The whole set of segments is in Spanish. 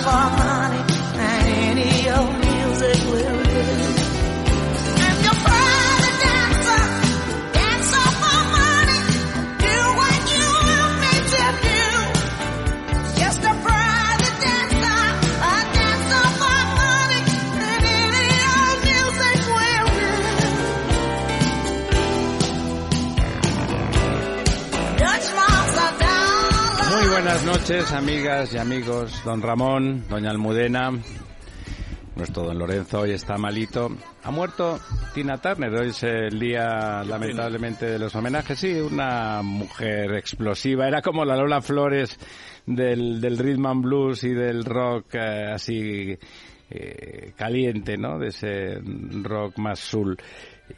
dancer buenas noches, amigas y amigos. Don Ramón, doña Almudena, nuestro don Lorenzo hoy está malito. Ha muerto Tina Turner, hoy es el día lamentablemente de los homenajes. Sí, una mujer explosiva, era como la Lola Flores del, del rhythm and blues y del rock eh, así eh, caliente, ¿no? De ese rock más soul.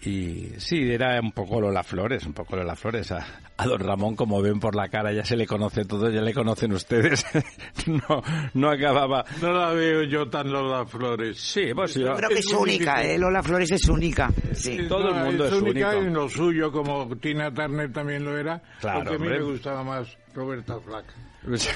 Y sí, era un poco Lola Flores, un poco Lola Flores. A, a don Ramón, como ven por la cara, ya se le conoce todo, ya le conocen ustedes. no, no acababa. No la veo yo tan Lola Flores. Sí, pues yo. Creo que es única, ¿eh? Lola Flores es única. Sí. Todo el mundo es única único. en lo suyo, como Tina Turner también lo era. Claro, porque a mí me gustaba más Roberta Flack.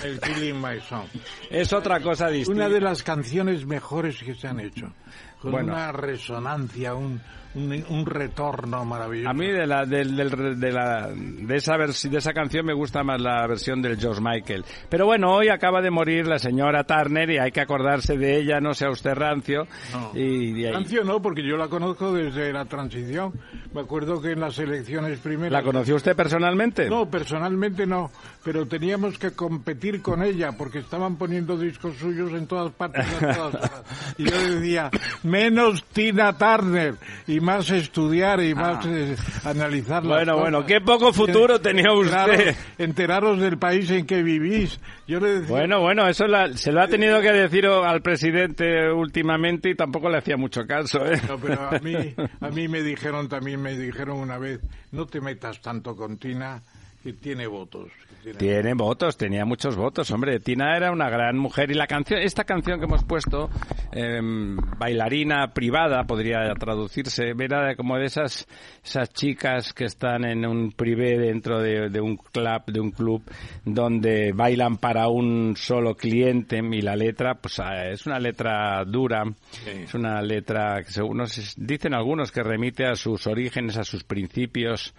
El Killing My Song. Es otra cosa distinta. Una de las canciones mejores que se han hecho. Con Bueno. una resonancia, un, un, un retorno maravilloso. A mí de la, del- del- de, la, de, esa vers- de esa canción me gusta más la versión del George Michael. Pero bueno, hoy acaba de morir la señora Turner y hay que acordarse de ella, no sea usted rancio. No. Y, y ahí- Rancio no, porque yo la conozco desde la transición. Me acuerdo que en las elecciones primeras... ¿La conoció usted personalmente? No, personalmente no, pero teníamos que competir con ella porque estaban poniendo discos suyos en todas partes. todas. Y yo decía, menos Tina Turner y más estudiar y más eh, analizar las Ah. Bueno, cosas. bueno, qué poco futuro tenía usted. Enteraros, enteraros del país en que vivís. Yo le decía, Bueno, bueno, eso la- se lo ha tenido que decir al presidente últimamente y tampoco le hacía mucho caso, ¿eh? No, pero a mí, a mí me dijeron también, me dijeron una vez, no te metas tanto con Tina, que tiene votos. que tiene Tiene votos, tenía muchos votos, hombre. Tina era una gran mujer y la canción, esta canción que hemos puesto, em, bailarina privada, podría traducirse, era como de esas, esas chicas que están en un privé dentro de, de un club, de un club, donde bailan para un solo cliente y la letra, pues ah, es una letra dura, es una letra que según nos dicen algunos que remite a sus orígenes, a sus principios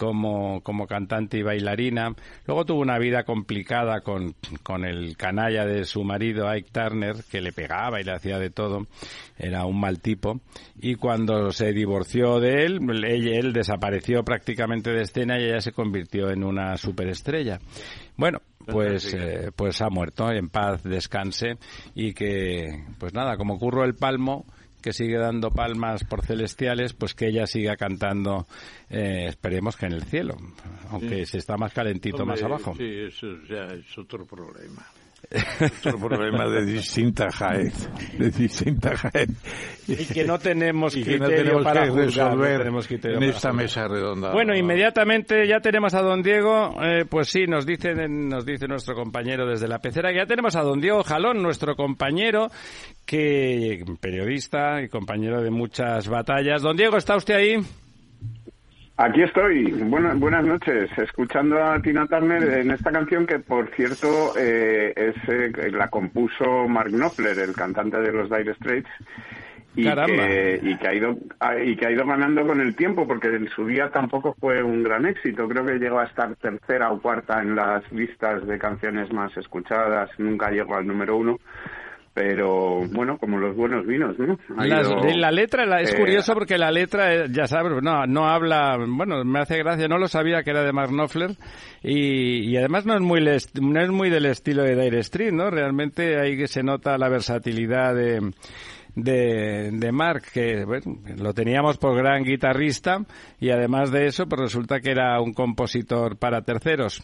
como, como cantante y bailarina. Luego tuvo una vida complicada con, con el canalla de su marido, Ike Turner, que le pegaba y le hacía de todo. Era un mal tipo. Y cuando se divorció de él, él, él desapareció prácticamente de escena y ella se convirtió en una superestrella. Bueno, pues, eh, pues ha muerto, en paz descanse y que, pues nada, como Curro el Palmo, que sigue dando palmas por celestiales, pues que ella siga cantando, eh, esperemos que en el cielo, aunque se está más calentito más abajo. Sí, eso ya es otro problema. Otro problema de distinta Jaén, de distinta Jaén. Y que no tenemos Y que no criterio tenemos para que juzgar, no resolver tenemos criterio en para esta juzgar. mesa redonda. Bueno, inmediatamente ya tenemos a don Diego, eh, pues sí, nos dice, nos dice nuestro compañero desde la pecera que ya tenemos a don Diego Jalón, nuestro compañero, que periodista y compañero de muchas batallas. Don Diego, ¿está usted ahí? Aquí estoy. Buena- buenas noches. Escuchando a Tina Turner en esta canción que, por cierto, eh, es, eh, la compuso Mark Knopfler, el cantante de los Dire Straits. Y que, y, que ha ido, y que ha ido ganando con el tiempo, porque en su día tampoco fue un gran éxito. Creo que llegó a estar tercera o cuarta en las listas de canciones más escuchadas. Nunca llegó al número uno. Pero bueno, como los buenos vinos, ¿no? Las- ido, la letra la- es eh, curioso porque la letra, ya sabes, no, no habla, bueno, me hace gracia, no lo sabía que era de Mark Knopfler y, y además no es muy les- no es muy del estilo de Dire Street, ¿no? Realmente ahí que se nota la versatilidad de de, de Mark, que bueno, lo teníamos por gran guitarrista y además de eso, pues resulta que era un compositor para terceros.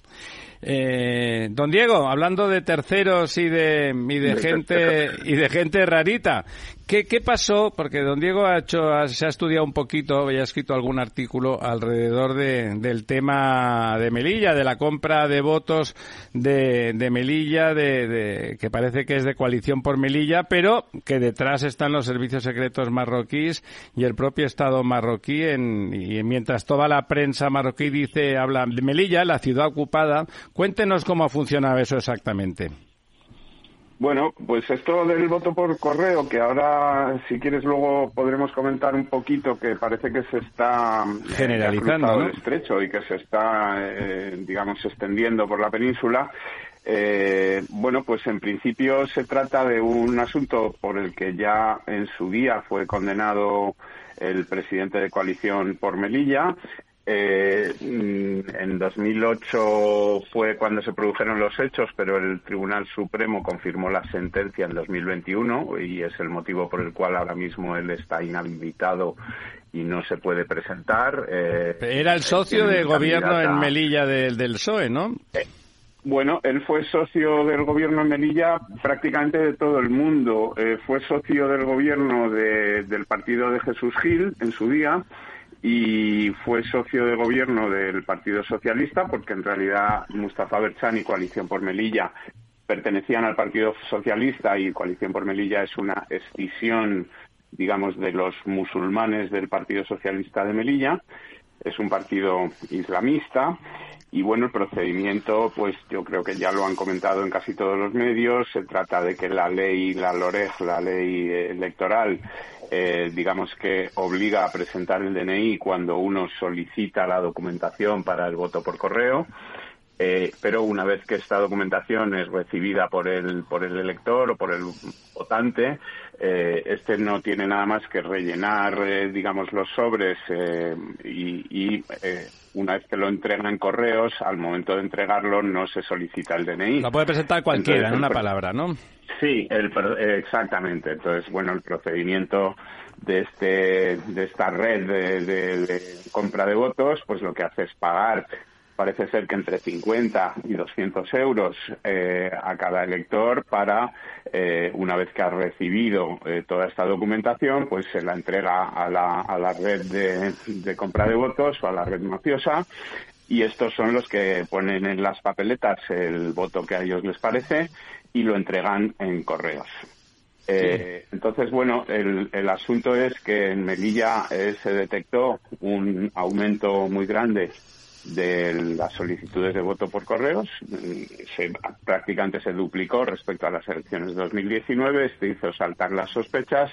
Eh, don Diego, hablando de terceros y de, y de gente y de gente rarita, ¿qué, qué pasó? Porque don Diego ha hecho, ha- se ha estudiado un poquito y ha escrito algún artículo alrededor de, del tema de Melilla, de la compra de votos de, de Melilla, de, de- que parece que es de coalición por Melilla, pero que detrás están los servicios secretos marroquíes y el propio Estado marroquí, en, y mientras toda la prensa marroquí dice, habla de Melilla, la ciudad ocupada, cuéntenos cómo funcionaba eso exactamente. Bueno, pues esto del voto por correo, que ahora, si quieres, luego podremos comentar un poquito, que parece que se está eh, Generalizando, ha ¿no? el estrecho y que se está, eh, digamos, extendiendo por la península. Eh, bueno, pues en principio se trata de un asunto por el que ya en su día fue condenado el presidente de coalición por Melilla. Eh, mm, en 2008 fue cuando se produjeron los hechos, pero el Tribunal Supremo confirmó la sentencia en 2021 y es el motivo por el cual ahora mismo él está inhabilitado y no se puede presentar. Eh, Era el socio tiene de gobierno en Melilla del, del PSOE, ¿no? bueno, él fue socio del gobierno en Melilla prácticamente de todo el mundo. Eh, fue socio del gobierno de- del partido de Jesús Gil en su día y fue socio de gobierno del Partido Socialista porque en realidad Mustafa Berchan y Coalición por Melilla pertenecían al Partido Socialista y Coalición por Melilla es una escisión, digamos, de los musulmanes del Partido Socialista de Melilla. Es un partido islamista y bueno, el procedimiento, pues yo creo que ya lo han comentado en casi todos los medios. Se trata de que la ley, la LOREG, la ley eh, electoral, eh, digamos que obliga a presentar el DNI cuando uno solicita la documentación para el voto por correo. Eh, pero una vez que esta documentación es recibida por el, por el elector o por el votante, eh, este no tiene nada más que rellenar, eh, digamos, los sobres eh, y, y, eh, una vez que lo entrega en correos, al momento de entregarlo no se solicita el DNI. Lo puede presentar cualquiera, Entonces, en una palabra, ¿no? Sí, el, exactamente. Entonces, bueno, el procedimiento de este de esta red de, de- de compra de votos, pues lo que hace es pagar, parece ser que entre 50 y 200 euros eh, a cada elector para, eh, una vez que ha recibido eh, toda esta documentación, pues se la entrega a la, a la red de, de compra de votos o a la red mafiosa y estos son los que ponen en las papeletas el voto que a ellos les parece y lo entregan en correos. Eh, Entonces, bueno, el, el asunto es que en Melilla eh, se detectó un aumento muy grande de las solicitudes de voto por correos. Mm, Se, prácticamente se duplicó respecto a las elecciones de 2019. Esto hizo saltar las sospechas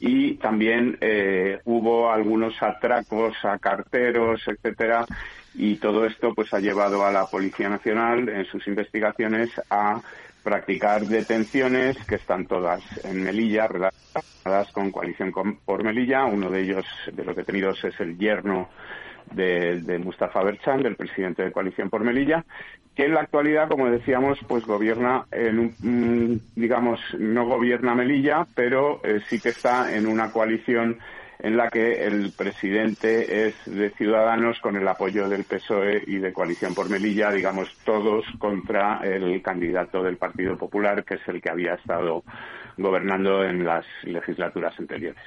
y también eh, hubo algunos atracos a carteros, etcétera, y todo esto pues ha llevado a la Policía Nacional en sus investigaciones a practicar detenciones que están todas en Melilla, relacionadas con Coalición por Melilla. Uno de ellos, de los detenidos, es el yerno de, Mustafa Berchan, del presidente de Coalición por Melilla, que en la actualidad, como decíamos, pues gobierna en un, digamos, no gobierna Melilla, pero eh, sí que está en una coalición en la que el presidente es de Ciudadanos con el apoyo del PSOE y de Coalición por Melilla, digamos, todos contra el candidato del Partido Popular, que es el que había estado gobernando en las legislaturas anteriores.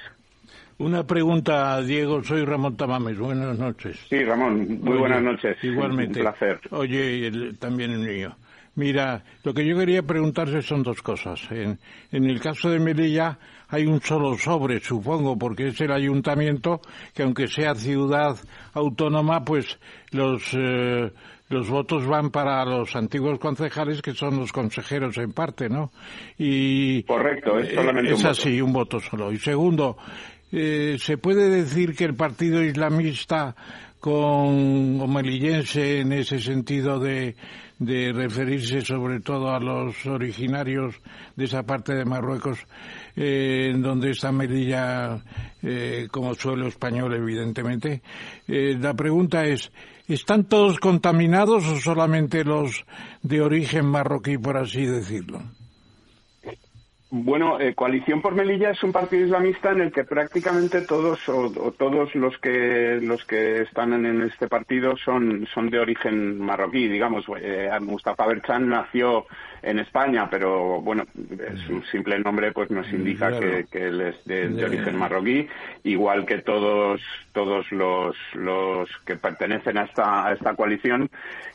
Una pregunta, Diego. Soy Ramón Tamames. Buenas noches. Sí, Ramón. Muy buenas noches. Igualmente. Un placer. Oye, también el mío. Mira, lo que yo quería preguntarse son dos cosas. En, en el caso de Melilla hay un solo sobre, supongo, porque es el ayuntamiento que aunque sea ciudad autónoma, pues los eh, los votos van para los antiguos concejales que son los consejeros en parte, ¿no? Y correcto, es solamente es así, un voto solo. Y segundo, eh, se puede decir que el Partido Islamista con o melillense en ese sentido de, referirse sobre todo a los originarios de esa parte de Marruecos, eh, donde está Melilla eh, como suelo español, evidentemente. Eh, la pregunta es, ¿están todos contaminados o solamente los de origen marroquí, por así decirlo? Bueno, eh, Coalición por Melilla es un partido islamista en el que prácticamente todos o, todos los que los que están en, este partido son son de origen marroquí. Digamos, eh, Mustafa Berchan nació en España, pero bueno, su simple nombre pues nos indica que, él es de, origen marroquí, igual que todos todos los, los que pertenecen a esta, a esta coalición,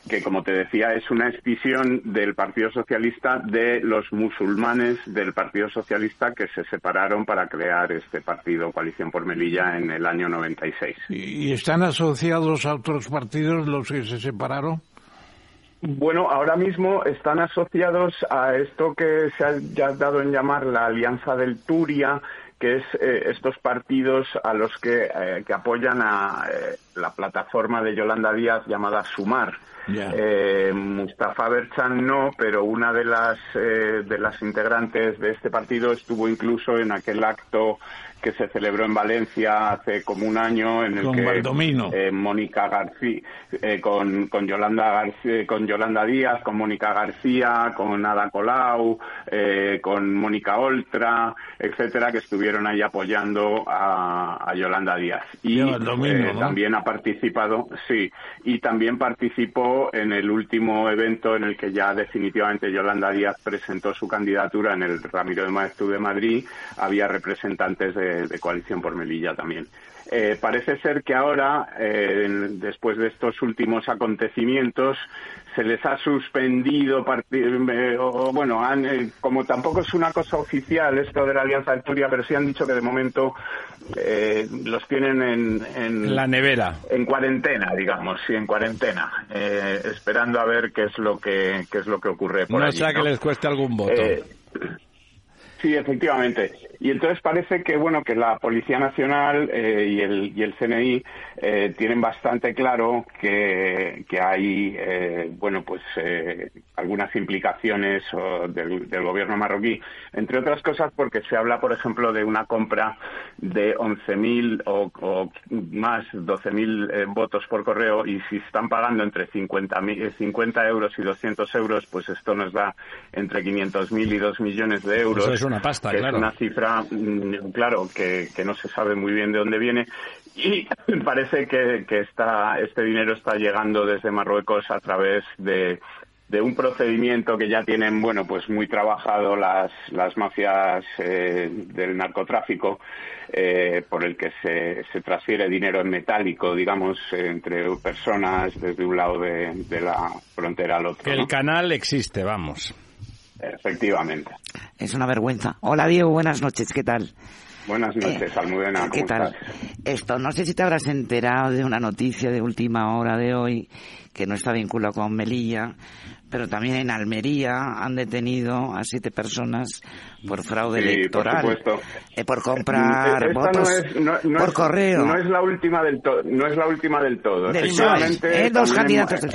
que como te decía es una escisión del Partido Socialista de los musulmanes del Partido Socialista que se separaron para crear este partido Coalición por Melilla en el año 96. ¿Y están asociados a otros partidos los que se separaron? Bueno, ahora mismo están asociados a esto que se ha ya dado en llamar la Alianza del Turia, que es eh, estos partidos a los que, eh, que apoyan a eh, la plataforma de Yolanda Díaz llamada Sumar. Mustafa Berchan no, pero una de las de las integrantes de este partido estuvo incluso en aquel acto que se celebró en Valencia hace como un año en el que eh, Mónica García eh, con, con Yolanda García, con Yolanda Díaz, con Mónica García, con Ada Colau, eh, con Mónica Oltra, etcétera, que estuvieron ahí apoyando a, Yolanda Díaz. Y también ha participado, sí, y también participó en el último evento en el que ya definitivamente Yolanda Díaz presentó su candidatura en el Ramiro de Maestú de Madrid. Había representantes de de, Coalición por Melilla también. Eh, parece ser que ahora, eh, después de estos últimos acontecimientos, se les ha suspendido, eh, o, bueno, han, como tampoco es una cosa oficial esto de la Alianza de Turia, pero sí han dicho que de momento los tienen en, la nevera, en cuarentena, digamos, sí, en cuarentena, esperando a ver qué es lo que qué es lo que ocurre por no sea que les cueste algún voto. Sí, efectivamente. Y entonces parece que bueno que la Policía Nacional eh, y, el, y el CNI eh, tienen bastante claro que, que hay eh, bueno pues algunas implicaciones del, gobierno marroquí, entre otras cosas porque se habla por ejemplo de una compra de 11.000 o, o más 12.000 votos por correo y si están pagando entre 50, 50 euros y 200 euros pues esto nos da entre 500.000 y 2 millones de euros. Eso es una pasta, claro. Es una cifra Mm, claro, que, no se sabe muy bien de dónde viene. Y parece que, que este dinero está llegando desde Marruecos a través de, un procedimiento que ya tienen, bueno, pues muy trabajado las, las mafias eh, del narcotráfico, eh, por el que se, se transfiere dinero en metálico, digamos, entre personas desde un lado de, la frontera al otro. El canal existe, vamos. Efectivamente. Es una vergüenza. Hola Diego, buenas noches, ¿qué tal? Buenas noches, eh, Almudena. ¿Qué tal? Esto, no sé si te habrás enterado de una noticia de última hora de hoy que no está vinculado con Melilla, pero también en Almería han detenido a siete personas por fraude electoral, por, supuesto. Eh, por comprar votos por correo. No es la última del todo. No es la última del todo. Del eh, dos candidatos del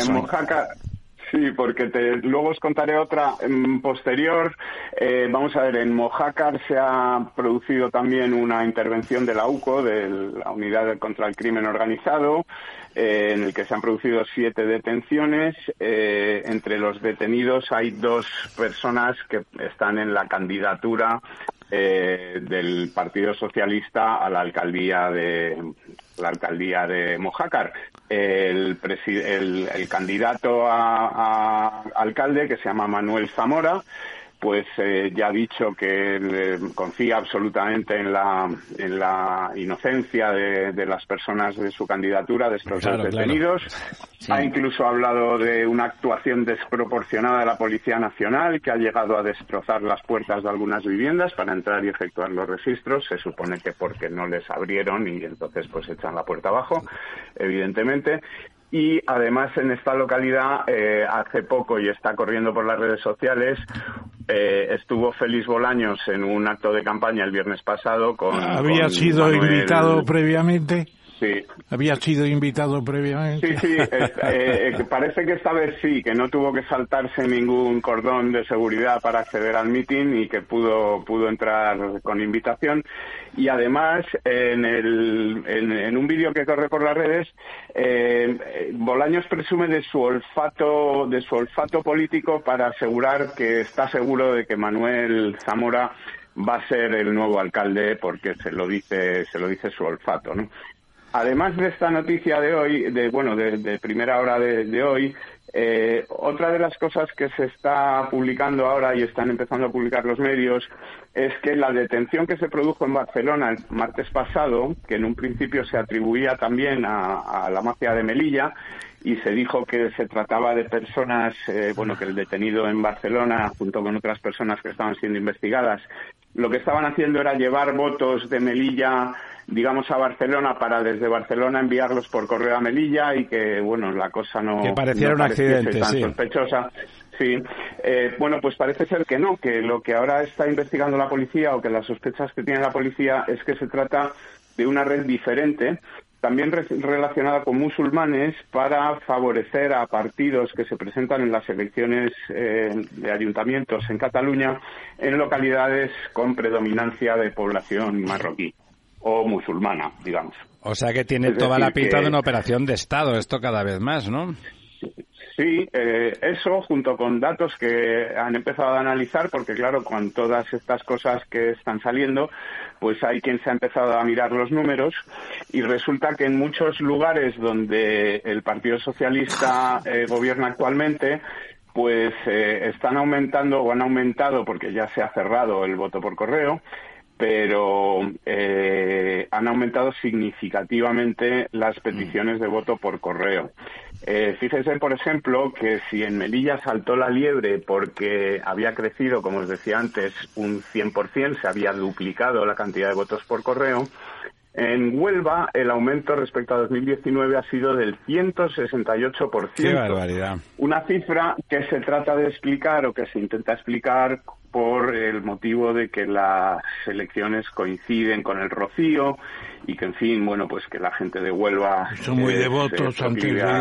Sí, porque te, luego os contaré otra posterior. Eh, vamos a ver, en Mojácar se ha producido también una intervención de la UCO, de la Unidad contra el Crimen Organizado, eh, en el que se han producido siete detenciones. Eh, entre los detenidos hay dos personas que están en la candidatura eh, del Partido Socialista a la alcaldía de la alcaldía de Mojácar. El, el, candidato a, alcalde, que se llama Manuel Zamora, pues eh, ya ha dicho que confía absolutamente en la, en la inocencia de, las personas de su candidatura, de estos detenidos. Ha incluso hablado de una actuación desproporcionada de la Policía Nacional que ha llegado a destrozar las puertas de algunas viviendas para entrar y efectuar los registros. Se supone que porque no les abrieron y entonces pues echan la puerta abajo, evidentemente. Y además en esta localidad, eh, hace poco y está corriendo por las redes sociales, eh, estuvo Félix Bolaños en un acto de campaña el viernes pasado con. ¿Había sido invitado previamente? Sí. ¿Había sido invitado previamente? Sí, sí, eh, eh, parece que esta vez sí, que no tuvo que saltarse ningún cordón de seguridad para acceder al meeting y que pudo, pudo entrar con invitación. Y además, en, el, en, un vídeo que corre por las redes, eh, Bolaños presume de su olfato, de su olfato político para asegurar que está seguro de que Manuel Zamora va a ser el nuevo alcalde porque se lo dice se lo dice su olfato ¿no? Además de esta noticia de hoy, de bueno, de, primera hora de, hoy, eh, otra de las cosas que se está publicando ahora y están empezando a publicar los medios es que la detención que se produjo en Barcelona el martes pasado, que en un principio se atribuía también a, la mafia de Melilla, y se dijo que se trataba de personas, eh, bueno, que el detenido en Barcelona, junto con otras personas que estaban siendo investigadas, lo que estaban haciendo era llevar votos de Melilla digamos, a Barcelona para desde Barcelona enviarlos por correo a Melilla y que, bueno, la cosa no, que pareciera un accidente, tan sospechosa. Sí, eh, bueno, pues parece ser que no, que lo que ahora está investigando la policía o que las sospechas que tiene la policía es que se trata de una red diferente, también relacionada con musulmanes, para favorecer a partidos que se presentan en las elecciones eh, de ayuntamientos en Cataluña en localidades con predominancia de población marroquí o musulmana, digamos. O sea que tiene toda la pinta de una operación de Estado, esto cada vez más, ¿no? Sí, eh, eso junto con datos que han empezado a analizar, porque claro, con todas estas cosas que están saliendo, pues hay quien se ha empezado a mirar los números y resulta que en muchos lugares donde el Partido Socialista eh, gobierna actualmente, pues eh, están aumentando o han aumentado, porque ya se ha cerrado el voto por correo, pero eh, han aumentado significativamente las peticiones de voto por correo. Eh, fíjense, por ejemplo, que si en Melilla saltó la liebre porque había crecido, como os decía antes, un 100%, se había duplicado la cantidad de votos por correo, en Huelva el aumento respecto a 2019 ha sido del 168%. ¡Qué barbaridad! Una cifra que se trata de explicar o que se intenta explicar por el motivo de que las elecciones coinciden con el rocío y que en fin bueno pues que la gente de Huelva son muy devotos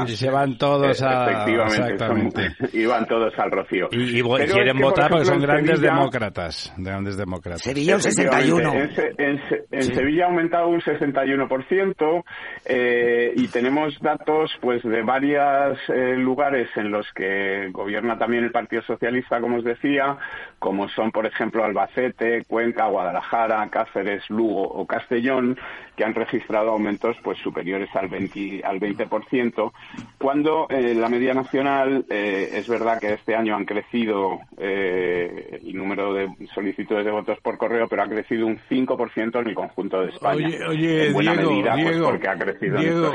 y se van todos a efectivamente iban todos al rocío. Y, quieren votar porque son grandes demócratas grandes demócratas. Sevilla un 61 en, Sevilla ha aumentado un 61% eh, y tenemos datos pues de varios eh, lugares en los que gobierna también el Partido Socialista como os decía como son por ejemplo Albacete Cuenca Guadalajara Cáceres Lugo o Castellón que han registrado aumentos pues superiores al 20, al 20%, cuando eh, la media nacional eh, es verdad que este año han crecido eh, el número de solicitudes de votos por correo, pero ha crecido un 5% en el conjunto de España. Oye, Diego, pues, porque ha crecido Diego,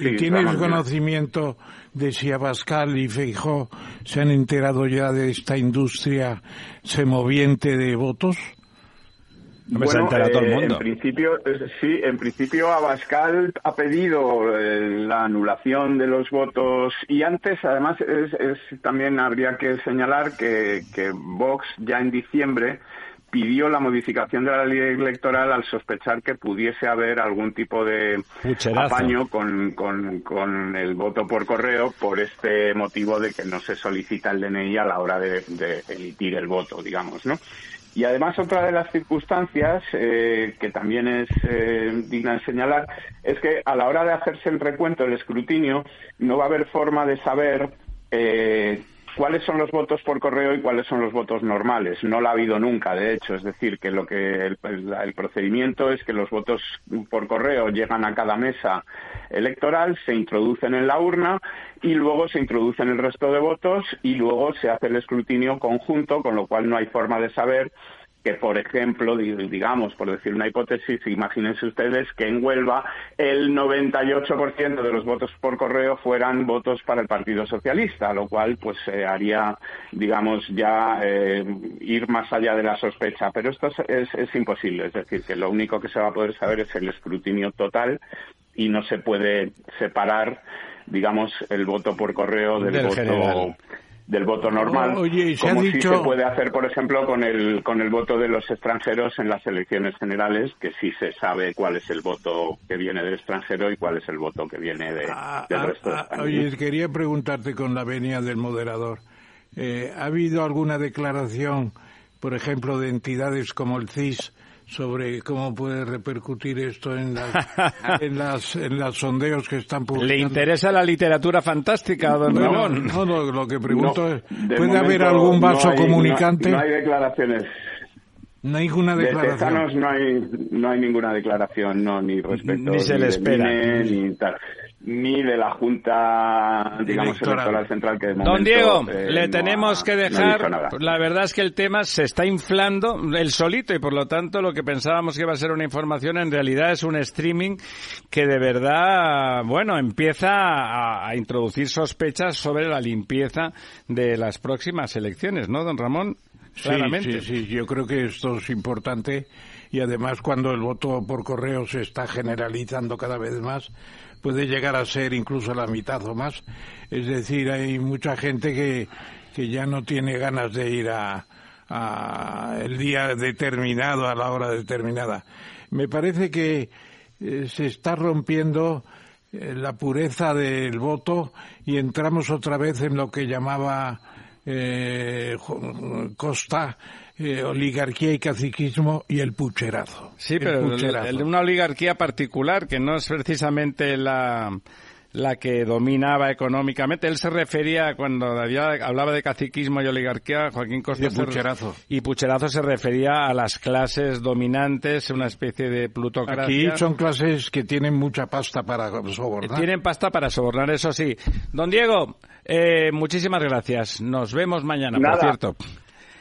¿y tienes conocimiento de si Abascal y Feijó se han enterado ya de esta industria semoviente de votos? Bueno, eh, En principio, sí, en principio Abascal ha pedido eh, la anulación de los votos y antes, además, es, también habría que señalar que, que Vox ya en diciembre pidió la modificación de la ley electoral al sospechar que pudiese haber algún tipo de apaño con, con, con, el voto por correo por este motivo de que no se solicita el DNI a la hora de, de emitir el voto, digamos, ¿no? Y además otra de las circunstancias eh, que también es eh, digna de señalar es que a la hora de hacerse el recuento, el escrutinio, no va a haber forma de saber eh, ¿cuáles son los votos por correo y cuáles son los votos normales? No la ha habido nunca, de hecho. Es decir, que lo que el, el procedimiento es que los votos por correo llegan a cada mesa electoral, se introducen en la urna y luego se introducen el resto de votos y luego se hace el escrutinio conjunto, con lo cual no hay forma de saber que, por ejemplo, digamos, por decir una hipótesis, imagínense ustedes que en Huelva el 98% de los votos por correo fueran votos para el Partido Socialista, lo cual pues eh, haría, digamos, ya eh, ir más allá de la sospecha. Pero esto es, es imposible, es decir, que lo único que se va a poder saber es el escrutinio total y no se puede separar, digamos, el voto por correo del, voto del voto normal, como si se puede hacer, por ejemplo, con el con el voto de los extranjeros en las elecciones generales, que sí se sabe cuál es el voto que viene del extranjero y cuál es el voto que viene de, ah, del ah, resto de ah, Oye, quería preguntarte con la venia del moderador, eh, ¿ha habido alguna declaración, por ejemplo, de entidades como el CIS sobre cómo puede repercutir esto en, en, las, en los sondeos que están publicando. ¿Le interesa la literatura fantástica, don Ramón? No, no, lo que pregunto es, ¿puede haber algún vaso comunicante? No, hay declaraciones. No hay ninguna declaración. De no hay, no hay ninguna declaración, no, ni respecto. Ni se le espera. ni tal ni de la Junta, digamos, electoral, central que de Don Diego, eh, le tenemos que dejar. la verdad es que el tema se está inflando el solito y por lo tanto lo que pensábamos que iba a ser una información en realidad es un streaming que de verdad, bueno, empieza a, introducir sospechas sobre la limpieza de las próximas elecciones, ¿no, don Ramón? Claramente. Sí, sí, yo creo que esto es importante y además cuando el voto por correo se está generalizando cada vez más, puede llegar a ser incluso la mitad o más. Es decir, hay mucha gente que, que ya no tiene ganas de ir a, el día determinado, a la hora determinada. Me parece que eh, se está rompiendo eh, la pureza del voto y entramos otra vez en lo que llamaba eh, Costa eh, oligarquía y caciquismo y el pucherazo. Sí, pero El, una oligarquía particular que no es precisamente la la que dominaba económicamente. Él se refería, cuando hablaba de caciquismo y oligarquía, Joaquín Costa... Y pucherazo. y pucherazo se refería a las clases dominantes, una especie de plutocracia. Aquí son clases que tienen mucha pasta para sobornar. Tienen pasta para sobornar, eso sí. Don Diego, eh, muchísimas gracias. Nos vemos mañana, por cierto.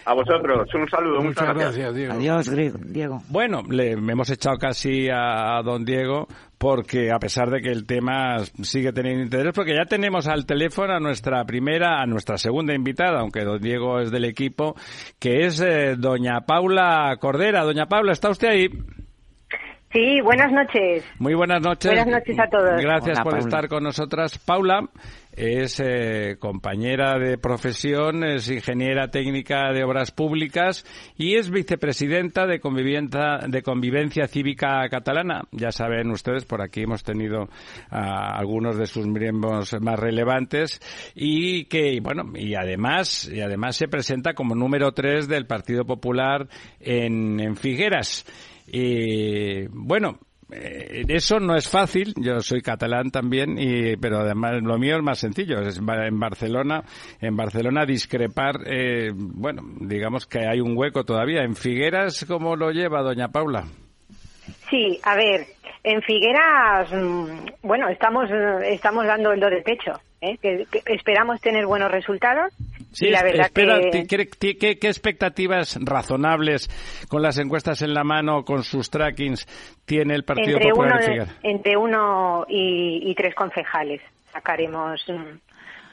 A vosotros, un saludo. Muchas, gracias. Diego. Adiós, Diego. Bueno, le hemos echado casi a, don Diego porque a pesar de que el tema sigue teniendo interés, porque ya tenemos al teléfono a nuestra primera, a nuestra segunda invitada, aunque don Diego es del equipo, que es eh, doña Paula Cordera. Doña Paula, ¿está usted ahí? Sí, buenas noches. Muy buenas noches. Buenas noches a todos. Gracias por estar con nosotras. Paula es eh, compañera de profesión, es ingeniera técnica de obras públicas y es vicepresidenta de convivencia, de convivencia cívica catalana. Ya saben ustedes, por aquí hemos tenido a algunos de sus miembros más relevantes y que, bueno, y además, y además se presenta como número tres del Partido Popular en, en Figueras. Y bueno, eh, eso no es fácil, yo soy catalán también, y, pero además lo mío es más sencillo, es en Barcelona, en Barcelona discrepar, eh, bueno, digamos que hay un hueco todavía. ¿En Figueras cómo lo lleva doña Paula? Sí, a ver, en Figueras, mm, bueno, estamos, estamos dando el do de pecho, ¿eh? que esperamos tener buenos resultados Sí, la verdad ¿qué, expectativas razonables con las encuestas en la mano, con sus trackings, tiene el Partido entre Popular uno, Entre uno y, tres concejales sacaremos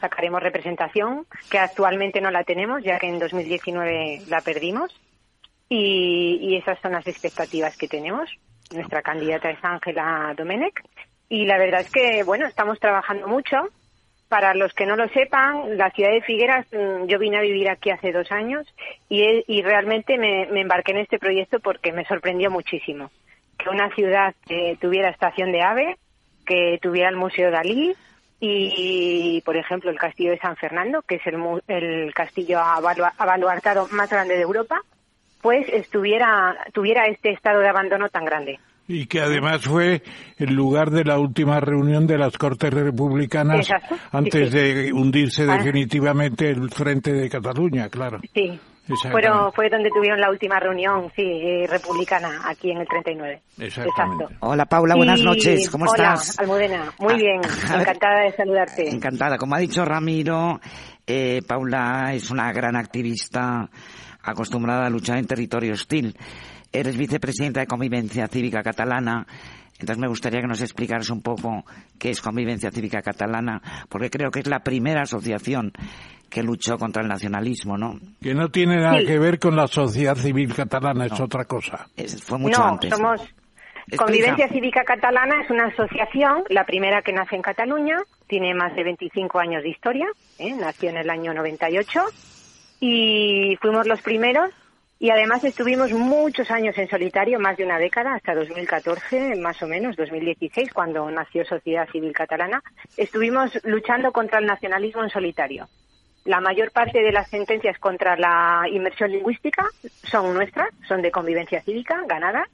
sacaremos representación, que actualmente no la tenemos, ya que en 2019 la perdimos. Y, y esas son las expectativas que tenemos. Nuestra candidata es Ángela Domenech. Y la verdad es que, bueno, estamos trabajando mucho para los que no lo sepan, la ciudad de Figueras, mm, yo vine a vivir aquí hace dos años y, realmente me, embarqué en este proyecto porque me sorprendió muchísimo. Que una ciudad que tuviera estación de ave, que tuviera el Museo Dalí y, por ejemplo, el Castillo de San Fernando, que es el, el castillo abaluartado más grande de Europa, pues estuviera, tuviera este estado de abandono tan grande. Y que además fue el lugar de la última reunión de las Cortes Republicanas Exacto, sí, antes sí. de hundirse Ah. definitivamente el Frente de Cataluña, claro. Sí. Fueron, fue donde tuvieron la última reunión, sí, eh, republicana, aquí en el 39. Exactamente. Exacto. Hola Paula, buenas Y- noches, ¿cómo hola, estás? Almudena, muy Ah, bien, ver. encantada de saludarte. Encantada. Como ha dicho Ramiro, eh, Paula es una gran activista acostumbrada a luchar en territorio hostil. Eres vicepresidenta de Convivencia Cívica Catalana. Entonces me gustaría que nos explicaras un poco qué es Convivencia Cívica Catalana, porque creo que es la primera asociación que luchó contra el nacionalismo, ¿no? Que no tiene nada Sí. que ver con la sociedad civil catalana, es otra cosa. Es- fue mucho no, antes. somos Explica. Convivencia Cívica Catalana es una asociación, la primera que nace en Cataluña, tiene más de 25 años de historia, ¿eh? nació en el año 98 y fuimos los primeros y además estuvimos muchos años en solitario, más de una década, hasta 2014, más o menos, 2016, cuando nació Sociedad Civil Catalana, estuvimos luchando contra el nacionalismo en solitario. La mayor parte de las sentencias contra la inmersión lingüística son nuestras, son de convivencia cívica, ganadas.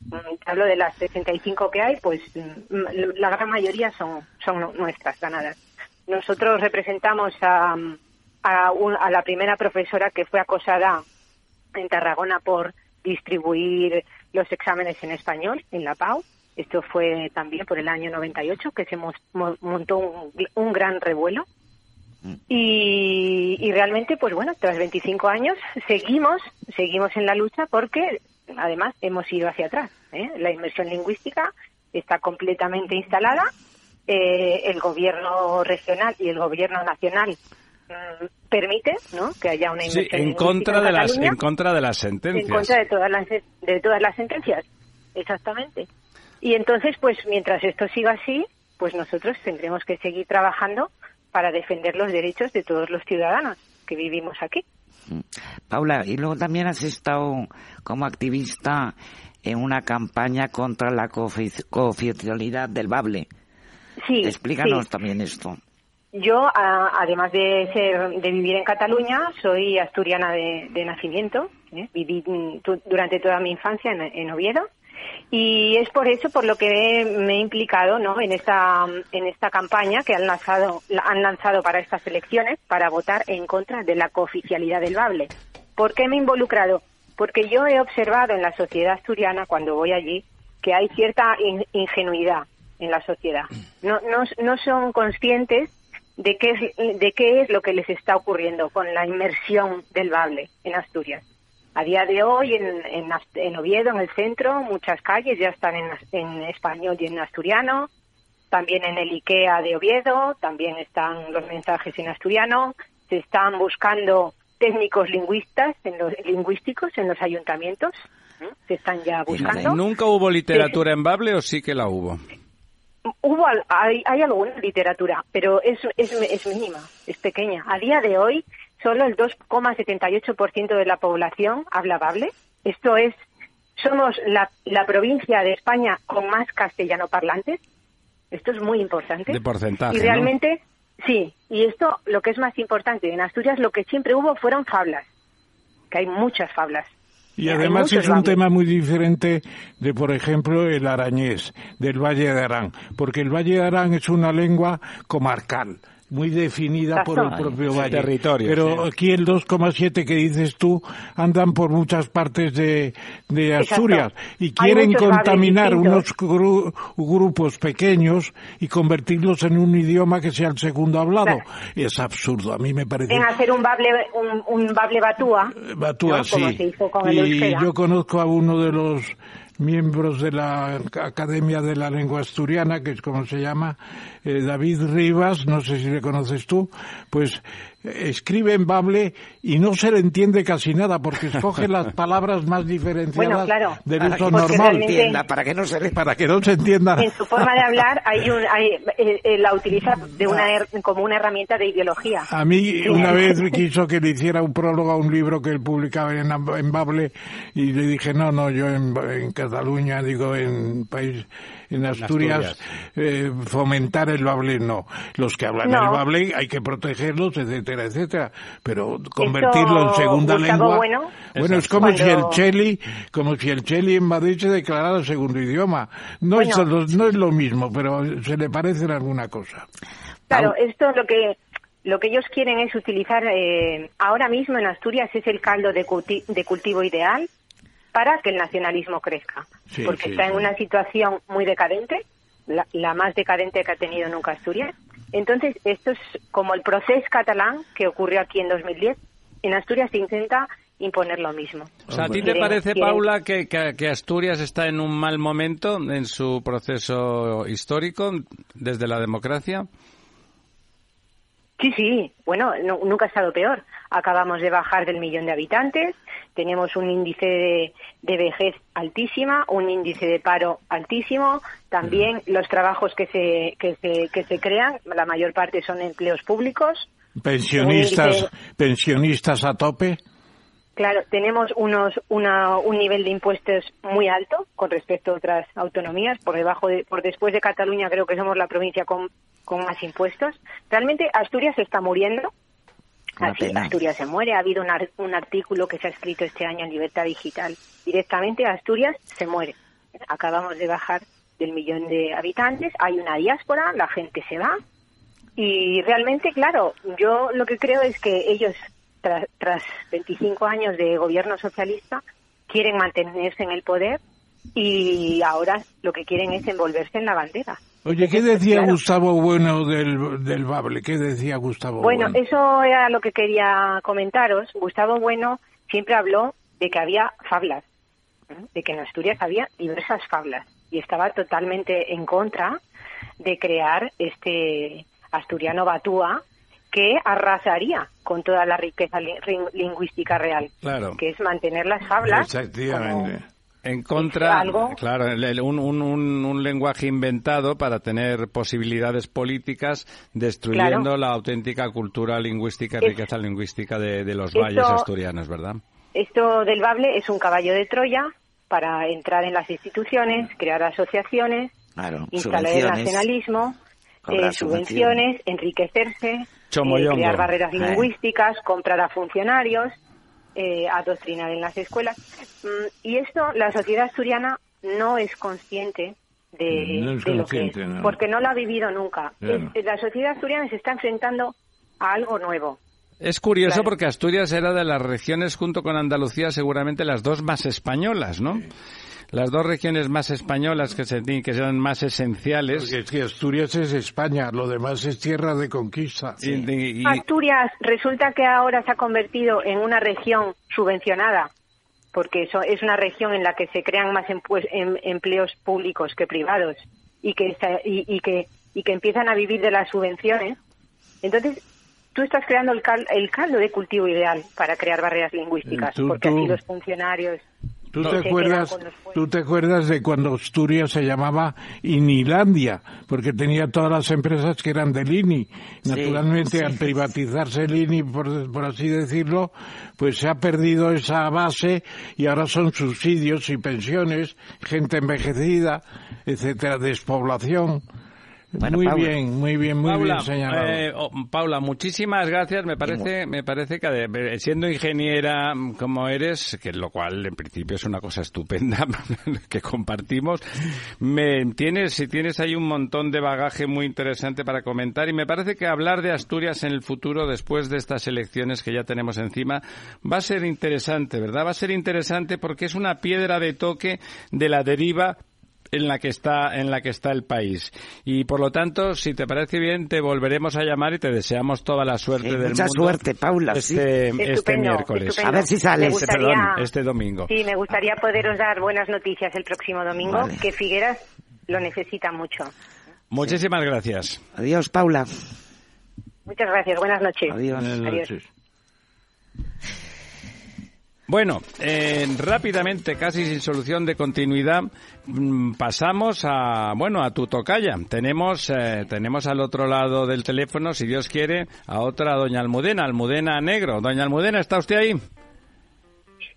Mm, hablo de las 65 que hay, pues mm, la gran mayoría son, son nuestras ganadas. Nosotros representamos a, a, un- a la primera profesora que fue acosada en Tarragona por distribuir los exámenes en español en la PAU. Esto fue también por el año 98 que se montó un, un gran revuelo. Y, y realmente, pues bueno, tras 25 años seguimos, seguimos en la lucha porque además hemos ido hacia atrás. ¿eh? La inmersión lingüística está completamente instalada. Eh, el gobierno regional y el gobierno nacional mm, permite ¿no? que haya una Sí, en contra de las en contra de las en sentencias. contra de todas las de todas las sentencias exactamente y entonces pues mientras esto siga así pues nosotros tendremos que seguir trabajando para defender los derechos de todos los ciudadanos que vivimos aquí Paula, y luego también has estado como activista en una campaña contra la coofi- cooficialidad del bable. sí Explícanos sí. también esto. Yo, a- además de ser de vivir en Cataluña, soy asturiana de, de nacimiento. ¿eh? Viví mm, durante toda mi infancia en, en Oviedo y es por eso por lo que me he implicado, ¿no? En esta en esta campaña que han lanzado la- han lanzado para estas elecciones para votar en contra de la cooficialidad del Bable. ¿Por qué me he involucrado? Porque yo he observado en la sociedad asturiana cuando voy allí que hay cierta in- ingenuidad en la sociedad. No, no, no son conscientes de qué, es, de qué es lo que les está ocurriendo con la inmersión del Bable en Asturias. A día de hoy, en, en, en Oviedo, en el centro, muchas calles ya están en, en español y en asturiano. También en el IKEA de Oviedo, también están los mensajes en asturiano. Se están buscando técnicos lingüistas, en los, lingüísticos en los ayuntamientos. Se están ya buscando. ¿Nunca hubo literatura en Bable o sí que la hubo? Hubo, al- hay, hay alguna literatura, pero es, es, es mínima, es pequeña. A día de hoy, solo el 2,78% de la población habla bable. Esto es, somos la, la provincia de España con más castellano parlantes. Esto es muy importante. De porcentaje, Y ¿no? realmente, sí. Y esto, lo que es más importante, en Asturias lo que siempre hubo fueron fablas, que hay muchas fablas. Y además es un tema muy diferente de, por ejemplo, el arañés, del Valle de Arán, porque el Valle de Arán es una lengua comarcal, muy definida por el propio Sí, valle. territorio, Pero sí. aquí el 2,7 que dices tú andan por muchas partes de, de Exacto. Asturias y quieren contaminar unos gru- grupos pequeños y convertirlos en un idioma que sea el segundo hablado. Claro. Es absurdo, a mí me parece. En hacer un bable, un, un bable batúa, Batúa, ¿no? como sí. se hizo con el y euskera. yo conozco a uno de los miembros de la Academia de la Lengua Asturiana, que es como se llama, eh, David Rivas, no sé si le conoces tú, pues escribe en bable y no se le entiende casi nada porque escoge las palabras más diferenciadas Bueno, claro. del uso normal, entienda, para que no se le... para que no se entienda. en su forma de hablar hay un hay, eh, eh, la utiliza de una her- como una herramienta de ideología A mí una vez quiso que le hiciera un prólogo a un libro que él publicaba en, en Bable y le dije, no, no, yo en, en Cataluña, digo, en país, en Asturias, eh, fomentar el Bable no. Los que hablan No. el Bable hay que protegerlos, etcétera. Etcétera, etcétera. Pero convertirlo en segunda lengua. Bueno, bueno es como si el cheli, como si el cheli en Madrid se declarara segundo idioma. No, es, no es lo mismo, pero se le parece en alguna cosa. Claro, esto lo que lo que ellos quieren es utilizar eh, ahora mismo en Asturias es el caldo de, de cultivo ideal para que el nacionalismo crezca, porque está en una situación muy decadente, la, más decadente que ha tenido nunca Asturias. Entonces, esto es como el proceso catalán que ocurrió aquí en 2010. En Asturias se intenta imponer lo mismo. O sea, ¿a ti te parece, Paula, que, que, Asturias está en un mal momento en su proceso histórico desde la democracia? Sí, sí. Bueno, nunca ha estado peor. Acabamos de bajar del millón de habitantes, tenemos un índice de, de, vejez altísima, un índice de paro altísimo, también los trabajos que se, que se, que se crean, la mayor parte son empleos públicos. Pensionistas, pensionistas a tope. Claro, tenemos unos, una, un nivel de impuestos muy alto con respecto a otras autonomías. Por debajo, de, por después de Cataluña, creo que somos la provincia con, con más impuestos. Realmente Asturias se está muriendo. Asturias se muere. Ha habido un, artículo que se ha escrito este año en Libertad Digital. Directamente Asturias se muere. Acabamos de bajar del millón de habitantes. Hay una diáspora, la gente se va. Y realmente, claro, yo lo que creo es que ellos tras, tras 25 años de gobierno socialista, quieren mantenerse en el poder y ahora lo que quieren es envolverse en la bandera. Oye, ¿qué decía Gustavo Bueno del, del Bable? ¿Qué decía Gustavo Bueno, eso era lo que quería comentaros. Gustavo Bueno siempre habló de que había fablas, de que en Asturias había diversas fablas y estaba totalmente en contra de crear este asturiano Batúa que arrasaría con toda la riqueza lingüística real, claro. que es mantener las hablas. Exactamente. En contra, claro, un, un, un, lenguaje inventado para tener posibilidades políticas, destruyendo la auténtica cultura lingüística y riqueza lingüística de, los valles asturianos, ¿verdad? Esto del bable es un caballo de Troya para entrar en las instituciones, crear asociaciones, instalar el nacionalismo, eh, subvenciones, enriquecerse, eh, crear barreras eh. lingüísticas, comprar a funcionarios, eh, adoctrinar en las escuelas. Mm, y esto la sociedad asturiana no es consciente de, lo que es, porque no lo ha vivido nunca. la sociedad asturiana se está enfrentando a algo nuevo. Es curioso porque Asturias era de las regiones junto con Andalucía seguramente las dos más españolas, ¿no? las dos regiones más españolas que, se, que son más esenciales. Porque es que Asturias es España, lo demás es tierra de conquista. Asturias resulta que ahora se ha convertido en una región subvencionada, porque eso es una región en la que se crean más em, empleos públicos que privados y que, y, que, y que empiezan a vivir de las subvenciones. Entonces, tú estás creando el, caldo de cultivo ideal para crear barreras lingüísticas, porque así los funcionarios ¿Tú te, acuerdas, ¿Tú te acuerdas de cuando Asturias se llamaba Inilandia? Porque tenía todas las empresas que eran del INI. Naturalmente, al privatizarse el INI, por, por así decirlo, pues se ha perdido esa base y ahora son subsidios y pensiones, gente envejecida, etcétera, despoblación muy bien, muy bien, muy bien señalado. Eh, oh, Paula, muchísimas gracias. Me parece, me parece que eh, siendo ingeniera como eres, que lo cual en principio es una cosa estupenda que compartimos, me tienes, si tienes ahí un montón de bagaje muy interesante para comentar y me parece que hablar de Asturias en el futuro después de estas elecciones que ya tenemos encima va a ser interesante, ¿verdad? Va a ser interesante porque es una piedra de toque de la deriva en la que está en la que está el país. Y por lo tanto si te parece bien te volveremos a llamar y te deseamos toda la suerte del mucha suerte Paula este, este miércoles. a ver si sales este, perdón, este domingo. Sí me gustaría poderos dar buenas noticias el próximo domingo que Figueras lo necesita mucho. Muchísimas gracias. Adiós Paula. Muchas gracias buenas noches. Adiós, adiós. Bueno, eh, rápidamente, casi sin solución de continuidad, mm, pasamos a, bueno, a tu tocaya. Tenemos, eh, tenemos al otro lado del teléfono, si Dios quiere, a otra doña Almudena, Almudena Negro. Doña Almudena, ¿está usted ahí?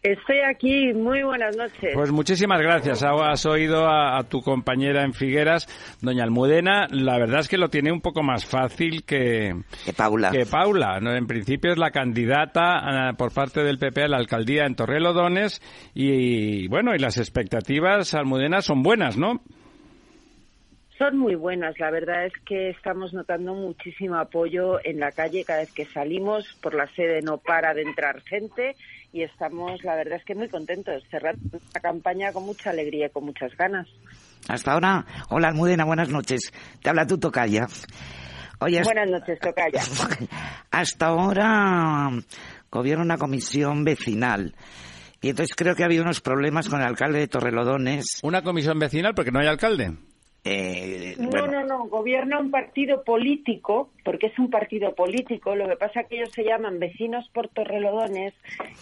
Estoy aquí, muy buenas noches. Pues muchísimas gracias. Has oído a, tu compañera en Figueras, doña Almudena. La verdad es que lo tiene un poco más fácil que, que Paula. Que Paula. ¿no? En principio es la candidata ah, por parte del PP a la alcaldía en Torrelodones y, bueno, y las expectativas, Almudena, son buenas, ¿no? Son muy buenas. La verdad es que estamos notando muchísimo apoyo en la calle cada vez que salimos. Por la sede no para de entrar gente y estamos, la verdad es que muy contentos. Cerrar la campaña con mucha alegría y con muchas ganas. Hasta ahora, hola Almudena, buenas noches. Te habla tu tocaya. buenas noches, tocaya. Hasta ahora gobierna una comisión vecinal. Y entonces creo que ha habido unos problemas con el alcalde de Torrelodones. ¿Una comisión vecinal porque no hay alcalde? Eh, no, no, no, gobierna un partido político, porque es un partido político, lo que pasa es que ellos se llaman vecinos por Torrelodones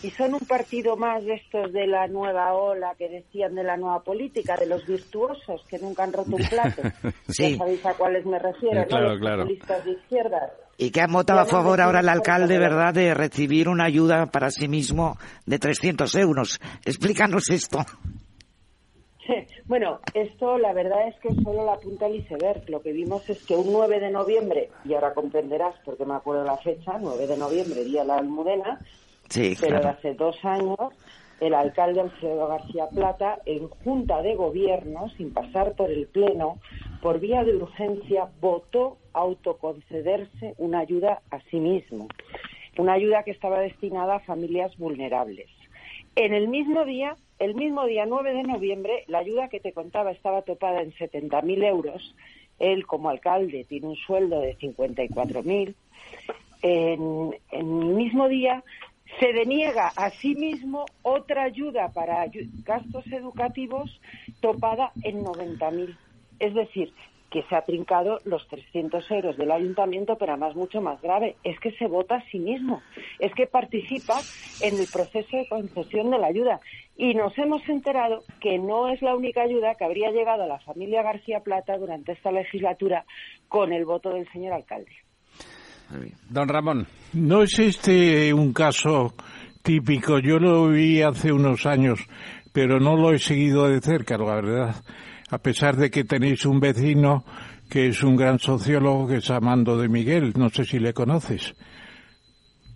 y son un partido más de estos de la nueva ola que decían de la nueva política, de los virtuosos que nunca han roto un plato. Ya sabéis a cuáles me refiero, ¿no? Los populistas de izquierda. Y que han votado a favor ahora el alcalde, ¿verdad?, de recibir una ayuda para sí mismo de 300 euros. Explícanos esto. Bueno, esto la verdad es que es solo la punta del iceberg. Lo que vimos es que un 9 de noviembre, y ahora comprenderás porque me acuerdo la fecha, 9 de noviembre, día de la Almudena, pero de hace dos años, el alcalde Alfredo García Plata, en junta de gobierno, sin pasar por el Pleno, por vía de urgencia, votó autoconcederse una ayuda a sí mismo, una ayuda que estaba destinada a familias vulnerables. En el mismo día el mismo día 9 de noviembre, la ayuda que te contaba estaba topada en 70.000 euros. Él, como alcalde, tiene un sueldo de 54.000. En, en el mismo día se deniega a sí mismo otra ayuda para gastos educativos topada en 90.000. Es decir, que se ha trincado los 300 euros del ayuntamiento, pero además mucho más grave, es que se vota a sí mismo, es que participa en el proceso de concesión de la ayuda. Y nos hemos enterado que no es la única ayuda que habría llegado a la familia García Plata durante esta legislatura con el voto del señor alcalde. Don Ramón. No es este un caso típico. Yo lo vi hace unos años, pero no lo he seguido de cerca, la verdad a pesar de que tenéis un vecino que es un gran sociólogo, que es Amando de Miguel. No sé si le conoces.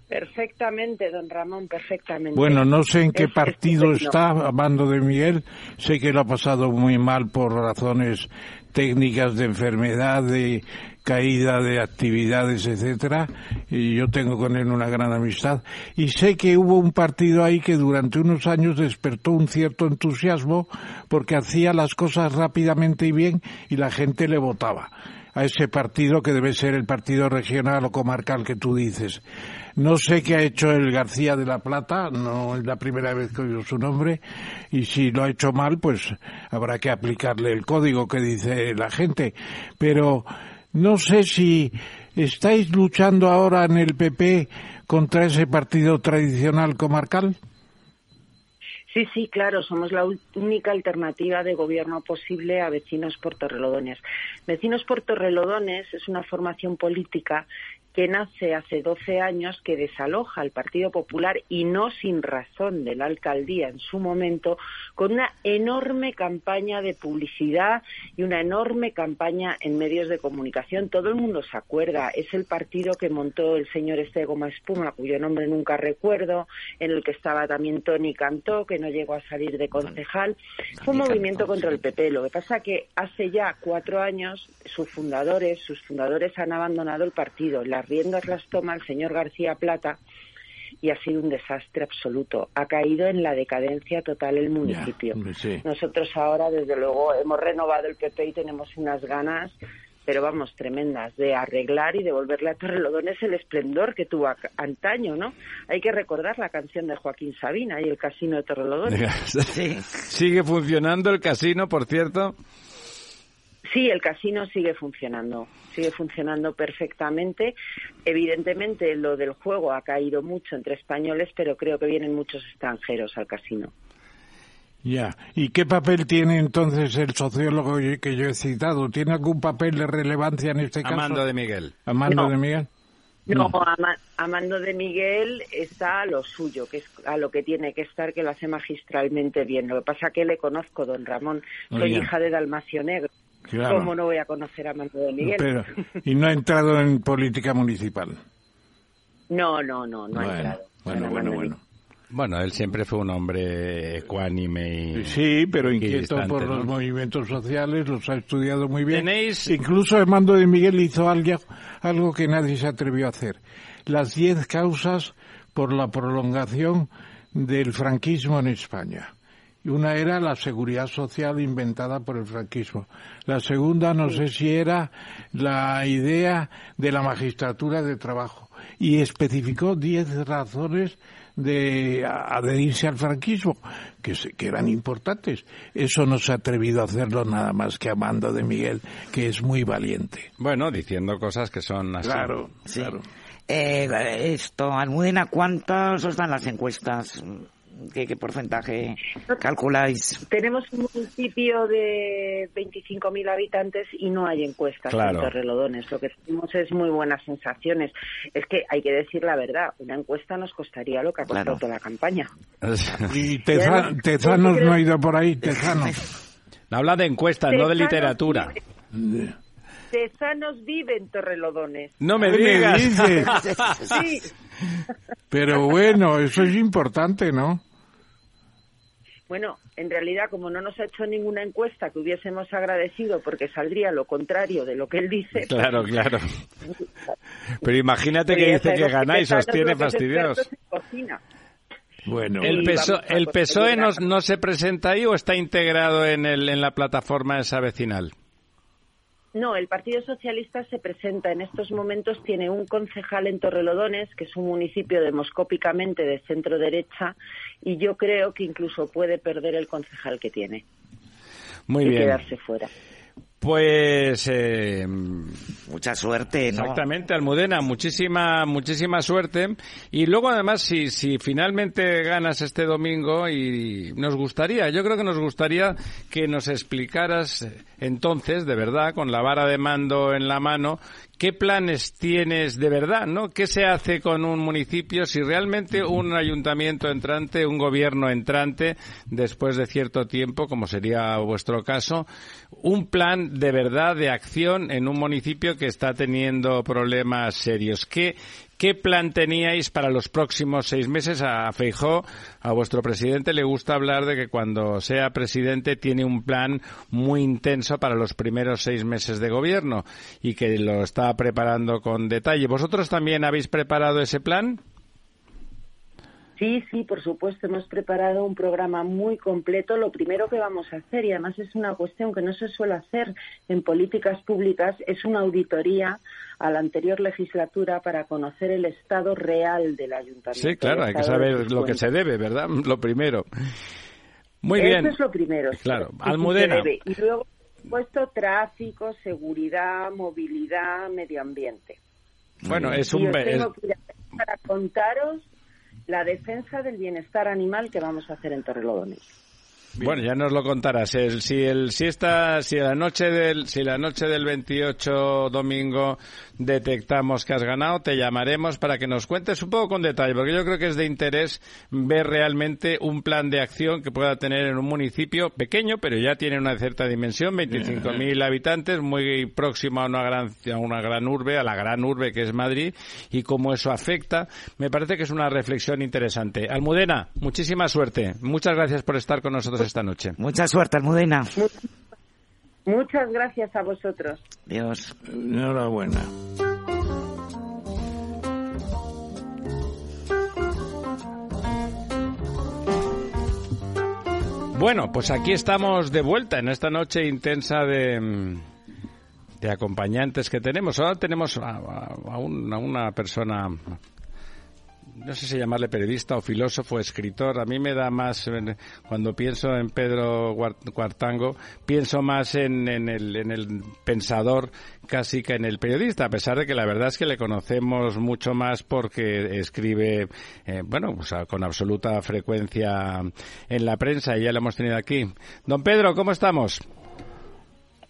Perfectamente, don Ramón, perfectamente. Bueno, no sé en qué partido está Amando de Miguel. Sé que lo ha pasado muy mal por razones técnicas de enfermedad, de caída de actividades, etcétera, y yo tengo con él una gran amistad. Y sé que hubo un partido ahí que durante unos años despertó un cierto entusiasmo porque hacía las cosas rápidamente y bien y la gente le votaba a ese partido que debe ser el partido regional o comarcal que tú dices. No sé qué ha hecho el García de la Plata, no es la primera vez que oigo su nombre, y si lo ha hecho mal, pues habrá que aplicarle el código que dice la gente. Pero no sé si estáis luchando ahora en el PP contra ese partido tradicional comarcal. Sí, sí, claro, somos la única alternativa de gobierno posible a Vecinos por Torrelodones. Vecinos por Torrelodones es una formación política que nace hace 12 años, que desaloja al Partido Popular y no sin razón de la alcaldía en su momento, con una enorme campaña de publicidad y una enorme campaña en medios de comunicación. Todo el mundo se acuerda. Es el partido que montó el señor este Goma Espuma, cuyo nombre nunca recuerdo, en el que estaba también Tony Cantó, que no llegó a salir de concejal. Fue un movimiento contra el PP. Lo que pasa que hace ya cuatro años sus fundadores, sus fundadores han abandonado el partido. La riendas las toma el señor García Plata y ha sido un desastre absoluto. Ha caído en la decadencia total el municipio. Nosotros ahora, desde luego, hemos renovado el PP y tenemos unas ganas, pero vamos, tremendas, de arreglar y devolverle a Torrelodones el esplendor que tuvo antaño, ¿no? Hay que recordar la canción de Joaquín Sabina y el casino de Torrelodones. Sigue funcionando el casino, por cierto. Sí, el casino sigue funcionando, sigue funcionando perfectamente. Evidentemente lo del juego ha caído mucho entre españoles, pero creo que vienen muchos extranjeros al casino. Ya. ¿Y qué papel tiene entonces el sociólogo que yo he citado? ¿Tiene algún papel de relevancia en este caso? Amando de Miguel. Amando de Miguel. No, Amando de Miguel está a lo suyo, que es a lo que tiene que estar, que lo hace magistralmente bien. Lo que pasa que le conozco, don Ramón. Soy hija de Dalmacio Negro. ¿Cómo no voy a conocer a de Miguel? ¿Y no ha entrado en política municipal? No, no, no, no ha entrado. Bueno, bueno, bueno. Bueno, él siempre fue un hombre ecuánime y... Sí, pero inquieto por los movimientos sociales, los ha estudiado muy bien. ¿Tenéis... Incluso Armando de Miguel hizo algo, algo que nadie se atrevió a hacer. Las diez causas por la prolongación del franquismo en España. Una era la seguridad social inventada por el franquismo. La segunda, no sé si era la idea de la magistratura de trabajo. Y especificó diez razones de adherirse al franquismo, que, que eran importantes. Eso no se ha atrevido a hacerlo nada más que Amando de Miguel, que es muy valiente. Bueno, diciendo cosas que son así. Claro, claro. Eh, esto, Almudena, ¿cuántas os dan las encuestas? ¿Qué, porcentaje calculáis? Tenemos un municipio de 25.000 habitantes y no hay encuestas en Torrelodones. Lo que tenemos es muy buenas sensaciones. Es que hay que decir la verdad, una encuesta nos costaría lo que ha costado toda la campaña. y Tezanos no ha ido por ahí, Tezanos. Habla de encuestas, no de literatura. Tezanos vive en Torrelodones. No me digas. sí. Pero bueno, eso es importante, ¿no? Bueno, en realidad, como no nos ha hecho ninguna encuesta que hubiésemos agradecido porque saldría lo contrario de lo que él dice. Claro, claro. Pero imagínate que dice que ganáis, os tiene fastidiados. Bueno, ¿El, PSOE, el PSOE no, no, se presenta ahí o está integrado en, el, en la plataforma esa vecinal? No, el Partido Socialista se presenta en estos momentos, tiene un concejal en Torrelodones, que es un municipio demoscópicamente de centro derecha, y yo creo que incluso puede perder el concejal que tiene. Muy y quedarse fuera. Pues eh, mucha suerte, ¿no? Exactamente, Almudena, muchísima muchísima suerte y luego además si si finalmente ganas este domingo y nos gustaría, yo creo que nos gustaría que nos explicaras entonces, de verdad, con la vara de mando en la mano, ¿Qué planes tienes de verdad, no? ¿Qué se hace con un municipio si realmente un ayuntamiento entrante, un gobierno entrante, después de cierto tiempo, como sería vuestro caso, un plan de verdad de acción en un municipio que está teniendo problemas serios? ¿Qué, ¿Qué plan teníais para los próximos seis meses? A Feijó, a vuestro presidente, le gusta hablar de que cuando sea presidente tiene un plan muy intenso para los primeros seis meses de gobierno y que lo está preparando con detalle. ¿Vosotros también habéis preparado ese plan? Sí, sí, por supuesto, hemos preparado un programa muy completo. Lo primero que vamos a hacer, y además es una cuestión que no se suele hacer en políticas públicas, es una auditoría a la anterior legislatura para conocer el estado real del ayuntamiento. Sí, claro, hay que saber lo que se debe, ¿verdad? Lo primero. Muy bien. Eso es lo primero. Claro, Almudena. Y luego, por supuesto, tráfico, seguridad, movilidad, medio ambiente. Bueno, es un... Tengo que para contaros la defensa del bienestar animal que vamos a hacer en Torrelodones. Bueno, ya nos lo contarás. si el si esta si la noche del si la noche del 28 domingo detectamos que has ganado, te llamaremos para que nos cuentes un poco con detalle, porque yo creo que es de interés ver realmente un plan de acción que pueda tener en un municipio pequeño, pero ya tiene una cierta dimensión, 25.000 habitantes, muy próximo a una gran a una gran urbe, a la gran urbe que es Madrid y cómo eso afecta. Me parece que es una reflexión interesante. Almudena, muchísima suerte. Muchas gracias por estar con nosotros esta noche. Mucha suerte, Almudena. Muchas gracias a vosotros. Dios. Enhorabuena. Bueno, pues aquí estamos de vuelta en esta noche intensa de, de acompañantes que tenemos. Ahora tenemos a, a una persona no sé si llamarle periodista o filósofo, escritor. A mí me da más, cuando pienso en Pedro Cuartango, pienso más en, el, en el pensador casi que en el periodista, a pesar de que la verdad es que le conocemos mucho más porque escribe, eh, bueno, con absoluta frecuencia en la prensa y ya lo hemos tenido aquí. Don Pedro, ¿cómo estamos?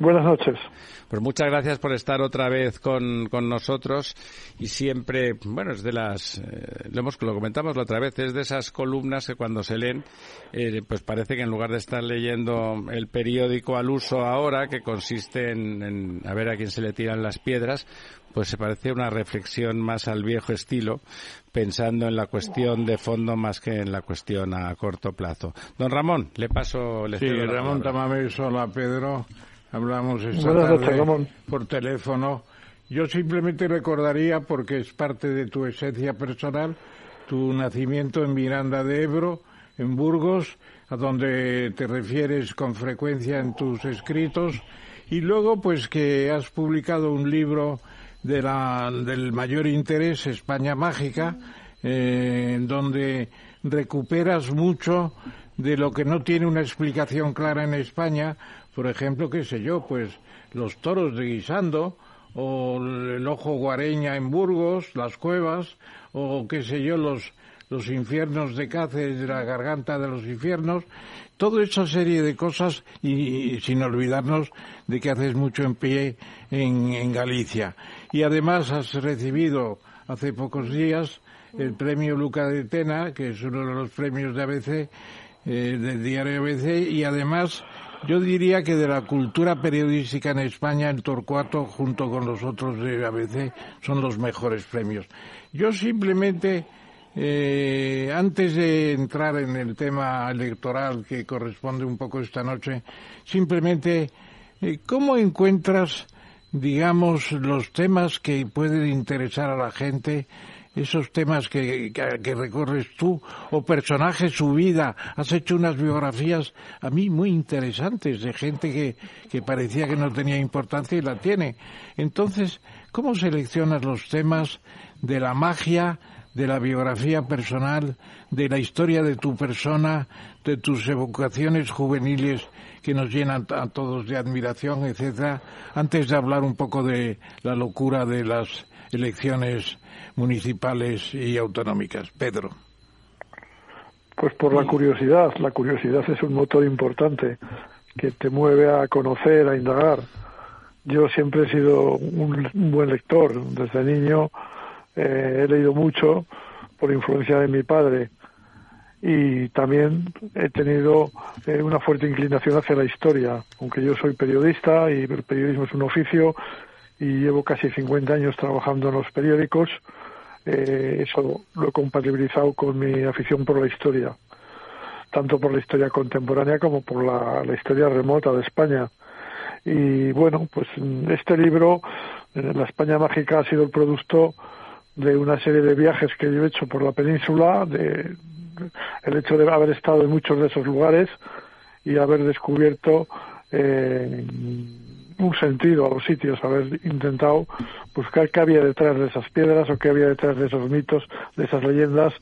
Buenas noches. Pues muchas gracias por estar otra vez con, con nosotros y siempre, bueno, es de las, eh, lo, hemos, lo comentamos la otra vez, es de esas columnas que cuando se leen, eh, pues parece que en lugar de estar leyendo el periódico al uso ahora, que consiste en, en a ver a quién se le tiran las piedras, pues se parece una reflexión más al viejo estilo, pensando en la cuestión de fondo más que en la cuestión a corto plazo. Don Ramón, le paso... Le sí, Ramón Tamames, hola Pedro. Hablamos esta tarde por teléfono. Yo simplemente recordaría, porque es parte de tu esencia personal, tu nacimiento en Miranda de Ebro, en Burgos, a donde te refieres con frecuencia en tus escritos, y luego pues que has publicado un libro de la, del mayor interés, España Mágica, eh, en donde recuperas mucho de lo que no tiene una explicación clara en España, por ejemplo, qué sé yo, pues los toros de Guisando, o el ojo guareña en Burgos, las cuevas, o qué sé yo, los, los infiernos de Cáceres, la garganta de los infiernos, toda esa serie de cosas y, sin olvidarnos de que haces mucho en pie en, en, Galicia. Y además has recibido hace pocos días el premio Luca de Tena, que es uno de los premios de ABC, eh, del diario ABC, y además yo diría que de la cultura periodística en España, el Torcuato, junto con los otros de ABC, son los mejores premios. Yo simplemente, eh, antes de entrar en el tema electoral que corresponde un poco esta noche, simplemente, eh, ¿cómo encuentras, digamos, los temas que pueden interesar a la gente esos temas que, que, recorres tú, o personajes, su vida. Has hecho unas biografías a mí muy interesantes de gente que, que parecía que no tenía importancia y la tiene. Entonces, ¿cómo seleccionas los temas de la magia, de la biografía personal, de la historia de tu persona, de tus evocaciones juveniles que nos llenan a todos de admiración, etcétera, antes de hablar un poco de la locura de las elecciones municipales y autonómicas. Pedro. Pues por la curiosidad. La curiosidad es un motor importante que te mueve a conocer, a indagar. Yo siempre he sido un, buen lector. Desde niño eh, he leído mucho por influencia de mi padre y también he tenido eh, una fuerte inclinación hacia la historia, aunque yo soy periodista y el periodismo es un oficio y llevo casi 50 años trabajando en los periódicos, eh, eso lo he compatibilizado con mi afición por la historia, tanto por la historia contemporánea como por la, historia remota de España. Y bueno, pues este libro, eh, La España Mágica, ha sido el producto de una serie de viajes que yo he hecho por la península, de, el hecho de haber estado en muchos de esos lugares y haber descubierto eh, un sentido a los sitios, haber intentado buscar qué había detrás de esas piedras o qué había detrás de esos mitos, de esas leyendas,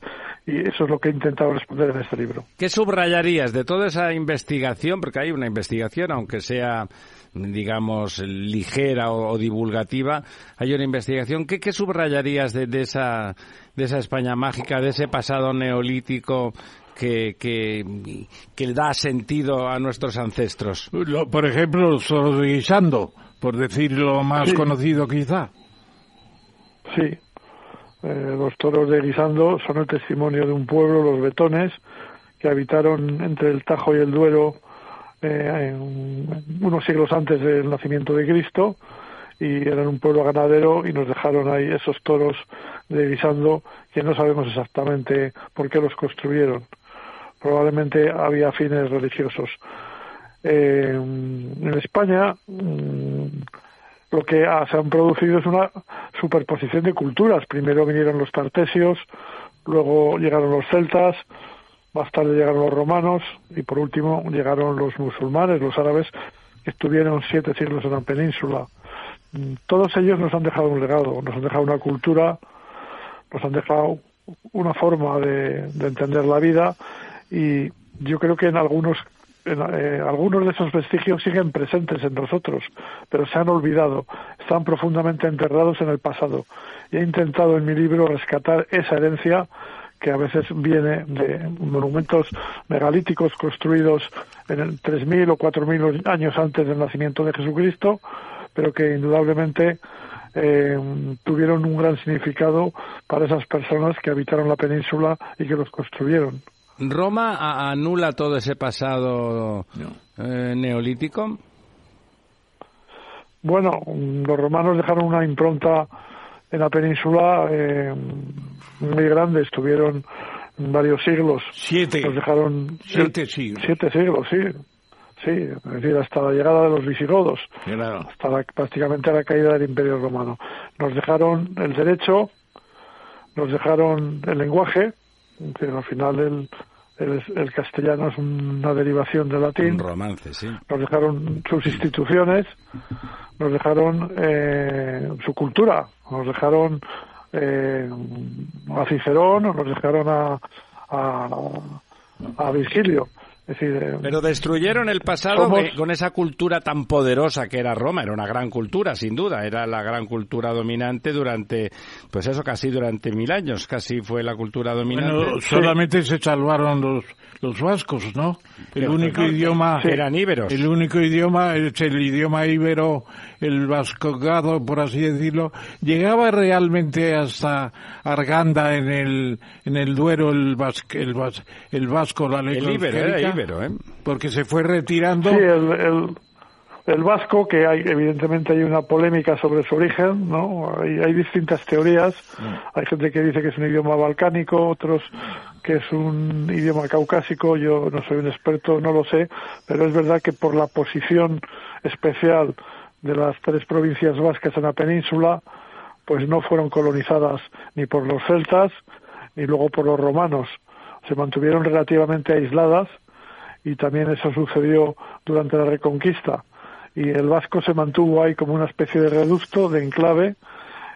y eso es lo que he intentado responder en este libro. ¿Qué subrayarías de toda esa investigación? Porque hay una investigación, aunque sea digamos, ligera o, divulgativa, hay una investigación. ¿Qué, qué subrayarías de, de, esa, de esa España mágica, de ese pasado neolítico que, que, que da sentido a nuestros ancestros. por ejemplo, los toros de guisando, por decirlo más conocido quizá. Sí, eh, los toros de guisando son el testimonio de un pueblo, los betones, que habitaron entre el Tajo y el Duero eh, unos siglos antes del nacimiento de Cristo y eran un pueblo ganadero y nos dejaron ahí esos toros de guisando que no sabemos exactamente por qué los construyeron probablemente había fines religiosos. Eh, en España mm, lo que se han producido es una superposición de culturas. Primero vinieron los tartesios, luego llegaron los celtas, más tarde llegaron los romanos y por último llegaron los musulmanes, los árabes, que estuvieron siete siglos en la península. Mm, todos ellos nos han dejado un legado, nos han dejado una cultura, nos han dejado una forma de entender la vida y yo creo que en algunos eh, algunos de esos vestigios siguen presentes en nosotros, pero se han olvidado, están profundamente enterrados en el pasado. Y he intentado en mi libro rescatar esa herencia que a veces viene de monumentos megalíticos construidos en el 3.000 o 4.000 años antes del nacimiento de Jesucristo, pero que indudablemente eh, tuvieron un gran significado para esas personas que habitaron la península y que los construyeron. ¿Roma anula todo ese pasado eh, neolítico? Bueno, los romanos dejaron una impronta en la península eh, muy grande, estuvieron varios siglos. Siete. Nos dejaron siete siglos. Siete siglos, sí. Sí, es decir, hasta la llegada de los visigodos, hasta prácticamente la caída del Imperio Romano. Nos dejaron el derecho, nos dejaron el lenguaje, que al final el, el, castellano es una derivación del latín. Un romance, sí. Nos dejaron sus instituciones, nos dejaron eh, su cultura, nos dejaron eh, a Cicerón, nos dejaron a, a, a Virgilio. Eh, Pero destruyeron el pasado con esa cultura tan poderosa que era Roma. Era una gran cultura, sin duda. Era la gran cultura dominante durante, pues eso, casi durante mil años. Casi fue la cultura dominante. Bueno, solamente se salvaron los, los vascos, ¿no? El único idioma... Eran íberos. El único idioma es el idioma íbero, el vascogado, por así decirlo. Llegaba realmente hasta Arganda en el, en el Duero el, el, el vasco, la lengua Íbero, ¿eh? Porque se fue retirando. Sí, el, el, vasco, que hay, evidentemente hay una polémica sobre su origen, ¿no? Hay, hay distintas teorías. Mm. Hay gente que dice que es un idioma balcánico, otros que es un idioma caucásico. Yo no soy un experto, no lo sé, pero es verdad que por la posición especial de las tres provincias vascas en la península, pues no fueron colonizadas ni por los celtas ni luego por los romanos. Se mantuvieron relativamente aisladas y también eso sucedió durante la Reconquista. Y el vasco se mantuvo ahí como una especie de reducto, de enclave,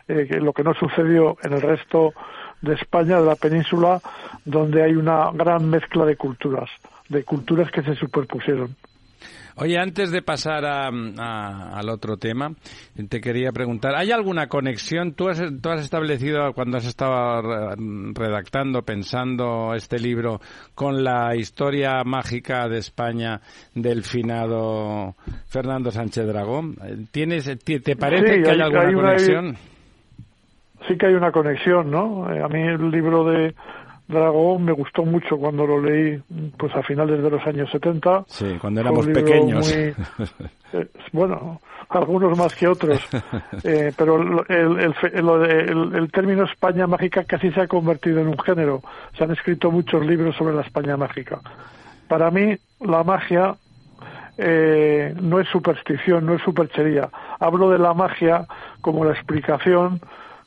eh, lo que no sucedió en el resto de España, de la península, donde hay una gran mezcla de culturas, de culturas que se superpusieron. Oye, antes de pasar a, al otro tema, te quería preguntar, ¿hay alguna conexión? ¿Tú has, tú has establecido cuando has estado redactando, pensando este libro con la historia mágica de España del finado Fernando Sánchez Dragón? ¿Tienes, ¿Te parece que hay, alguna conexión? sí que hay una conexión, ¿no? Eh, a mí el libro de Dragón me gustó mucho cuando lo leí pues a finales de los años 70. Sí, cuando éramos pequeños. Eh, bueno, algunos más que otros. Eh, pero el, el, el, término España mágica casi se ha convertido en un género. Se han escrito muchos libros sobre la España mágica. Para mí, la magia eh, no es superstición, no es superchería. Hablo de la magia como la explicación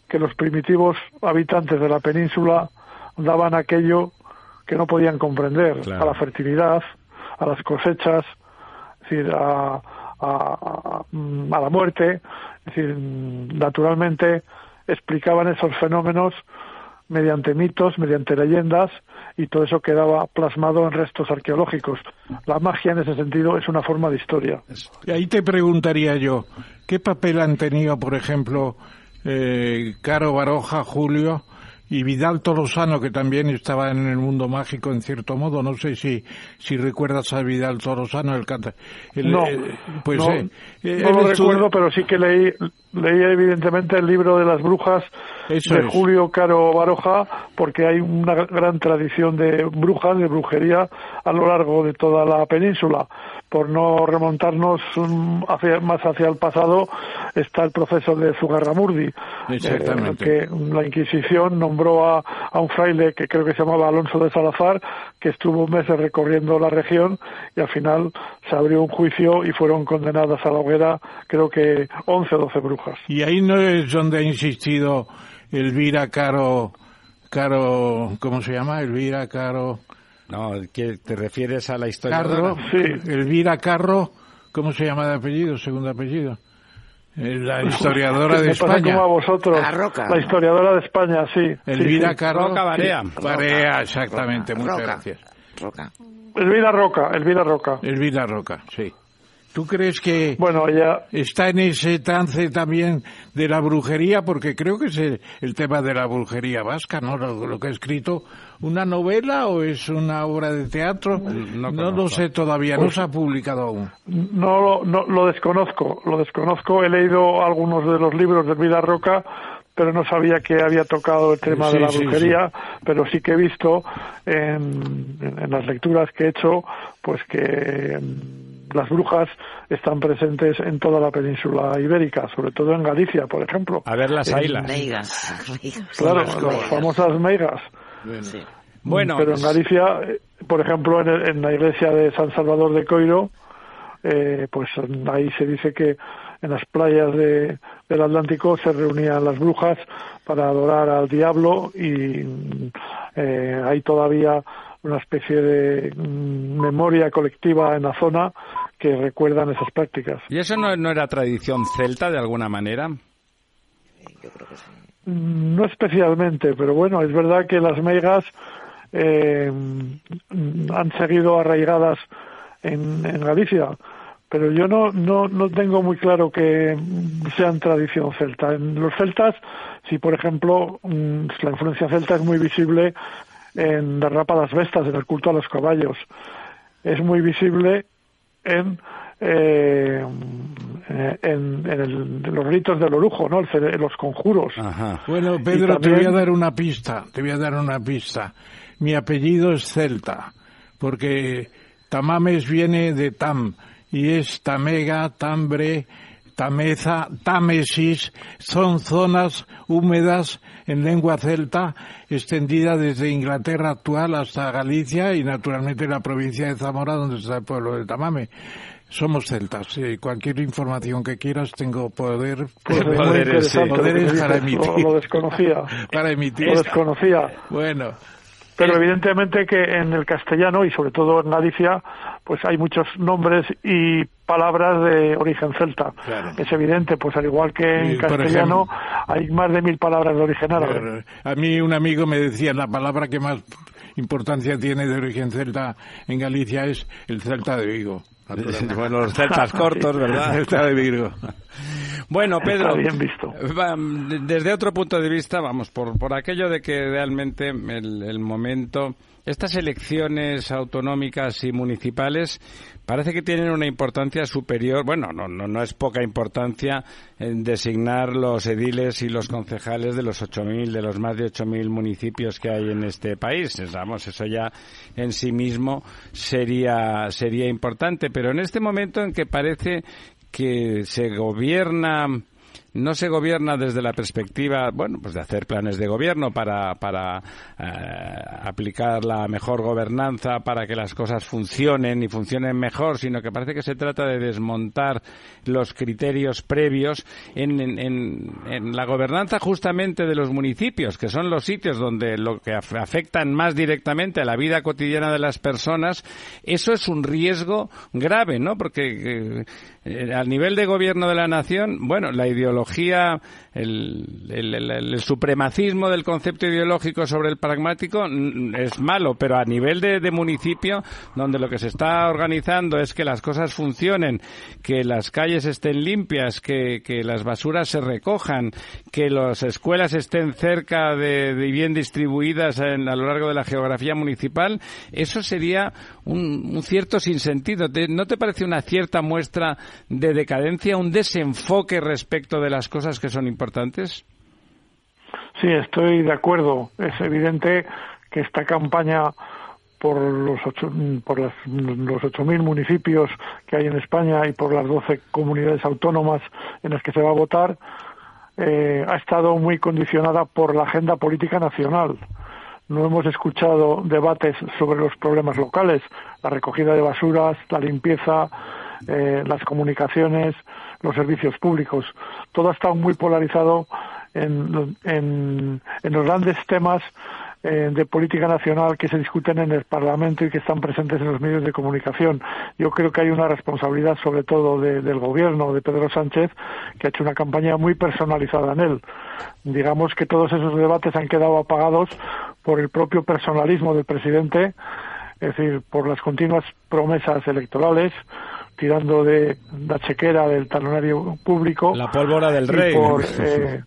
que los primitivos habitantes de la península daban aquello que no podían comprender, a la fertilidad, a las cosechas, es decir, a, a, la muerte, es decir, naturalmente explicaban esos fenómenos mediante mitos, mediante leyendas, y todo eso quedaba plasmado en restos arqueológicos. La magia en ese sentido es una forma de historia. Y ahí te preguntaría yo, ¿qué papel han tenido, por ejemplo, eh, Caro Baroja, Julio, y Vidal Torosano, que también estaba en el mundo mágico en cierto modo. No sé si, si recuerdas a Vidal Torosano, el canta. no, pues, no, eh, no lo recuerdo, pero sí que leí, leí evidentemente el libro de las brujas de Julio Caro Baroja, porque hay una gran tradición de brujas, de brujería, a lo largo de toda la península por no remontarnos más hacia el pasado, está el proceso de Zugarramurdi, eh, que la Inquisición nombró a, un fraile que creo que se llamaba Alonso de Salazar, que estuvo meses recorriendo la región y al final se abrió un juicio y fueron condenadas a la hoguera, creo que 11 o 12 brujas. Y ahí no es donde ha insistido Elvira Caro, Caro, ¿cómo se llama? Elvira Caro. No, que te refieres a la historia. Carro, sí, Elvira Carro, ¿cómo se llama de apellido, segundo apellido? Eh, la historiadora de España. como a vosotros. La Roca. La historiadora de España, sí. Elvira sí, Carro. Roca Barea. Barea, exactamente, muchas gracias. Roca. Elvira Roca, Elvira Roca. Elvira Roca, sí. ¿Tú crees que bueno, ella... está en ese trance también de la brujería? Porque creo que es el, tema de la brujería vasca, ¿no? Lo, que ha escrito, ¿una novela o es una obra de teatro? No, lo sé todavía, no se ha publicado aún. No, no, lo desconozco, lo desconozco. He leído algunos de los libros de Vida Roca, pero no sabía que había tocado el tema de la brujería, pero sí que he visto en, en, las lecturas que he hecho, pues que las brujas están presentes en toda la península ibérica, sobre todo en Galicia, por ejemplo. A ver las ailas. Claro, las famosas meigas. Bueno, pero en Galicia, eh, por ejemplo, en, la iglesia de San Salvador de Coiro, eh, pues ahí se dice que en las playas de, del Atlántico se reunían las brujas para adorar al diablo y eh, hay todavía una especie de mm, memoria colectiva en la zona que recuerdan esas prácticas. ¿Y eso no, era tradición celta de alguna manera? Mm, no especialmente, pero bueno, es verdad que las megas eh, han seguido arraigadas en, en, Galicia, pero yo no, no, no tengo muy claro que sean tradición celta. En los celtas, si por ejemplo mm, la influencia celta es muy visible en las rápadas vestas, en el culto a los caballos. Es muy visible en, eh, en, los ritos del orujo, ¿no? los conjuros. Bueno, Pedro, te voy a dar una pista, te voy a dar una pista. Mi apellido es celta, porque Tamames viene de Tam, y es Tamega, Tambre, Tameza, Támesis, son zonas húmedas en lengua celta, extendida desde Inglaterra actual hasta Galicia y naturalmente la provincia de Zamora, donde está el pueblo de Tamame. Somos celtas. y cualquier información que quieras, tengo poder, pues poderes, para emitir. Lo, desconocía. para emitir. Lo desconocía. Bueno. Pero evidentemente que en el castellano y sobre todo en Galicia, pues hay muchos nombres y palabras de origen celta. Es evidente, pues al igual que en castellano hay más de mil palabras de origen árabe. A mí un amigo me decía la palabra que más importancia tiene de origen celta en Galicia es el celta de Vigo. Bueno, los celtas cortos, ¿verdad? Celta de. Bueno, Pedro, bien visto. desde otro punto de vista, vamos, por, por aquello de que realmente el, el momento, estas elecciones autonómicas y municipales parece que tienen una importancia superior, bueno, no, no, no es poca importancia en designar los ediles y los concejales de los 8.000, de los más de 8.000 municipios que hay en este país. Vamos, eso ya en sí mismo sería, sería importante, pero en este momento en que parece que se gobierna no se gobierna desde la perspectiva, bueno, pues de hacer planes de gobierno para, para eh, aplicar la mejor gobernanza, para que las cosas funcionen y funcionen mejor, sino que parece que se trata de desmontar los criterios previos en, en, la gobernanza justamente de los municipios, que son los sitios donde lo que afectan más directamente a la vida cotidiana de las personas, eso es un riesgo grave, ¿no? Porque eh, al nivel de gobierno de la nación, bueno, la ideología, el, supremacismo del concepto ideológico sobre el pragmático es malo, pero a nivel de, municipio, donde lo que se está organizando es que las cosas funcionen, que las calles estén limpias, que, las basuras se recojan, que las escuelas estén cerca de, bien distribuidas a lo largo de la geografía municipal, eso sería un, un cierto sinsentido. ¿No te parece una cierta muestra de decadencia, un desenfoque respecto de las cosas que son importantes? Sí, estoy de acuerdo. Es evidente que esta campaña por los ocho, por los 8.000 municipios que hay en España y por las 12 comunidades autónomas en las que se va a votar eh, ha estado muy condicionada por la agenda política nacional. No hemos escuchado debates sobre los problemas locales, la recogida de basuras, la limpieza, eh, las comunicaciones, los servicios públicos. Todo ha estado muy polarizado en, en, los grandes temas eh, de política nacional que se discuten en el Parlamento y que están presentes en los medios de comunicación. Yo creo que hay una responsabilidad, sobre todo del gobierno de Pedro Sánchez, que ha hecho una campaña muy personalizada en él. Digamos que todos esos debates han quedado apagados por el propio personalismo del presidente, es decir, por las continuas promesas electorales, tirando de la chequera del talonario público. La pólvora del rey. Eh,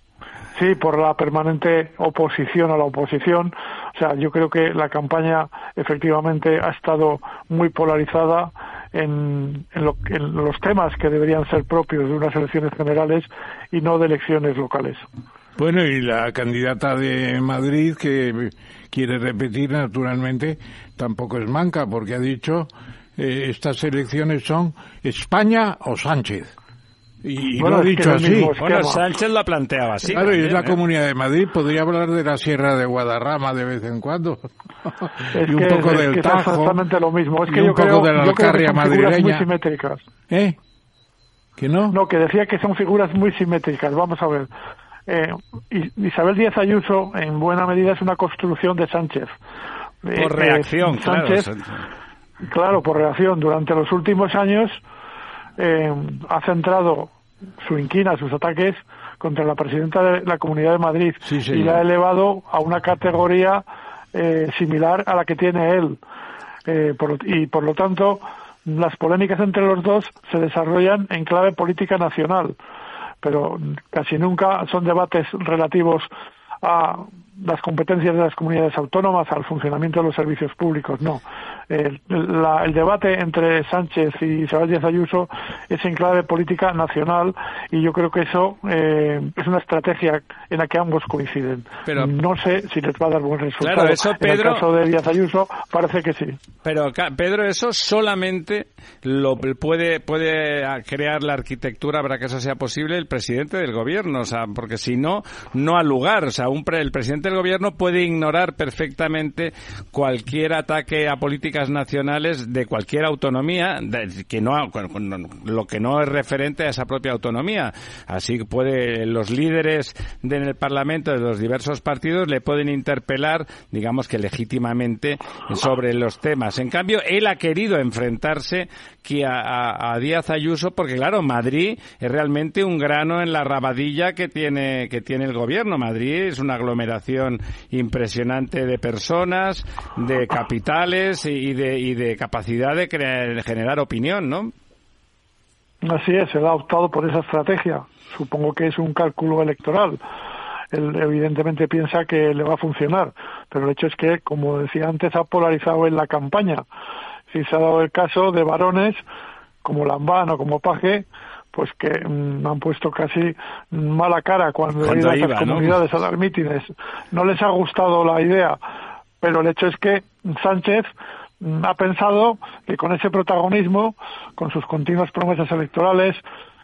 sí, por la permanente oposición a la oposición. O sea, yo creo que la campaña efectivamente ha estado muy polarizada en, en los temas que deberían ser propios de unas elecciones generales y no de elecciones locales. Bueno, y la candidata de Madrid que quiere repetir, naturalmente, tampoco es manca, porque ha dicho eh, estas elecciones son España o Sánchez. Y lo ha dicho así. Bueno, Sánchez la planteaba así. Claro, y es la ¿eh? Comunidad de Madrid. Podría hablar de la Sierra de Guadarrama de vez en cuando. y un poco del Tajo. Es exactamente lo mismo. Es que y un poco de la Alcarria madrileña. muy simétricas. ¿Eh? ¿Que no? No, que decía que son figuras muy simétricas. Vamos a ver. Eh, Isabel Díaz Ayuso, en buena medida, es una construcción de Sánchez. Por eh, reacción, Sánchez, claro. Por reacción. Durante los últimos años eh, ha centrado su inquina, sus ataques contra la presidenta de la Comunidad de Madrid y la ha elevado a una categoría similar a la que tiene él. y por lo tanto, las polémicas entre los dos se desarrollan en clave política nacional pero casi nunca son debates relativos a las competencias de las comunidades autónomas, al funcionamiento de los servicios públicos, no. El, debate entre Sánchez y Isabel Díaz Ayuso es en clave política nacional y yo creo que eso eh, es una estrategia en la que ambos coinciden. Pero, no sé si les va a dar buen resultado. Claro, eso, Pedro, en el caso de Díaz Ayuso parece que sí. Pero Pedro, eso solamente lo puede puede crear la arquitectura para que eso sea posible el presidente del gobierno, o sea, porque si no no ha lugar, o sea, un el presidente del gobierno puede ignorar perfectamente cualquier ataque a nacionales de cualquier autonomía, que no, lo que no es referente a esa propia autonomía. Así que puede, los líderes en el Parlamento de los diversos partidos le pueden interpelar, digamos que legítimamente, sobre los temas. En cambio, él ha querido enfrentarse a, a, Díaz Ayuso porque, claro, Madrid es realmente un grano en la rabadilla que tiene, que tiene el gobierno. Madrid es una aglomeración impresionante de personas, de capitales y de, y de capacidad de, generar opinión, ¿no? Así es, él ha optado por esa estrategia. Supongo que es un cálculo electoral. Él evidentemente piensa que le va a funcionar, pero el hecho es que, como decía antes, ha polarizado en la campaña. Si se ha dado el caso de varones como Lambán o como Paje, pues que mm, han puesto casi mala cara cuando, han ido a las comunidades a dar mítines. No les ha gustado la idea, pero el hecho es que Sánchez ha pensado que con ese protagonismo, con sus continuas promesas electorales,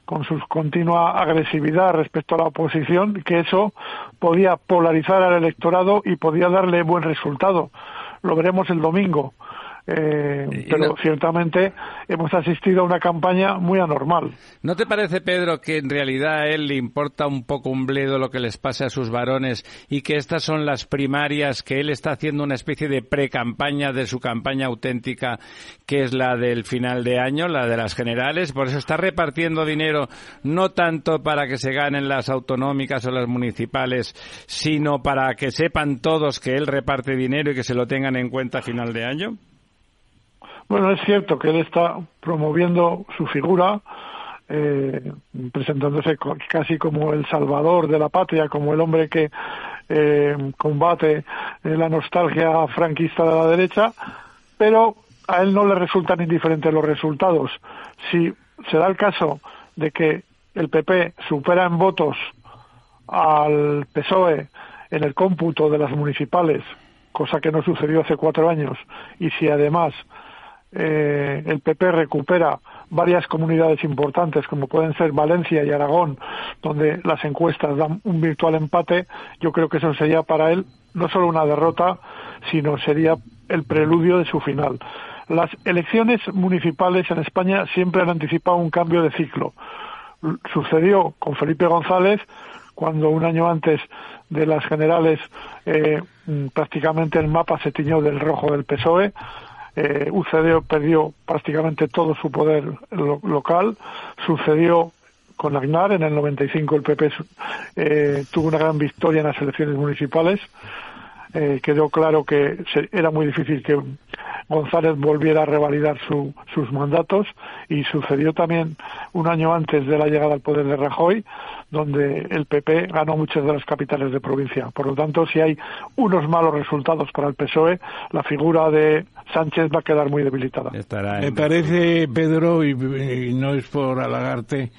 con su continua agresividad respecto a la oposición, que eso podía polarizar al electorado y podía darle buen resultado. Lo veremos el domingo. Eh, pero ciertamente hemos asistido a una campaña muy anormal. ¿No te parece, Pedro, que en realidad a él le importa un poco un bledo lo que les pase a sus varones y que estas son las primarias, que él está haciendo una especie de pre-campaña de su campaña auténtica, que es la del final de año, la de las generales? Por eso está repartiendo dinero no tanto para que se ganen las autonómicas o las municipales, sino para que sepan todos que él reparte dinero y que se lo tengan en cuenta a final de año. Bueno, es cierto que él está promoviendo su figura, eh, presentándose casi como el salvador de la patria, como el hombre que eh, combate la nostalgia franquista de la derecha, pero a él no le resultan indiferentes los resultados. Si se da el caso de que el PP supera en votos al PSOE en el cómputo de las municipales, cosa que no sucedió hace cuatro años, y si además eh, el PP recupera varias comunidades importantes como pueden ser Valencia y Aragón, donde las encuestas dan un virtual empate, yo creo que eso sería para él no solo una derrota, sino sería el preludio de su final. Las elecciones municipales en España siempre han anticipado un cambio de ciclo. Sucedió con Felipe González cuando un año antes de las generales eh, prácticamente el mapa se tiñó del rojo del PSOE eh, perdió prácticamente todo su poder local. Sucedió con Agnar, en el 95 el PP eh, tuvo una gran victoria en las elecciones municipales. Eh, quedó claro que era muy difícil que González volviera a revalidar sus mandatos y sucedió también un año antes de la llegada al poder de Rajoy, donde el PP ganó muchas de las capitales de provincia. Por lo tanto, si hay unos malos resultados para el PSOE, la figura de Sánchez va a quedar muy debilitada. Me parece, Pedro, y, no es por halagarte,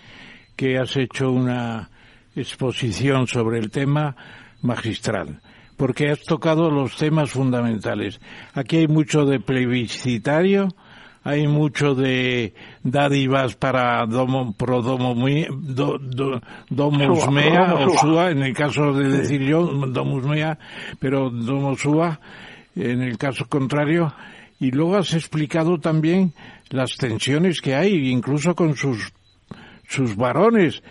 que has hecho una exposición sobre el tema magistral porque has tocado los temas fundamentales. Aquí hay mucho de plebiscitario, hay mucho de dádivas para domo, pro domo, domus mea o sua, en el caso de decir yo, domus mea, pero domus sua, en el caso contrario. Y luego has explicado también las tensiones que hay, incluso con sus, sus varones,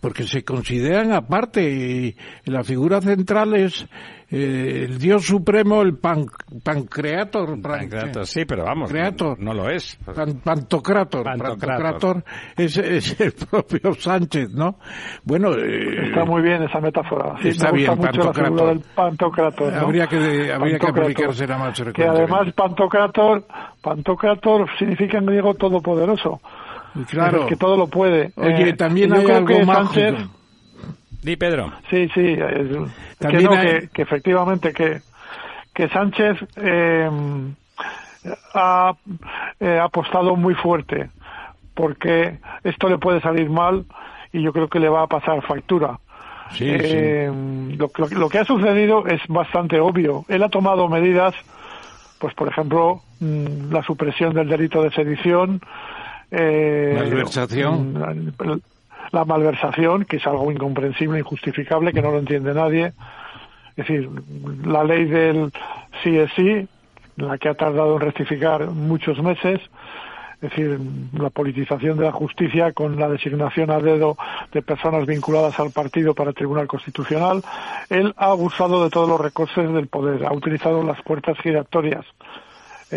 porque se consideran aparte. Y la figura central es eh, el Dios Supremo, el pan, Pancreator. Pancreator, sí, pero vamos, creator, no, lo es. pantocrator, pantocrator. es, es, el propio Sánchez, ¿no? Bueno... Eh, está muy bien esa metáfora. Sí, está bien, mucho la del pantocrator. Habría que, habría que aplicarse la más Que además pantocrator, pantocrator significa en griego todopoderoso. Claro. que todo lo puede. Oye, eh, también hay algo mágico. Di, Pedro. Sí, sí. que, que, efectivamente que, que Sánchez eh, ha eh, apostado muy fuerte porque esto le puede salir mal y yo creo que le va a pasar factura. Sí, eh, Lo, lo, que ha sucedido es bastante obvio. Él ha tomado medidas, pues por ejemplo, mm, la supresión del delito de sedición, eh, malversación. Mm, la malversación, que es algo incomprensible, injustificable, que no lo entiende nadie. Es decir, la ley del sí es sí, la que ha tardado en rectificar muchos meses, es decir, la politización de la justicia con la designación a dedo de personas vinculadas al partido para el Tribunal Constitucional. Él ha abusado de todos los recortes del poder, ha utilizado las puertas giratorias,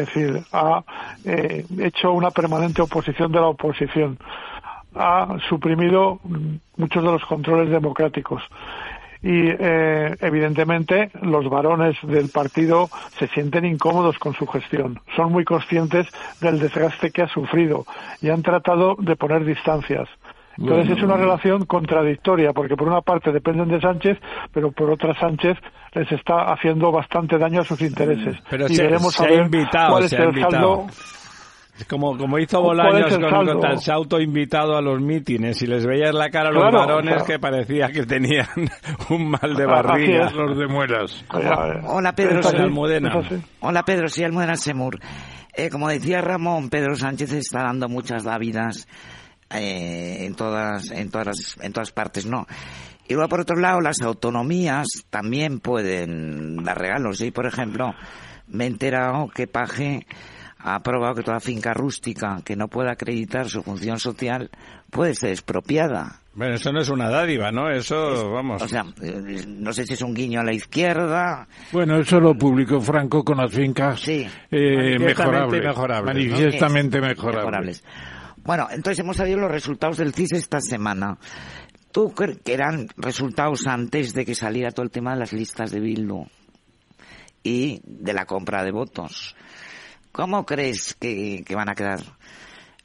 es decir, ha eh, hecho una permanente oposición de la oposición ha suprimido muchos de los controles democráticos. Y eh, evidentemente los varones del partido se sienten incómodos con su gestión. Son muy conscientes del desgaste que ha sufrido y han tratado de poner distancias. Entonces es una relación contradictoria, porque por una parte dependen de Sánchez, pero por otra Sánchez les está haciendo bastante daño a sus intereses. y veremos a ver cuál es el saldo como, como hizo Bolaños con, se ha autoinvitado a los mítines y les veías la cara a los varones que parecía que tenían un mal de barriga. Los de muelas. Hola Pedro, soy Almudena. Hola Pedro, soy Almudena Semur. Eh, como decía Ramón, Pedro Sánchez está dando muchas dávidas eh, en todas, en todas, en todas partes, ¿no? Y luego por otro lado, las autonomías también pueden dar regalos. Y por ejemplo, me he enterado que Paje ha aprobado que toda finca rústica que no pueda acreditar su función social puede ser expropiada. Bueno, eso no es una dádiva, ¿no? Eso, vamos. O sea, no sé si es un guiño a la izquierda. Bueno, eso lo publicó Franco con las fincas sí. eh, mejorables. Manifiestamente mejorables. Bueno, entonces hemos sabido los resultados del CIS esta semana. ¿Tú crees que eran resultados antes de que saliera todo el tema de las listas de Bildu y de la compra de votos? ¿Cómo crees que, van a quedar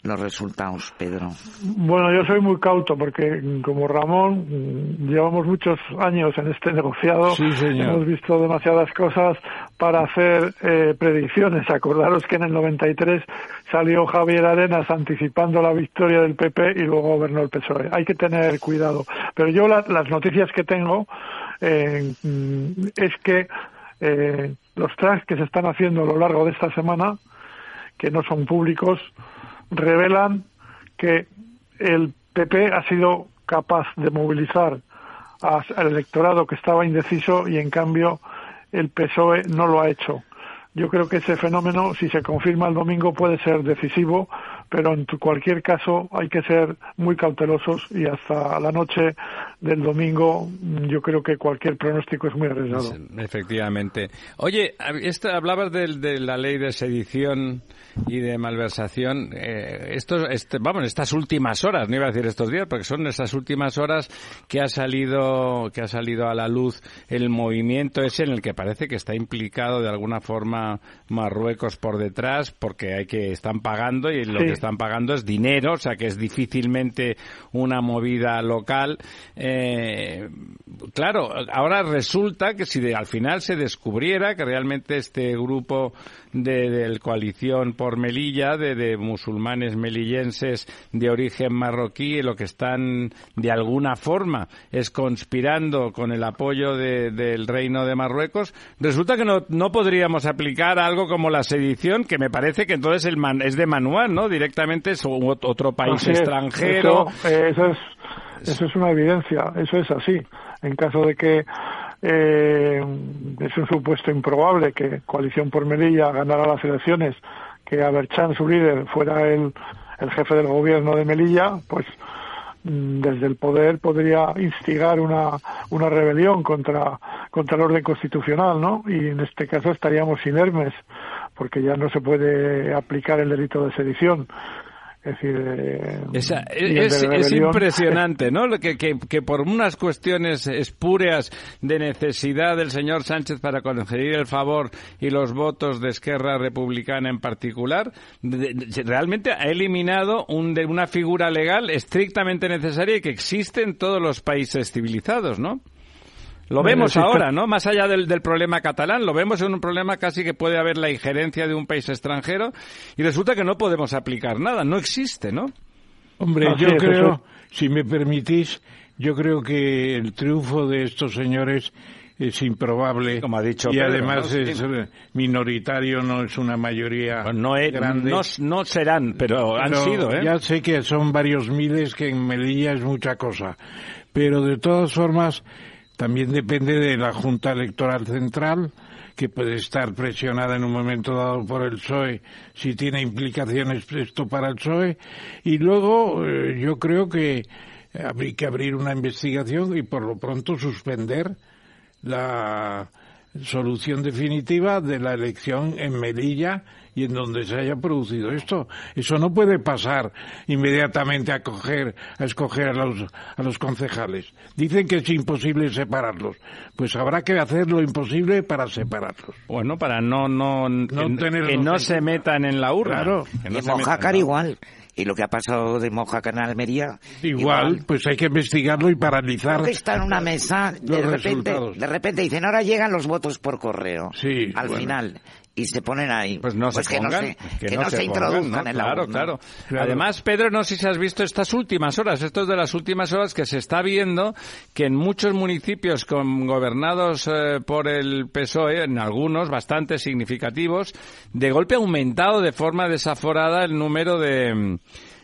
los resultados, Pedro? Bueno, yo soy muy cauto porque, como Ramón, llevamos muchos años en este negociado. Hemos visto demasiadas cosas para hacer eh, predicciones. Acordaros que en el 93 salió Javier Arenas anticipando la victoria del PP y luego gobernó el PSOE. Hay que tener cuidado. Pero yo las noticias que tengo eh, es que eh, los tracks que se están haciendo a lo largo de esta semana, que no son públicos, revelan que el PP ha sido capaz de movilizar al electorado que estaba indeciso y en cambio el PSOE no lo ha hecho. Yo creo que ese fenómeno, si se confirma el domingo, puede ser decisivo pero en cualquier caso hay que ser muy cautelosos y hasta la noche del domingo yo creo que cualquier pronóstico es muy arriesgado. Efectivamente. Oye, hablabas de, de la ley de sedición y de malversación. Eh, estos, este, vamos, estas últimas horas, no iba a decir estos días, porque son esas últimas horas que ha salido, que ha salido a la luz el movimiento ese en el que parece que está implicado de alguna forma Marruecos por detrás, porque hay que están pagando y lo que están pagando es dinero, o sea que es difícilmente una movida local. Eh, claro, ahora resulta que si al final se descubriera que realmente este grupo de, de coalición por Melilla, de, musulmanes melillenses de origen marroquí, lo que están de alguna forma es conspirando con el apoyo del reino de Marruecos, resulta que no, no podríamos aplicar algo como la sedición, que me parece que entonces el es de manual, ¿no? Directamente es otro país extranjero. Eh, eso, es, eso es una evidencia, eso es así. En caso de que eh, es un supuesto improbable que Coalición por Melilla ganara las elecciones, que Aberchan, su líder, fuera el, el jefe del gobierno de Melilla, pues mm, desde el poder podría instigar una, una rebelión contra, contra el orden constitucional, ¿no? Y en este caso estaríamos inermes, porque ya no se puede aplicar el delito de sedición. Es decir, eh, es, impresionante, ¿no? Que, que, que, por unas cuestiones espúreas de necesidad del señor Sánchez para conseguir el favor y los votos de Esquerra Republicana en particular, realmente ha eliminado un, de una figura legal estrictamente necesaria y que existe en todos los países civilizados, ¿no? Lo vemos ahora, ¿no? Más allá del, problema catalán, lo vemos en un problema casi que puede haber la injerencia de un país extranjero y resulta que no podemos aplicar nada, no existe, ¿no? Hombre, yo creo, si me permitís, yo creo que el triunfo de estos señores es improbable Como ha dicho y además es minoritario, no es una mayoría no grande. No, serán, pero, han sido. ¿eh? Ya sé que son varios miles, que en Melilla es mucha cosa, pero de todas formas también depende de la Junta Electoral Central, que puede estar presionada en un momento dado por el PSOE si tiene implicaciones esto para el PSOE. Y luego eh, yo creo que habría que abrir una investigación y por lo pronto suspender la solución definitiva de la elección en Melilla y en donde se haya producido esto. Eso no puede pasar inmediatamente a, coger, a escoger a los, a los concejales. Dicen que es imposible separarlos. Pues habrá que hacer lo imposible para separarlos. Bueno, para no, no, que, no se metan en la urna. Claro. Que y Mojácar igual. Y lo que ha pasado de Mojácar en Almería. Igual, pues hay que investigarlo y paralizar. está en una mesa, de repente, de repente dicen, ahora llegan los votos por correo. Sí. Al final y se ponen ahí. Pues no pues se pongan, que no se, introduzcan en la claro, claro, Además, Pedro, no sé si has visto estas últimas horas, esto es de las últimas horas que se está viendo que en muchos municipios con gobernados eh, por el PSOE, en algunos bastante significativos, de golpe ha aumentado de forma desaforada el número de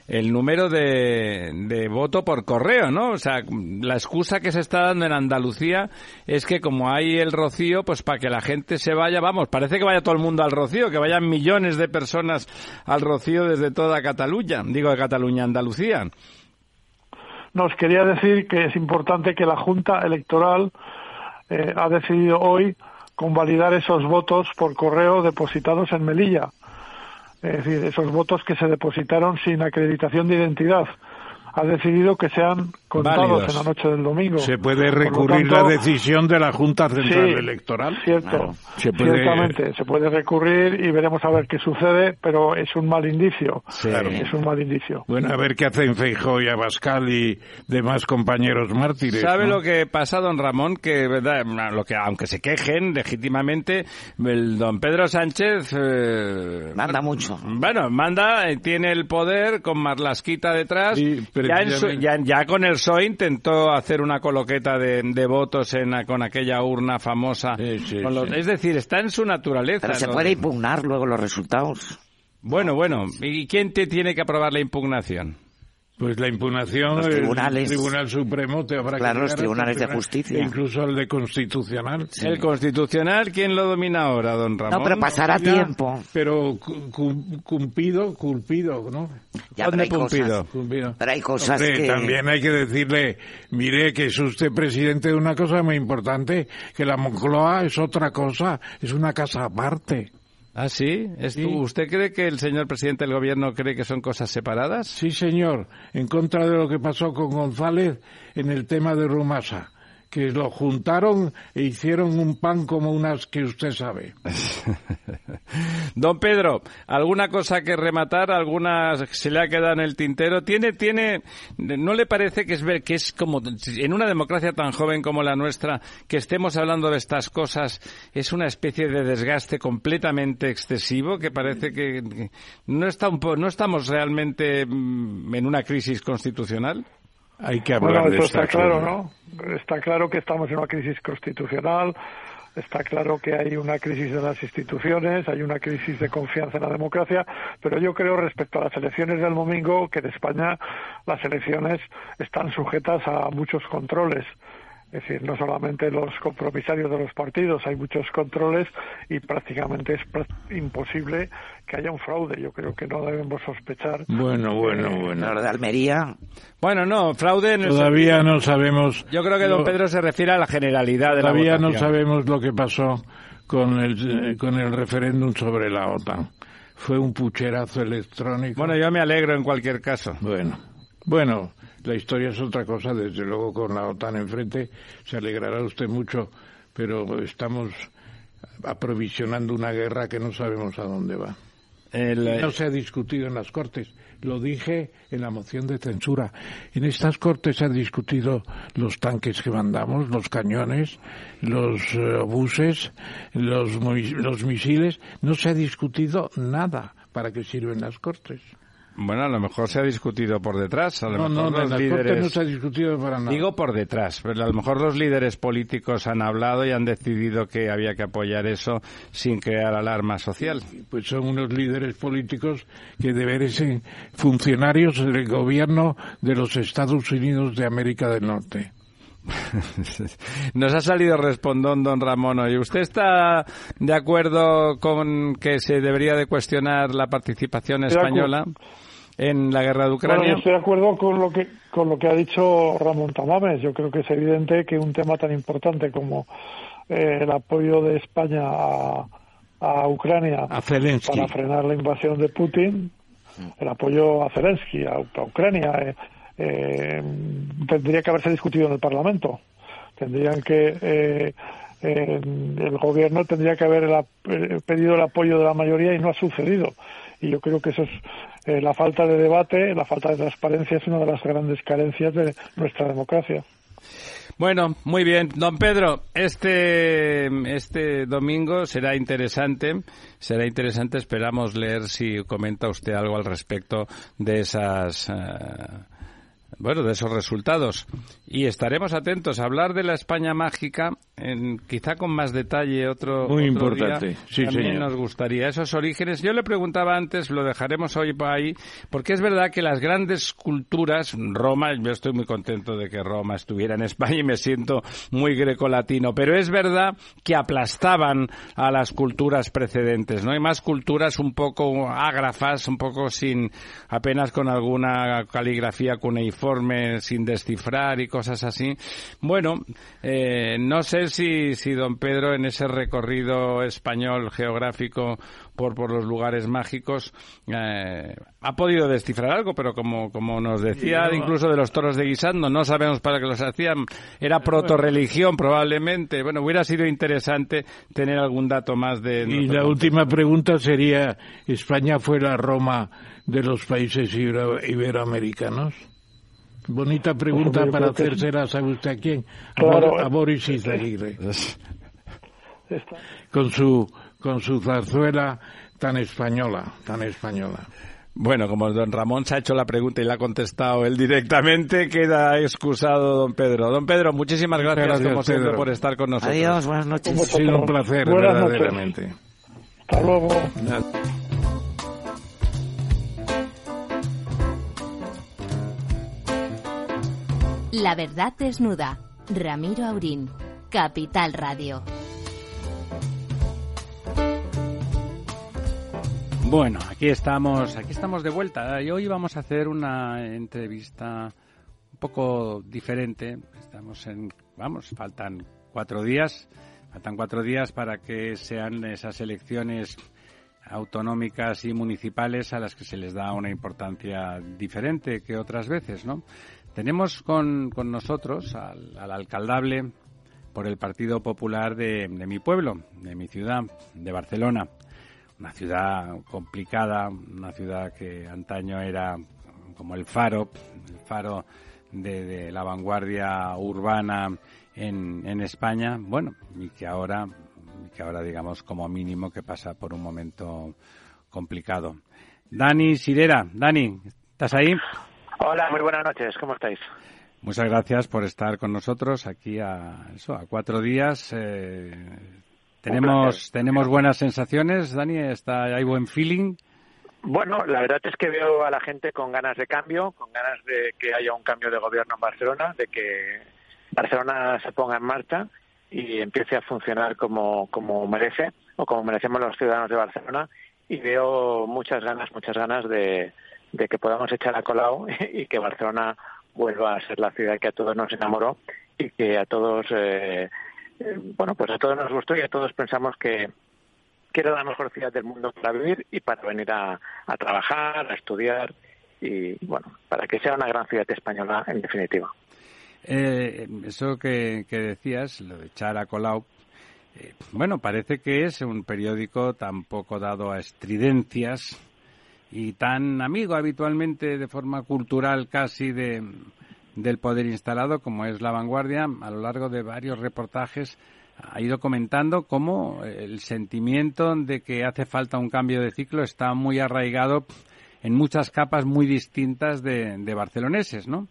el número de, de voto por correo, ¿no? O sea, la excusa que se está dando en Andalucía es que como hay el rocío, pues para que la gente se vaya, vamos, parece que vaya todo el mundo al rocío, que vayan millones de personas al rocío desde toda Cataluña, digo de Cataluña, Andalucía. Nos quería decir que es importante que la Junta Electoral eh, ha decidido hoy convalidar esos votos por correo depositados en Melilla es decir, esos votos que se depositaron sin acreditación de identidad ha decidido que sean contados en la noche del domingo. Se puede recurrir la decisión de la Junta Central Electoral. Cierto, se puede... ciertamente, se puede recurrir y veremos a ver qué sucede, pero es un mal indicio. Es un mal indicio. Bueno, a ver qué hacen Feijóo y Abascal y demás compañeros mártires. ¿Sabe lo que pasa, don Ramón? Que, verdad, lo que aunque se quejen legítimamente, el don Pedro Sánchez... Eh, manda mucho. Bueno, manda, eh, tiene el poder con Marlasquita detrás ya, con el PSOE intentó hacer una coloqueta de, votos en, con aquella urna famosa. es decir, está en su naturaleza. Pero se puede impugnar luego los resultados. Bueno, bueno. ¿Y quién te tiene que aprobar la impugnación? Pues la impugnación, los tribunales, el Tribunal Supremo te habrá claro, los tribunales de justicia. incluso el de Constitucional. El Constitucional, ¿quién lo domina ahora, don Ramón? No, pero pasará tiempo. Pero cumplido, culpido, ¿no? Ya, pero hay, cosas, pero hay cosas que... También hay que decirle, mire, que es usted presidente de una cosa muy importante, que la Moncloa es otra cosa, es una casa aparte. ¿Ah, sí? ¿Usted cree que el señor presidente del gobierno cree que son cosas separadas? Sí, señor. En contra de lo que pasó con González en el tema de Rumasa que lo juntaron e hicieron un pan como unas que usted sabe. Don Pedro, ¿alguna cosa que rematar? ¿Alguna se le ha quedado en el tintero? ¿Tiene, tiene, no le parece que es ver que es como en una democracia tan joven como la nuestra que estemos hablando de estas cosas es una especie de desgaste completamente excesivo que parece que no está un no estamos realmente mm, en una crisis constitucional? Hay que hablar bueno, eso está claro, ¿no? Está claro que estamos en una crisis constitucional, está claro que hay una crisis de las instituciones, hay una crisis de confianza en la democracia, pero yo creo respecto a las elecciones del domingo que en España las elecciones están sujetas a muchos controles. Es decir, no solamente los compromisarios de los partidos, hay muchos controles y prácticamente es imposible que haya un fraude. Yo creo que no debemos sospechar. Bueno, bueno, bueno. De Almería. Bueno, no, fraude. Todavía no sabemos. Yo creo que don Pedro se refiere a la generalidad de la Todavía no sabemos lo que pasó con el, con el referéndum sobre la OTAN. Fue un pucherazo electrónico. Bueno, yo me alegro en cualquier caso. Bueno, bueno, la historia es otra cosa, desde luego con la OTAN enfrente se alegrará usted mucho, pero estamos aprovisionando una guerra que no sabemos a dónde va. no se ha discutido en las Cortes. Lo dije en la moción de censura. En estas Cortes se han discutido los tanques que mandamos, los cañones, los eh, buses, los, los misiles. No se ha discutido nada para qué sirven las Cortes. Bueno, a lo mejor se ha discutido por detrás. A lo no, mejor no, los líderes... no se ha discutido para nada. Digo por detrás, pero a lo mejor los líderes políticos han hablado y han decidido que había que apoyar eso sin crear alarma social. Pues son unos líderes políticos que deben ser funcionarios del gobierno de los Estados Unidos de América del Norte. Nos ha salido respondón don Ramón hoy. ¿Usted está de acuerdo con que se debería de cuestionar la participación española? En la guerra de Ucrania. estoy de acuerdo con lo que con lo que ha dicho Ramón Tamames. Yo creo que es evidente que un tema tan importante como eh, el apoyo de España a, Ucrania para frenar la invasión de Putin, el apoyo a Zelensky, a, Ucrania, eh, eh, tendría que haberse discutido en el Parlamento. Tendrían que el gobierno tendría que haber pedido el apoyo de la mayoría y no ha sucedido. Y yo creo que eso es eh, la falta de debate, la falta de transparencia es una de las grandes carencias de nuestra democracia. Bueno, muy bien. Don Pedro, este, este domingo será interesante. Será interesante. Esperamos leer si comenta usted algo al respecto de esas. Eh, bueno, de esos resultados. Y estaremos atentos a hablar de la España mágica, en, quizá con más detalle otro, Muy otro importante. Sí, También nos gustaría esos orígenes. Yo le preguntaba antes, lo dejaremos hoy por ahí, porque es verdad que las grandes culturas, Roma, yo estoy muy contento de que Roma estuviera en España y me siento muy grecolatino, pero es verdad que aplastaban a las culturas precedentes, ¿no? Hay más culturas un poco ágrafas, un poco sin, apenas con alguna caligrafía cuneiforme sin descifrar y cosas así. Bueno, eh, no sé si, si don Pedro en ese recorrido español geográfico por, por los lugares mágicos eh, ha podido descifrar algo, pero como, como nos decía incluso de los toros de Guisando, no sabemos para qué los hacían, era proto-religión probablemente. Bueno, hubiera sido interesante tener algún dato más de... Y la última pregunta sería, ¿España fue la Roma de los países iberoamericanos? Bonita pregunta para hacérsela, ¿sabe usted a quién? A, Boris Izaguirre. con su, con su zarzuela tan española, tan española. Bueno, como don Ramón se ha hecho la pregunta y la ha contestado él directamente, queda excusado don Pedro. Don Pedro, muchísimas gracias, como siempre por estar con nosotros. Adiós, buenas noches. Ha sido un placer, verdaderamente. Hasta luego. La verdad desnuda. Ramiro Aurín. Capital Radio. Bueno, aquí estamos, aquí estamos de vuelta y hoy vamos a hacer una entrevista un poco diferente. Estamos en, vamos, faltan cuatro días, faltan cuatro días para que sean esas elecciones autonómicas y municipales a las que se les da una importancia diferente que otras veces, ¿no? Tenemos con, con nosotros al, alcaldable por el Partido Popular de, de mi pueblo, de mi ciudad, de Barcelona una ciudad complicada, una ciudad que antaño era como el faro, el faro de, la vanguardia urbana en, en, España, bueno, y que ahora, que ahora digamos como mínimo que pasa por un momento complicado. Dani Sirera, Dani, ¿estás ahí? Hola, muy buenas noches, ¿cómo estáis? Muchas gracias por estar con nosotros aquí a, eso, a cuatro días. Eh, tenemos, tenemos buenas sensaciones, Dani, está, hay buen feeling. Bueno, la verdad es que veo a la gente con ganas de cambio, con ganas de que haya un cambio de gobierno en Barcelona, de que Barcelona se ponga en marcha y empiece a funcionar como, como merece o como merecemos los ciudadanos de Barcelona. Y veo muchas ganas, muchas ganas de, de que podamos echar a colado y que Barcelona vuelva a ser la ciudad que a todos nos enamoró y que a todos eh, eh, bueno, pues a todos nos gustó y a todos pensamos que, que era la mejor ciudad del mundo para vivir y para venir a, trabajar, a estudiar y, bueno, para que sea una gran ciudad española en definitiva. Eh, eso que, decías, lo de echar a Colau, eh, bueno, parece que es un periódico tan poco dado a estridencias y tan amigo habitualmente de forma cultural casi de, del poder instalado, como es La Vanguardia, a lo largo de varios reportajes ha ido comentando cómo el sentimiento de que hace falta un cambio de ciclo está muy arraigado en muchas capas muy distintas de, de barceloneses, ¿no?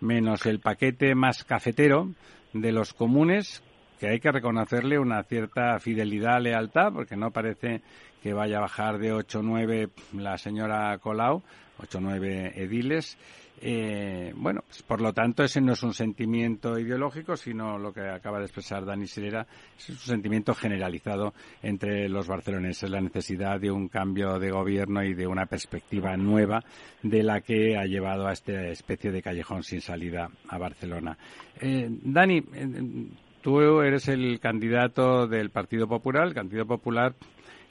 Menos el paquete más cafetero de los comunes, que hay que reconocerle una cierta fidelidad, lealtad, porque no parece que vaya a bajar de 8 o 9 la señora Colau, 8 o 9 ediles, eh, bueno, pues por lo tanto, ese no es un sentimiento ideológico, sino lo que acaba de expresar Dani Sirera, es un sentimiento generalizado entre los barceloneses, la necesidad de un cambio de gobierno y de una perspectiva nueva de la que ha llevado a esta especie de callejón sin salida a Barcelona. Eh, Dani, eh, tú eres el candidato del Partido Popular, el Partido Popular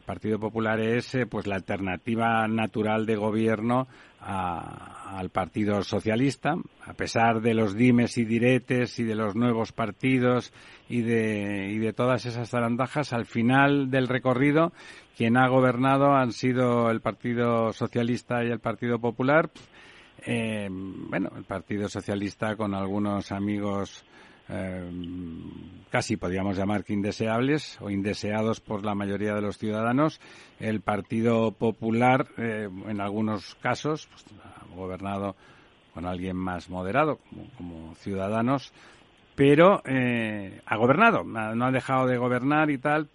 Partido Popular es eh, pues la alternativa natural de gobierno al Partido Socialista, a pesar de los dimes y diretes y de los nuevos partidos y de, y de todas esas zarandajas, al final del recorrido quien ha gobernado han sido el Partido Socialista y el Partido Popular. Eh, bueno, el Partido Socialista con algunos amigos eh, casi podríamos llamar que indeseables o indeseados por la mayoría de los ciudadanos. El Partido Popular, eh, en algunos casos, pues, ha gobernado con alguien más moderado, como, ciudadanos, pero eh, ha gobernado, no ha dejado de gobernar y tal.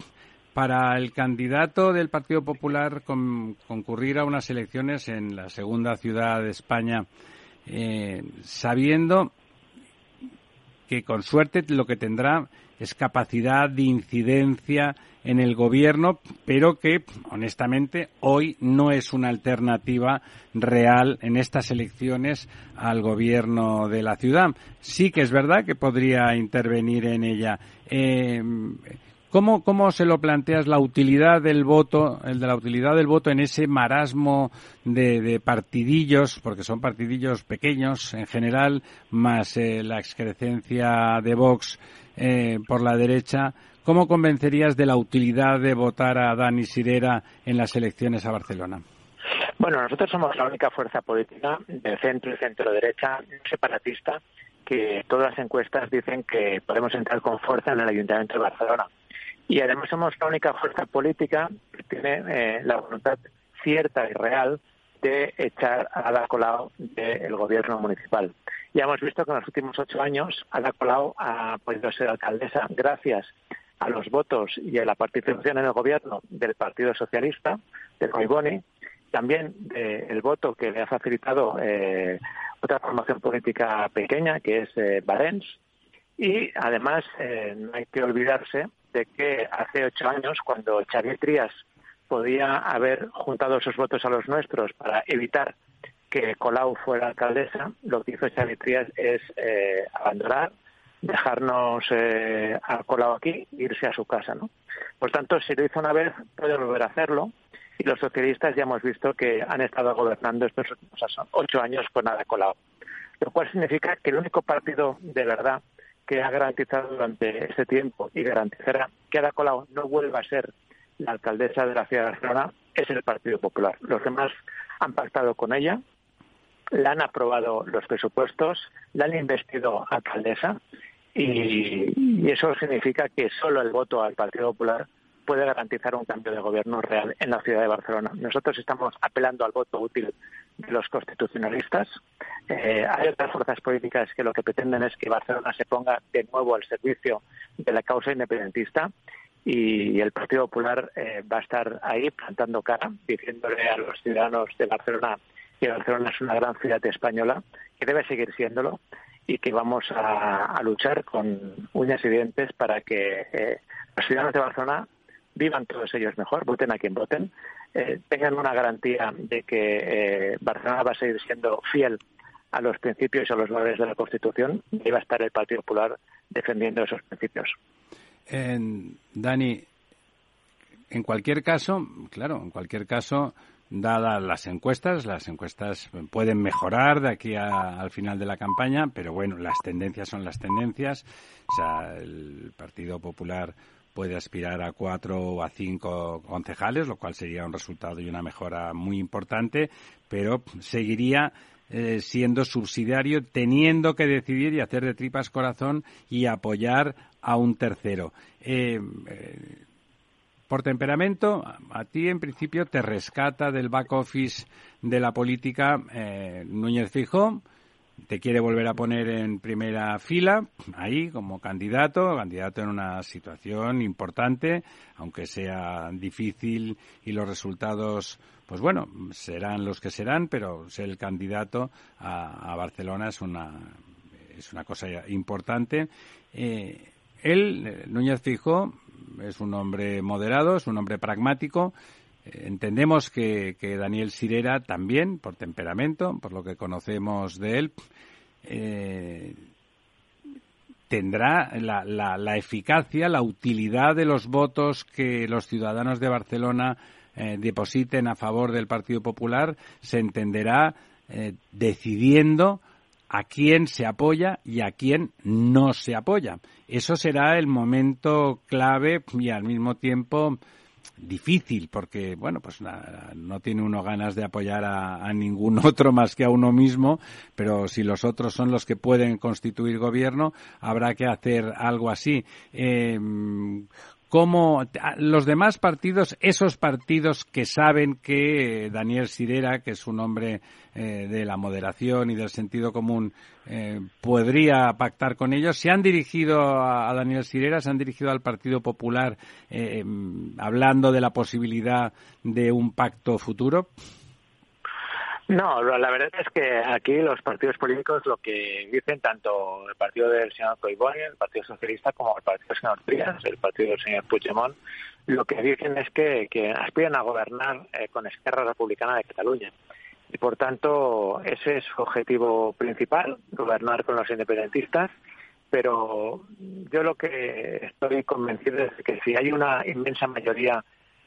Para el candidato del Partido Popular concurrir a unas elecciones en la segunda ciudad de España, sabiendo que con suerte lo que tendrá es capacidad de incidencia en el gobierno, pero que, honestamente, hoy no es una alternativa real en estas elecciones al gobierno de la ciudad. Sí que es verdad que podría intervenir en ella. Eh, ¿Cómo, ¿Cómo se lo planteas la utilidad del voto, el de la utilidad del voto en ese marasmo de, partidillos, porque son partidillos pequeños en general, más eh, la excrecencia de Vox eh, por la derecha? ¿Cómo convencerías de la utilidad de votar a Dani Sirera en las elecciones a Barcelona? Bueno, nosotros somos la única fuerza política de centro y centro derecha separatista que todas las encuestas dicen que podemos entrar con fuerza en el Ayuntamiento de Barcelona. Y además somos la única fuerza política que tiene eh, la voluntad cierta y real de echar a Ada Colau del gobierno municipal. Ya hemos visto que en los últimos ocho años Ada Colau ha podido ser alcaldesa gracias a los votos y a la participación en el gobierno del Partido Socialista, de Coiboni, también del voto que le ha facilitado eh, otra formación política pequeña que es eh, Y además eh, no hay que olvidarse de que hace ocho años, cuando Xavier Trías podía haber juntado sus votos a los nuestros para evitar que Colau fuera alcaldesa, lo que hizo Xavier Trías es eh, abandonar, dejarnos eh, a Colau aquí irse a su casa. ¿no? Por tanto, si lo hizo una vez, puede volver a hacerlo. Y los socialistas ya hemos visto que han estado gobernando estos últimos ocho años con nada Colau. Lo cual significa que el único partido de verdad que ha garantizado durante este tiempo y garantizará que Ada Colau no vuelva a ser la alcaldesa de la ciudad de Barcelona es el Partido Popular. Los demás han pactado con ella, la han aprobado los presupuestos, la han investido alcaldesa y, eso significa que solo el voto al Partido Popular puede garantizar un cambio de gobierno real en la ciudad de Barcelona. Nosotros estamos apelando al voto útil de los constitucionalistas. Eh, hay otras fuerzas políticas que lo que pretenden es que Barcelona se ponga de nuevo al servicio de la causa independentista y el Partido Popular eh, va a estar ahí plantando cara, diciéndole a los ciudadanos de Barcelona que Barcelona es una gran ciudad española, que debe seguir siéndolo y que vamos a, luchar con uñas y dientes para que eh, los ciudadanos de Barcelona vivan todos ellos mejor, voten a quien voten, eh, tengan una garantía de que Barcelona va a seguir siendo fiel a los principios y a los valores de la Constitución y va a estar el Partido Popular defendiendo esos principios. Dani, en cualquier caso, claro, en cualquier caso, dadas las encuestas, las encuestas pueden mejorar de aquí al final de la campaña, pero bueno, las tendencias son las tendencias. O sea, el Partido Popular puede aspirar a cuatro o a cinco concejales, lo cual sería un resultado y una mejora muy importante, pero seguiría eh, siendo subsidiario, teniendo que decidir y hacer de tripas corazón y apoyar a un tercero. Eh, eh, por temperamento, a ti en principio te rescata del back office de la política Núñez Fijó, te quiere volver a poner en primera fila, ahí como candidato, candidato en una situación importante, aunque sea difícil y los resultados pues bueno, serán los que serán, pero ser el candidato a, Barcelona es una, es una cosa importante. Eh, él, Núñez Fijo, es un hombre moderado, es un hombre pragmático. Entendemos que, Daniel Sirera también, por temperamento, por lo que conocemos de él, eh, tendrá la, la, la, eficacia, la utilidad de los votos que los ciudadanos de Barcelona eh, depositen a favor del Partido Popular, se entenderá eh, decidiendo a quién se apoya y a quién no se apoya. Eso será el momento clave y al mismo tiempo difícil porque bueno pues no tiene uno ganas de apoyar a, ningún otro más que a uno mismo pero si los otros son los que pueden constituir gobierno habrá que hacer algo así. Eh, cómo los demás partidos, esos partidos que saben que Daniel Sirera, que es un hombre eh, de la moderación y del sentido común, eh, podría pactar con ellos, se han dirigido a, Daniel Sirera, se han dirigido al Partido Popular eh, em, hablando de la posibilidad de un pacto futuro. No, la verdad es que aquí los partidos políticos lo que dicen, tanto el partido del señor Coiboni, el Partido Socialista, como el partido del señor Trias, el partido del señor Puigdemont, lo que dicen es que, que aspiran a gobernar eh, con Esquerra Republicana de Cataluña. Y por tanto, ese es su objetivo principal, gobernar con los independentistas. Pero yo lo que estoy convencido es que si hay una inmensa mayoría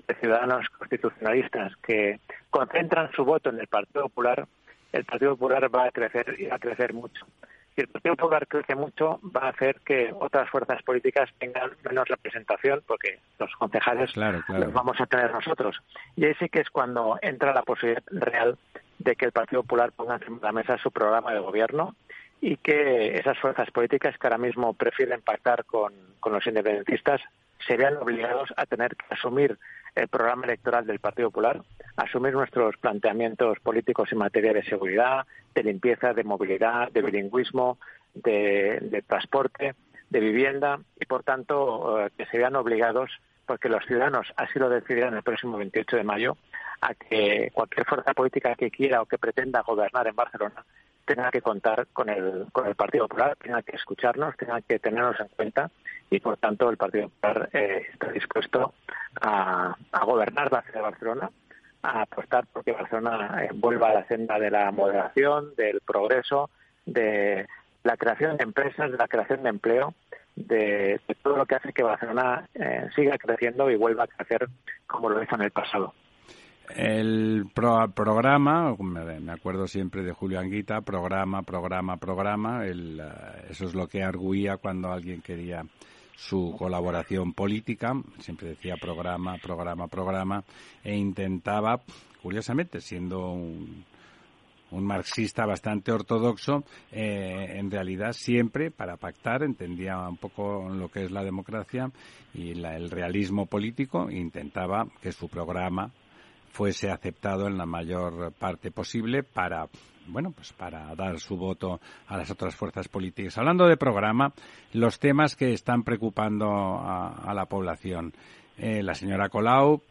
de ciudadanos constitucionalistas que concentran su voto en el Partido Popular, el Partido Popular va a crecer y va a crecer mucho. Si el Partido Popular crece mucho, va a hacer que otras fuerzas políticas tengan menos representación, porque los concejales los vamos a tener nosotros. Y ahí sí que es cuando entra la posibilidad real de que el Partido Popular ponga encima de la mesa su programa de gobierno y que esas fuerzas políticas que ahora mismo prefieren pactar con, con los independentistas se vean obligados a tener que asumir el programa electoral del Partido Popular, asumir nuestros planteamientos políticos en materia de seguridad, de limpieza, de movilidad, de bilingüismo, de, transporte, de vivienda y, por tanto, eh, que se vean obligados, porque los ciudadanos así lo decidirán el próximo 28 de mayo, a que cualquier fuerza política que quiera o que pretenda gobernar en Barcelona tenga que contar con el, con el Partido Popular, tenga que escucharnos, tenga que tenernos en cuenta y, por tanto, el Partido Popular eh, está dispuesto a, gobernar la ciudad de Barcelona, a apostar porque Barcelona eh, vuelva a la senda de la moderación, del progreso, de la creación de empresas, de la creación de empleo, de, todo lo que hace que Barcelona eh, siga creciendo y vuelva a crecer como lo hizo en el pasado. El programa, me acuerdo siempre de Julio Anguita, programa, programa, programa, el, eh, eso es lo que arguía cuando alguien quería su colaboración política, siempre decía programa, programa, programa, e intentaba, curiosamente, siendo un, un marxista bastante ortodoxo, eh, en realidad siempre para pactar entendía un poco lo que es la democracia y el realismo político intentaba que su programa fuese aceptado en la mayor parte posible para bueno, pues para dar su voto a las otras fuerzas políticas. Hablando de programa, los temas que están preocupando a, la población. Eh, la señora Colau,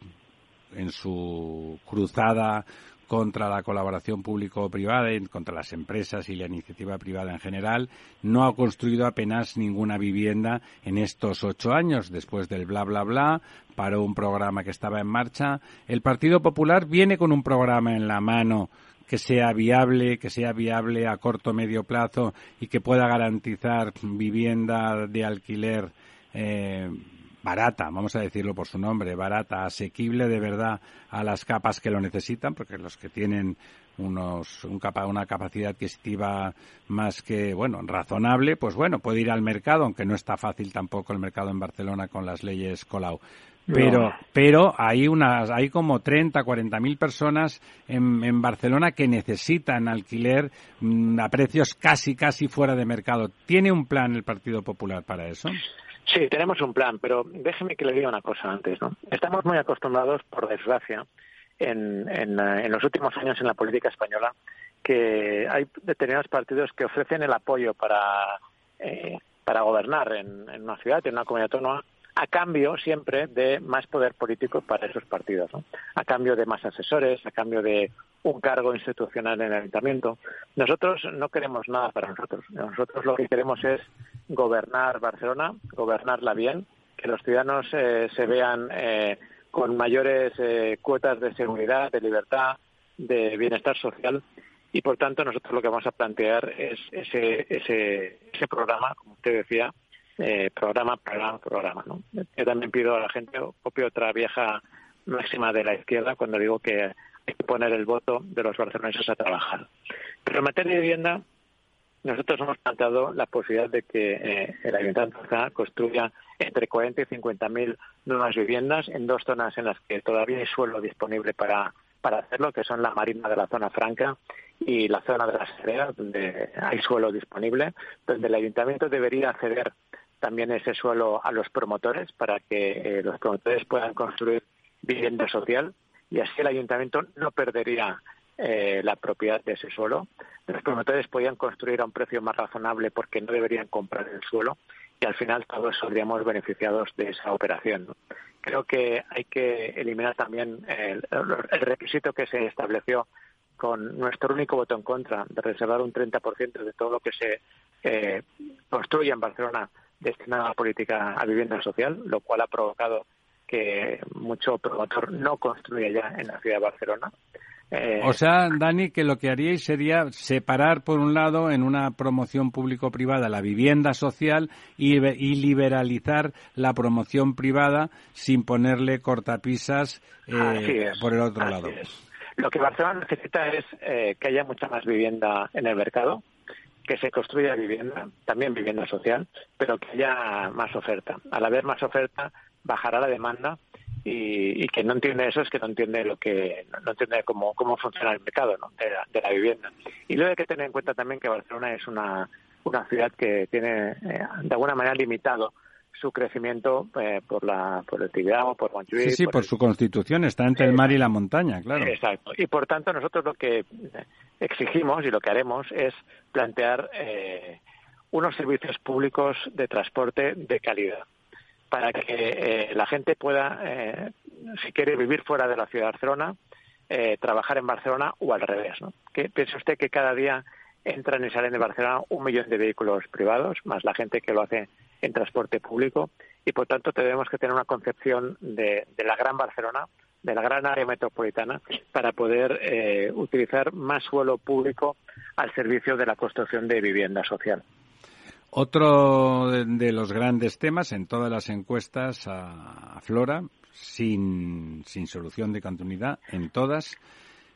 en su cruzada contra la colaboración público-privada contra las empresas y la iniciativa privada en general, no ha construido apenas ninguna vivienda en estos ocho años. Después del bla bla bla, paró un programa que estaba en marcha. El Partido Popular viene con un programa en la mano que sea viable, que sea viable a corto medio plazo y que pueda garantizar vivienda de alquiler eh, barata, vamos a decirlo por su nombre, barata, asequible de verdad a las capas que lo necesitan, porque los que tienen unos, un capa, una capacidad adquisitiva más que, bueno, razonable, pues bueno, puede ir al mercado, aunque no está fácil tampoco el mercado en Barcelona con las leyes Colau. Pero, pero hay unas, hay como 30, 40 mil personas en, en, Barcelona que necesitan alquiler mm, a precios casi, casi fuera de mercado. ¿Tiene un plan el Partido Popular para eso? Sí, tenemos un plan, pero déjeme que le diga una cosa antes. ¿no? Estamos muy acostumbrados, por desgracia, en, en, eh, en los últimos años en la política española, que hay determinados partidos que ofrecen el apoyo para, eh, para gobernar en, en, una ciudad, en una comunidad autónoma, a cambio siempre de más poder político para esos partidos, ¿no? a cambio de más asesores, a cambio de un cargo institucional en el ayuntamiento. Nosotros no queremos nada para nosotros. Nosotros lo que queremos es gobernar Barcelona, gobernarla bien, que los ciudadanos eh, se vean eh, con mayores eh, cuotas de seguridad, de libertad, de bienestar social y por tanto nosotros lo que vamos a plantear es ese, ese, ese programa, como usted decía, programa, programa, programa. ¿no? Yo también pido a la gente, copio otra vieja máxima de la izquierda cuando digo que hay que poner el voto de los barceloneses a trabajar. Pero en materia de vivienda, nosotros hemos planteado la posibilidad de que eh, el Ayuntamiento construya entre 40 y 50 mil nuevas viviendas en dos zonas en las que todavía hay suelo disponible para, para hacerlo, que son la marina de la zona franca y la zona de la Serena, donde hay suelo disponible, donde el Ayuntamiento debería ceder también ese suelo a los promotores para que eh, los promotores puedan construir vivienda social y así el Ayuntamiento no perdería eh, la propiedad de ese suelo. Los promotores podían construir a un precio más razonable porque no deberían comprar el suelo y al final todos saldríamos beneficiados de esa operación. Creo que hay que eliminar también el, requisito que se estableció con nuestro único voto en contra de reservar un 30% de todo lo que se eh, construye en Barcelona destinado a política a vivienda social, lo cual ha provocado que mucho promotor no construya ya en la ciudad de Barcelona. Eh, o sea, Dani, que lo que haríais sería separar, por un lado, en una promoción público-privada la vivienda social y, liberalizar la promoción privada sin ponerle cortapisas eh, por el otro lado. Lo que Barcelona necesita es eh, que haya mucha más vivienda en el mercado, que se construya vivienda, también vivienda social, pero que haya más oferta. Al haber más oferta, bajará la demanda y, que no entiende eso es que no entiende lo que no entiende cómo, cómo funciona el mercado de, la, vivienda y luego hay que tener en cuenta también que Barcelona es una, una ciudad que tiene eh, de alguna manera limitado su crecimiento eh, por la por el Tibidabo, por Montjuïc. Sí, sí, por, su constitución, está entre el mar y la montaña, claro. Exacto. Y por tanto, nosotros lo que exigimos y lo que haremos es plantear eh, unos servicios públicos de transporte de calidad para que eh, la gente pueda, eh, si quiere vivir fuera de la ciudad de Barcelona, eh, trabajar en Barcelona o al revés. ¿no? Que piense usted que cada día entran y salen de Barcelona un millón de vehículos privados, más la gente que lo hace en transporte público, y por tanto tenemos que tener una concepción de, la Gran Barcelona, de la gran área metropolitana, para poder eh, utilizar más suelo público al servicio de la construcción de vivienda social. Otro de, los grandes temas en todas las encuestas aflora, sin, sin solución de continuidad, en todas,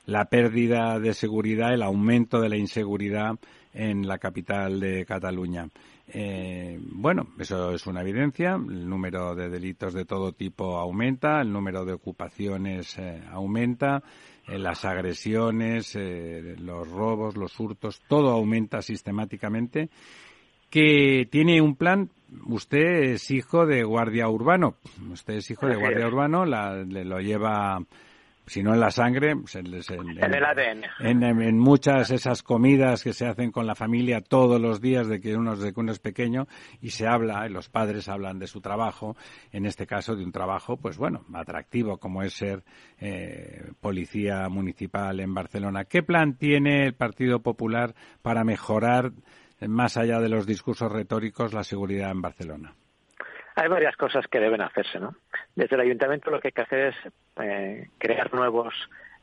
la pérdida de seguridad, el aumento de la inseguridad en la capital de Cataluña. Eh, bueno, eso es una evidencia. El número de delitos de todo tipo aumenta, el número de ocupaciones eh, aumenta, eh, las agresiones, los robos, los hurtos, todo aumenta sistemáticamente. Que tiene un plan. Usted es hijo de guardia urbano. Usted es hijo de guardia urbano. La, lo lleva si no en la sangre, pues en, el ADN. En, muchas esas comidas que se hacen con la familia todos los días de que uno, de que uno es pequeño y se habla, y los padres hablan de su trabajo, en este caso de un trabajo, pues bueno, atractivo como es ser eh, policía municipal en Barcelona. ¿Qué plan tiene el Partido Popular para mejorar, más allá de los discursos retóricos, la seguridad en Barcelona? hay varias cosas que deben hacerse, ¿no? Desde el ayuntamiento lo que hay que hacer es eh, crear nuevos,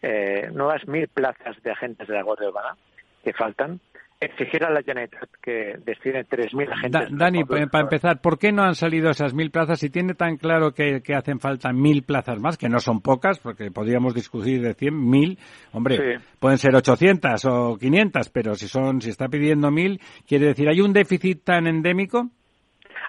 eh, nuevas mil plazas de agentes de la Guardia Urbana que faltan, exigir a la Generalitat que destine 3.000 agentes. Dani, para empezar, ¿por qué no han salido esas mil plazas? Si tiene tan claro que, hacen falta mil plazas más, que no son pocas, porque podríamos discutir de 100, mil, hombre, pueden ser 800 o 500, pero si son, si está pidiendo mil, quiere decir, ¿hay un déficit tan endémico?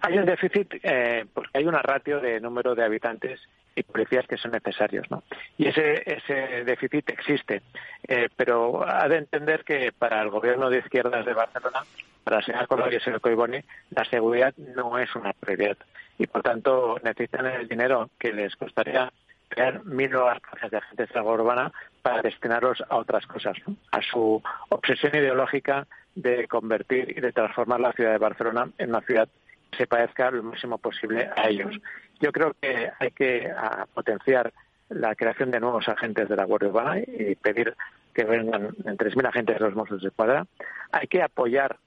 Hay un déficit eh, porque hay una ratio de número de habitantes y policías que son necesarios, ¿no? Y ese, ese déficit existe, eh, pero ha de entender que para el gobierno de izquierdas de Barcelona, para la señora Colonia y el Coiboni, la seguridad no es una prioridad y por tanto necesitan el dinero que les costaría crear mil nuevas plazas de agentes de la urbana para destinarlos a otras cosas, a su obsesión ideológica de convertir y de transformar la ciudad de Barcelona en una ciudad se parezca lo máximo posible a ellos. Yo creo que hay que potenciar la creación de nuevos agentes de la Guardia Urbana y pedir que vengan en 3.000 agentes de los Mossos de Escuadra. Hay que apoyar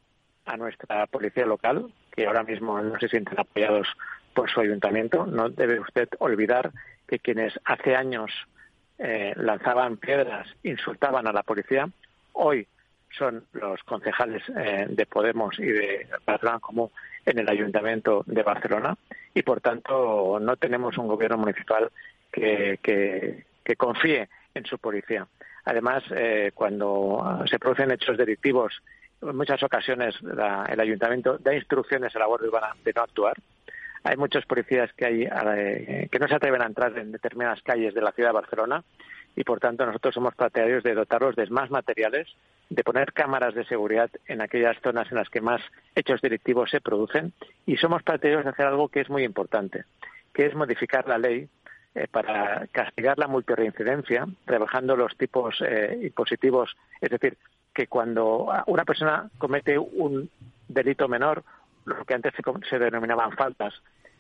a nuestra policía local, que ahora mismo no se sienten apoyados por su ayuntamiento. No debe usted olvidar que quienes hace años eh, lanzaban piedras, insultaban a la policía, hoy son los concejales eh, de Podemos y de Barcelona Común en el Ayuntamiento de Barcelona y, por tanto, no tenemos un gobierno municipal que, que, confíe en su policía. Además, eh, cuando se producen hechos delictivos, en muchas ocasiones el Ayuntamiento da instrucciones a la Guardia Urbana de no actuar. Hay muchos policías que, hay, eh, que no se atreven a entrar en determinadas calles de la ciudad de Barcelona y por tanto nosotros somos partidarios de dotarlos de más materiales, de poner cámaras de seguridad en aquellas zonas en las que más hechos delictivos se producen. Y somos partidarios de hacer algo que es muy importante, que es modificar la ley eh, para castigar la multirreincidencia, rebajando los tipos eh, impositivos, es decir, que cuando una persona comete un delito menor, lo que antes se, se denominaban faltas,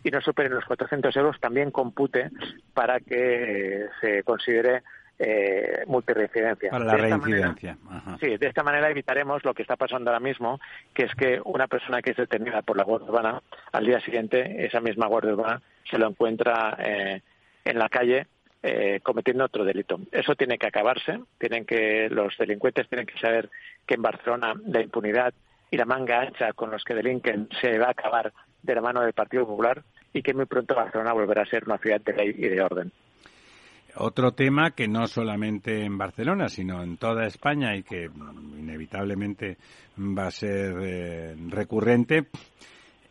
y no superen los 400 euros, también compute para que se considere eh, multirreincidencia. Para la reincidencia. sí, de esta manera evitaremos lo que está pasando ahora mismo, que es que una persona que es detenida por la Guardia Urbana, al día siguiente esa misma Guardia Urbana se lo encuentra eh, en la calle eh, cometiendo otro delito. Eso tiene que acabarse. Tienen que los delincuentes tienen que saber que en Barcelona la impunidad y la manga ancha con los que delinquen se va a acabar de la mano del Partido Popular y que muy pronto Barcelona volverá a ser una ciudad de ley y de orden. Otro tema que no solamente en Barcelona, sino en toda España y que inevitablemente va a ser eh, recurrente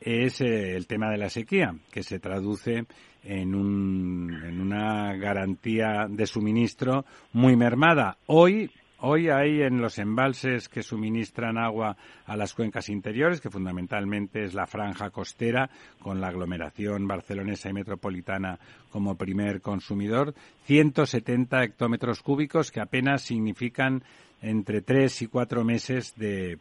es eh, el tema de la sequía, que se traduce en, un, en una garantía de suministro muy mermada. Hoy, Hoy hay en los embalses que suministran agua a las cuencas interiores, que fundamentalmente es la franja costera, con la aglomeración barcelonesa y metropolitana como primer consumidor, 170 hectómetros cúbicos que apenas significan entre tres y cuatro meses de,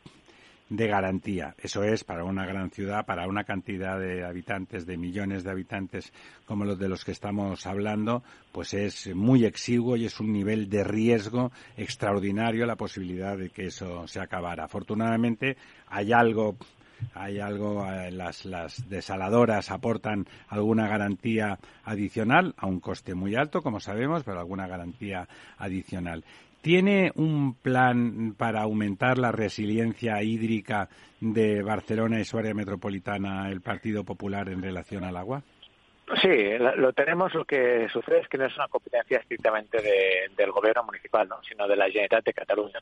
de garantía. Eso es para una gran ciudad, para una cantidad de habitantes, de millones de habitantes como los de los que estamos hablando, pues es muy exiguo y es un nivel de riesgo extraordinario la posibilidad de que eso se acabara. Afortunadamente hay algo hay algo, eh, las, las desaladoras aportan alguna garantía adicional, a un coste muy alto, como sabemos, pero alguna garantía adicional. ¿Tiene un plan para aumentar la resiliencia hídrica de Barcelona y su área metropolitana el Partido Popular en relación al agua? Sí, lo tenemos. Lo que sucede es que no es una competencia estrictamente del gobierno municipal, ¿no? sino de la Generalitat de Cataluña.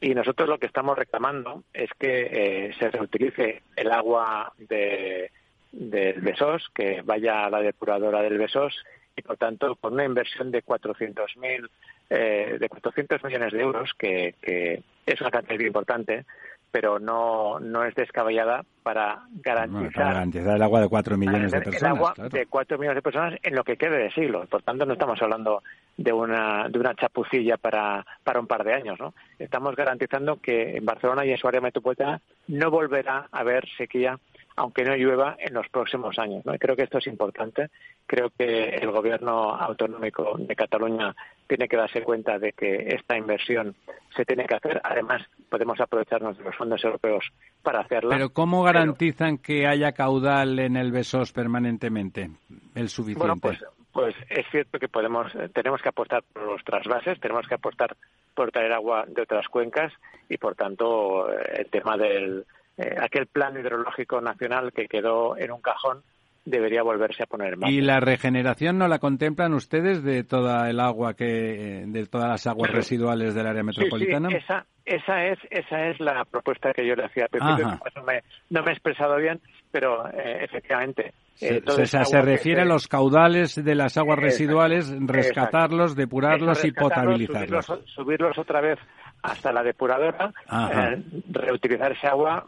Y nosotros lo que estamos reclamando es que eh, se reutilice el agua de, del Besós, que vaya a la depuradora del Besós y, por tanto, con una inversión de 400.000 eh, de 400 millones de euros, que, que es una cantidad importante, pero no, no es descabellada para garantizar, para garantizar el agua de 4 millones de personas. El agua de 4 millones de personas en lo que quede de siglo. Por tanto, no estamos hablando de una, de una chapucilla para, para un par de años. ¿no? Estamos garantizando que en Barcelona y en su área metropolitana no volverá a haber sequía aunque no llueva en los próximos años. ¿no? Y creo que esto es importante. Creo que el gobierno autonómico de Cataluña tiene que darse cuenta de que esta inversión se tiene que hacer. Además, podemos aprovecharnos de los fondos europeos para hacerla. Pero ¿cómo garantizan que haya caudal en el Besos permanentemente? El suficiente. Bueno, pues, pues es cierto que podemos, tenemos que apostar por los trasvases, tenemos que apostar por traer agua de otras cuencas y, por tanto, el tema del eh, aquel plan hidrológico nacional que quedó en un cajón debería volverse a poner marcha. ¿Y la regeneración no la contemplan ustedes de toda el agua que de todas las aguas residuales del área metropolitana? Sí, esa, esa es esa es la propuesta que yo le hacía no me, no me he expresado bien, pero eh, efectivamente eh, se, refiere a los caudales de las aguas residuales, rescatarlos, depurarlos y potabilizarlos. subirlos otra vez hasta la depuradora, eh, reutilizar esa agua,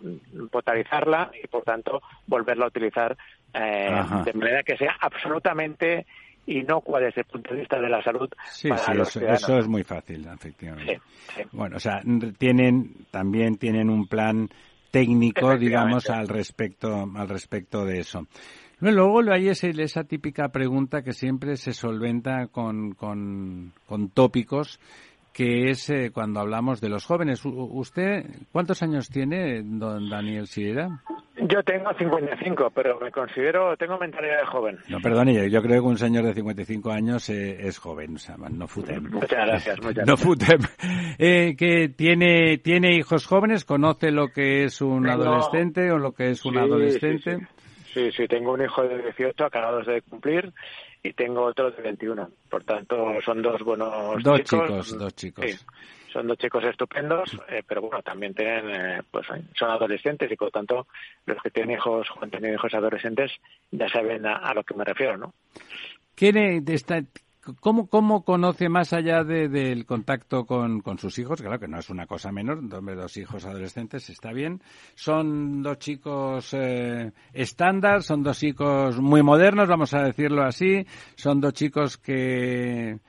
potabilizarla y, por tanto, volverla a utilizar eh, de manera que sea absolutamente inocua desde el punto de vista de la salud. Sí, sí, eso, es muy fácil, efectivamente. Bueno, o sea, tienen, también tienen un plan técnico, digamos, al respecto, al respecto de eso. Luego hay esa típica pregunta que siempre se solventa con, con, con tópicos que es eh, cuando hablamos de los jóvenes. ¿Usted cuántos años tiene, don Daniel Sierra? Yo tengo 55, pero me considero, tengo mentalidad de joven. No, perdone, yo creo que un señor de 55 años eh, es joven, o sea, no futem. Muchas gracias, muchas No futem. Eh, que tiene, tiene hijos jóvenes, conoce lo que es un adolescente o lo que es un adolescente. Sí sí. sí, tengo un hijo de 18 acabados de cumplir y tengo otro de 21. Por tanto, son dos buenos dos chicos. Dos chicos, sí, son dos chicos estupendos, eh, pero bueno, también tienen, eh, pues son adolescentes y por lo tanto los que tienen hijos, han tenido hijos adolescentes, ya saben a, lo que me refiero, ¿no? ¿Quiere, ¿Cómo, ¿Cómo conoce más allá del contacto con, con, sus hijos? Claro que no es una cosa menor, dos hijos adolescentes está bien. Son dos chicos eh, estándar, son dos chicos muy modernos, vamos a decirlo así. Son dos chicos que,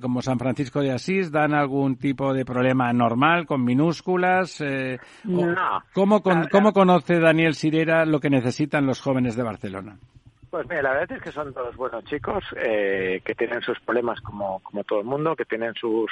como San Francisco de Asís, dan algún tipo de problema normal con minúsculas. Eh, no. ¿cómo, ¿Cómo conoce Daniel Sirera lo que necesitan los jóvenes de Barcelona? Pues mira, la verdad es que son dos buenos chicos eh, que tienen sus problemas como, como todo el mundo, que tienen sus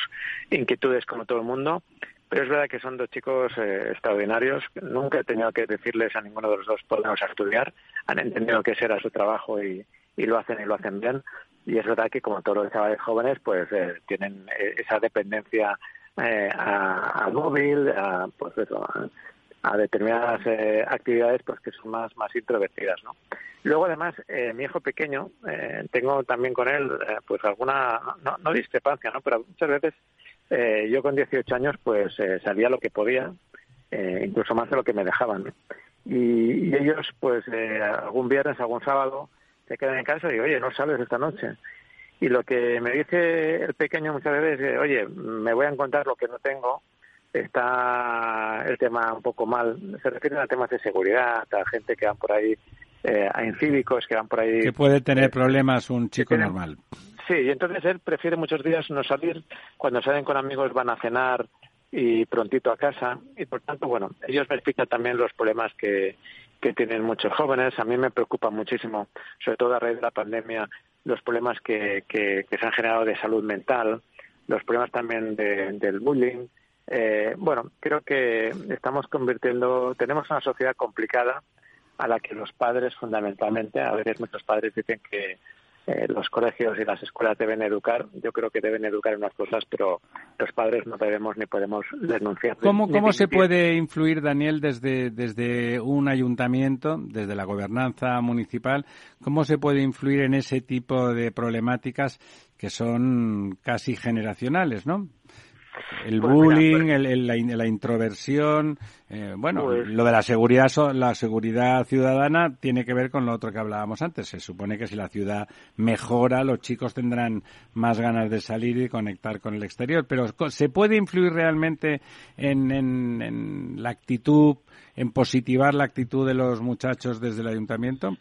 inquietudes como todo el mundo, pero es verdad que son dos chicos eh, extraordinarios. Nunca he tenido que decirles a ninguno de los dos podemos estudiar. Han entendido que ese era su trabajo y, y lo hacen y lo hacen bien. Y es verdad que como todos los chavales jóvenes, pues eh, tienen esa dependencia al móvil, a, pues eso, a determinadas eh, actividades pues que son más más introvertidas no luego además eh, mi hijo pequeño eh, tengo también con él pues alguna no, no, discrepancia no pero muchas veces yo con 18 años pues salía lo que podía incluso más de lo que me dejaban y, y, ellos pues algún viernes algún sábado se quedan en casa y digo oye no sales esta noche y lo que me dice el pequeño muchas veces es oye me voy a encontrar lo que no tengo está el tema un poco mal. Se refiere a temas de seguridad, a gente que van por ahí, eh, a incívicos que van por ahí. Que puede tener eh, problemas un chico normal. Sí, y entonces él prefiere muchos días no salir. Cuando salen con amigos van a cenar y prontito a casa y por tanto bueno ellos me explican también los problemas que, que tienen muchos jóvenes. A mí me preocupa muchísimo sobre todo a raíz de la pandemia los problemas que, que, se han generado de salud mental los problemas también del bullying. Eh, bueno creo que estamos convirtiendo tenemos una sociedad complicada a la que los padres fundamentalmente a veces muchos padres dicen que eh, los colegios y las escuelas deben educar. Yo creo que deben educar en unas cosas, pero los padres no debemos ni podemos denunciar. ¿Cómo, cómo se puede influir, Daniel, desde, desde un ayuntamiento, desde la gobernanza municipal, cómo se puede influir en ese tipo de problemáticas que son casi generacionales, ¿no? El pues bullying, el, la, introversión, eh, bueno, pues lo de la seguridad, la seguridad ciudadana tiene que ver con lo otro que hablábamos antes. Se supone que si la ciudad mejora, los chicos tendrán más ganas de salir y conectar con el exterior. Pero ¿se puede influir realmente en, en la actitud, en positivar la actitud de los muchachos desde el ayuntamiento?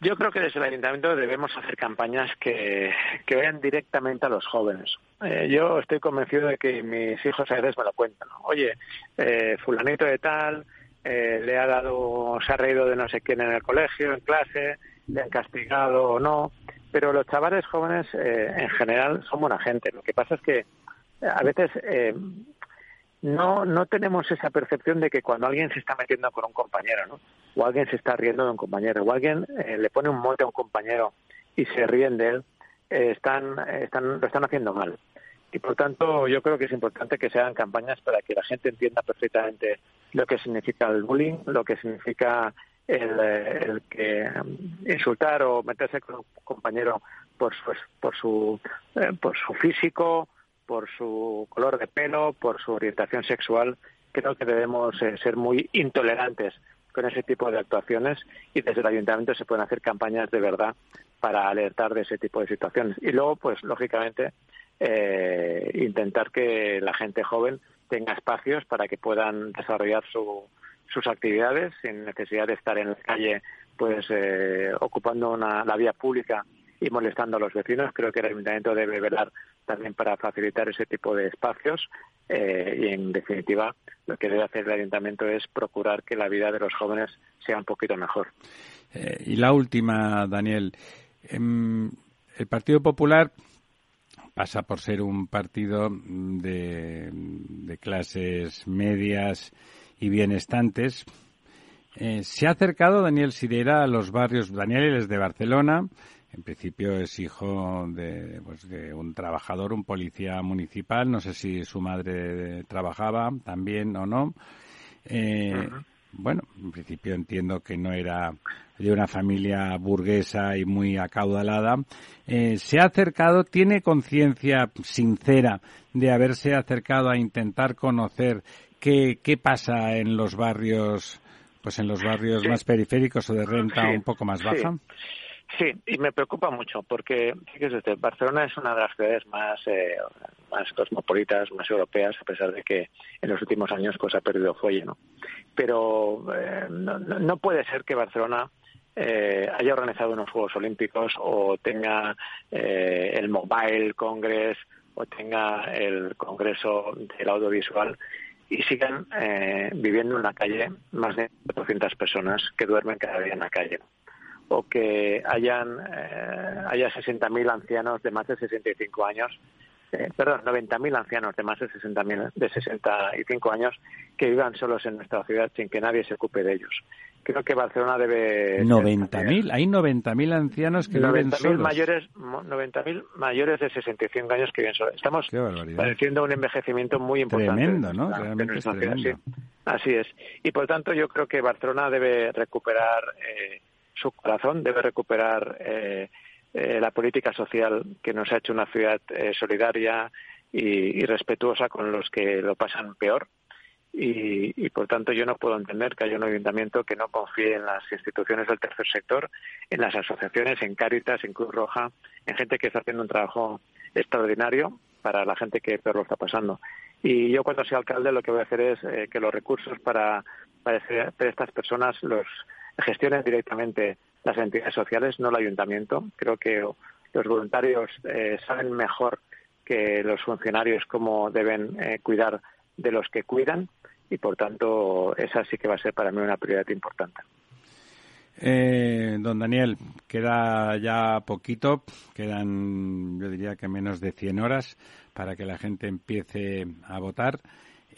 Yo creo que desde el ayuntamiento debemos hacer campañas que, que vayan directamente a los jóvenes. Eh, yo estoy convencido de que mis hijos a veces me lo cuentan. Oye, eh, fulanito de tal eh, le ha dado, se ha reído de no sé quién en el colegio, en clase, le han castigado o no. Pero los chavales jóvenes en general son buena gente. Lo que pasa es que a veces no, no tenemos esa percepción de que cuando alguien se está metiendo con un compañero, ¿no? o alguien se está riendo de un compañero, o alguien eh, le pone un mote a un compañero y se ríen de él, eh, están, están, lo están haciendo mal. Y por tanto, yo creo que es importante que se hagan campañas para que la gente entienda perfectamente lo que significa el bullying, lo que significa el, eh, el que mm, insultar o meterse con un compañero por su, por su, por su físico, por su color de pelo, por su orientación sexual, creo que debemos eh, ser muy intolerantes con ese tipo de actuaciones y desde el ayuntamiento se pueden hacer campañas de verdad para alertar de ese tipo de situaciones. Y luego, pues lógicamente, eh, intentar que la gente joven tenga espacios para que puedan desarrollar sus actividades sin necesidad de estar en la calle, pues eh, ocupando la vía pública y molestando a los vecinos. Creo que el ayuntamiento debe velar también para facilitar ese tipo de espacios eh, y, en definitiva, lo que debe hacer el ayuntamiento es procurar que la vida de los jóvenes sea un poquito mejor. Eh, y la última, Daniel. Em, el Partido Popular pasa por ser un partido de, clases medias y bienestantes. Eh, se ha acercado Daniel Sidera a los barrios, Daniel es de Barcelona, en principio es hijo de, pues, de un trabajador, un policía municipal. No sé si su madre trabajaba también o no. Eh, bueno, en principio entiendo que no era de una familia burguesa y muy acaudalada. Eh, se ha acercado, tiene conciencia sincera de haberse acercado a intentar conocer qué, qué pasa en los barrios, pues en los barrios más periféricos o de renta un poco más baja. Sí, y me preocupa mucho porque fíjese Barcelona es una de las ciudades más, eh, más cosmopolitas, más europeas, a pesar de que en los últimos años pues, ha perdido fuelle, ¿no? Pero eh, no, puede ser que Barcelona eh, haya organizado unos Juegos Olímpicos o tenga el Mobile Congress o tenga el Congreso del Audiovisual y sigan viviendo en la calle más de 400 personas que duermen cada día en la calle o que hayan eh, haya 60.000 ancianos de más de 65 años, eh, perdón, 90.000 ancianos de más de 60 de 65 años que vivan solos en nuestra ciudad sin que nadie se ocupe de ellos. Creo que Barcelona debe 90.000, hay 90.000 ancianos que viven solos. mayores 90.000 mayores de 65 años que viven solos. Estamos padeciendo un envejecimiento muy importante. Tremendo, ¿no? Realmente Así es. Y por tanto yo creo que Barcelona debe recuperar eh, su corazón, debe recuperar eh, eh, la política social que nos ha hecho una ciudad eh, solidaria y, respetuosa con los que lo pasan peor. Y, por tanto yo no puedo entender que haya un ayuntamiento que no confíe en las instituciones del tercer sector, en las asociaciones, en Cáritas, en Cruz Roja, en gente que está haciendo un trabajo extraordinario para la gente que peor lo está pasando. Y yo cuando sea alcalde lo que voy a hacer es que los recursos para, para estas personas los gestionen directamente las entidades sociales, no el ayuntamiento. Creo que los voluntarios eh, saben mejor que los funcionarios cómo deben eh, cuidar de los que cuidan y por tanto esa sí que va a ser para mí una prioridad importante. Eh, don Daniel, queda ya poquito, quedan yo diría que menos de 100 horas para que la gente empiece a votar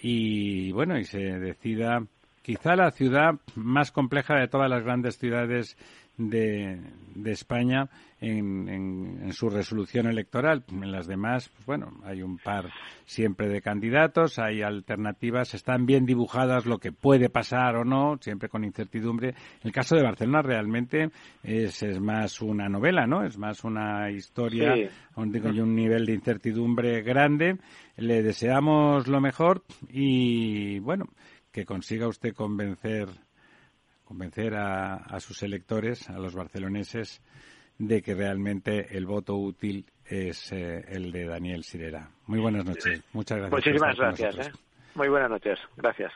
y bueno, y se decida quizá la ciudad más compleja de todas las grandes ciudades de, España en, su resolución electoral. En las demás, pues bueno, hay un par siempre de candidatos, hay alternativas, están bien dibujadas lo que puede pasar o no, siempre con incertidumbre. El caso de Barcelona realmente es, es más una novela, ¿no? Es más una historia con un nivel de incertidumbre grande. Le deseamos lo mejor y, bueno, que consiga usted convencer convencer a, sus electores, a los barceloneses, de que realmente el voto útil es eh, el de Daniel Sirera. Muy buenas noches. Muchas gracias. Muchísimas gracias. ¿eh? Muy buenas noches. Gracias.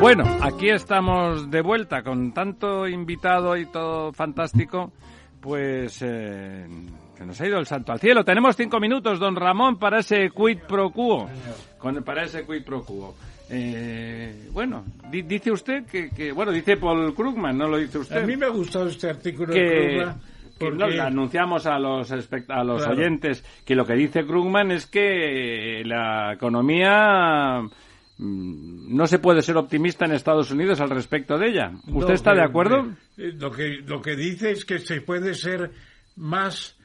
Bueno, aquí estamos de vuelta con tanto invitado y todo fantástico, pues eh, se nos ha ido el santo al cielo. Tenemos cinco minutos, don Ramón, para ese quid pro quo. para ese quid pro quo. Eh, bueno, dice usted que, bueno, dice Paul Krugman, no lo dice usted. A mí me ha gustado este artículo de Krugman. Porque... anunciamos a los, a los oyentes que lo que dice Krugman es que la economía mm, no se puede ser optimista en Estados Unidos al respecto de ella. ¿Usted está de acuerdo? lo, que, lo que dice es que se puede ser más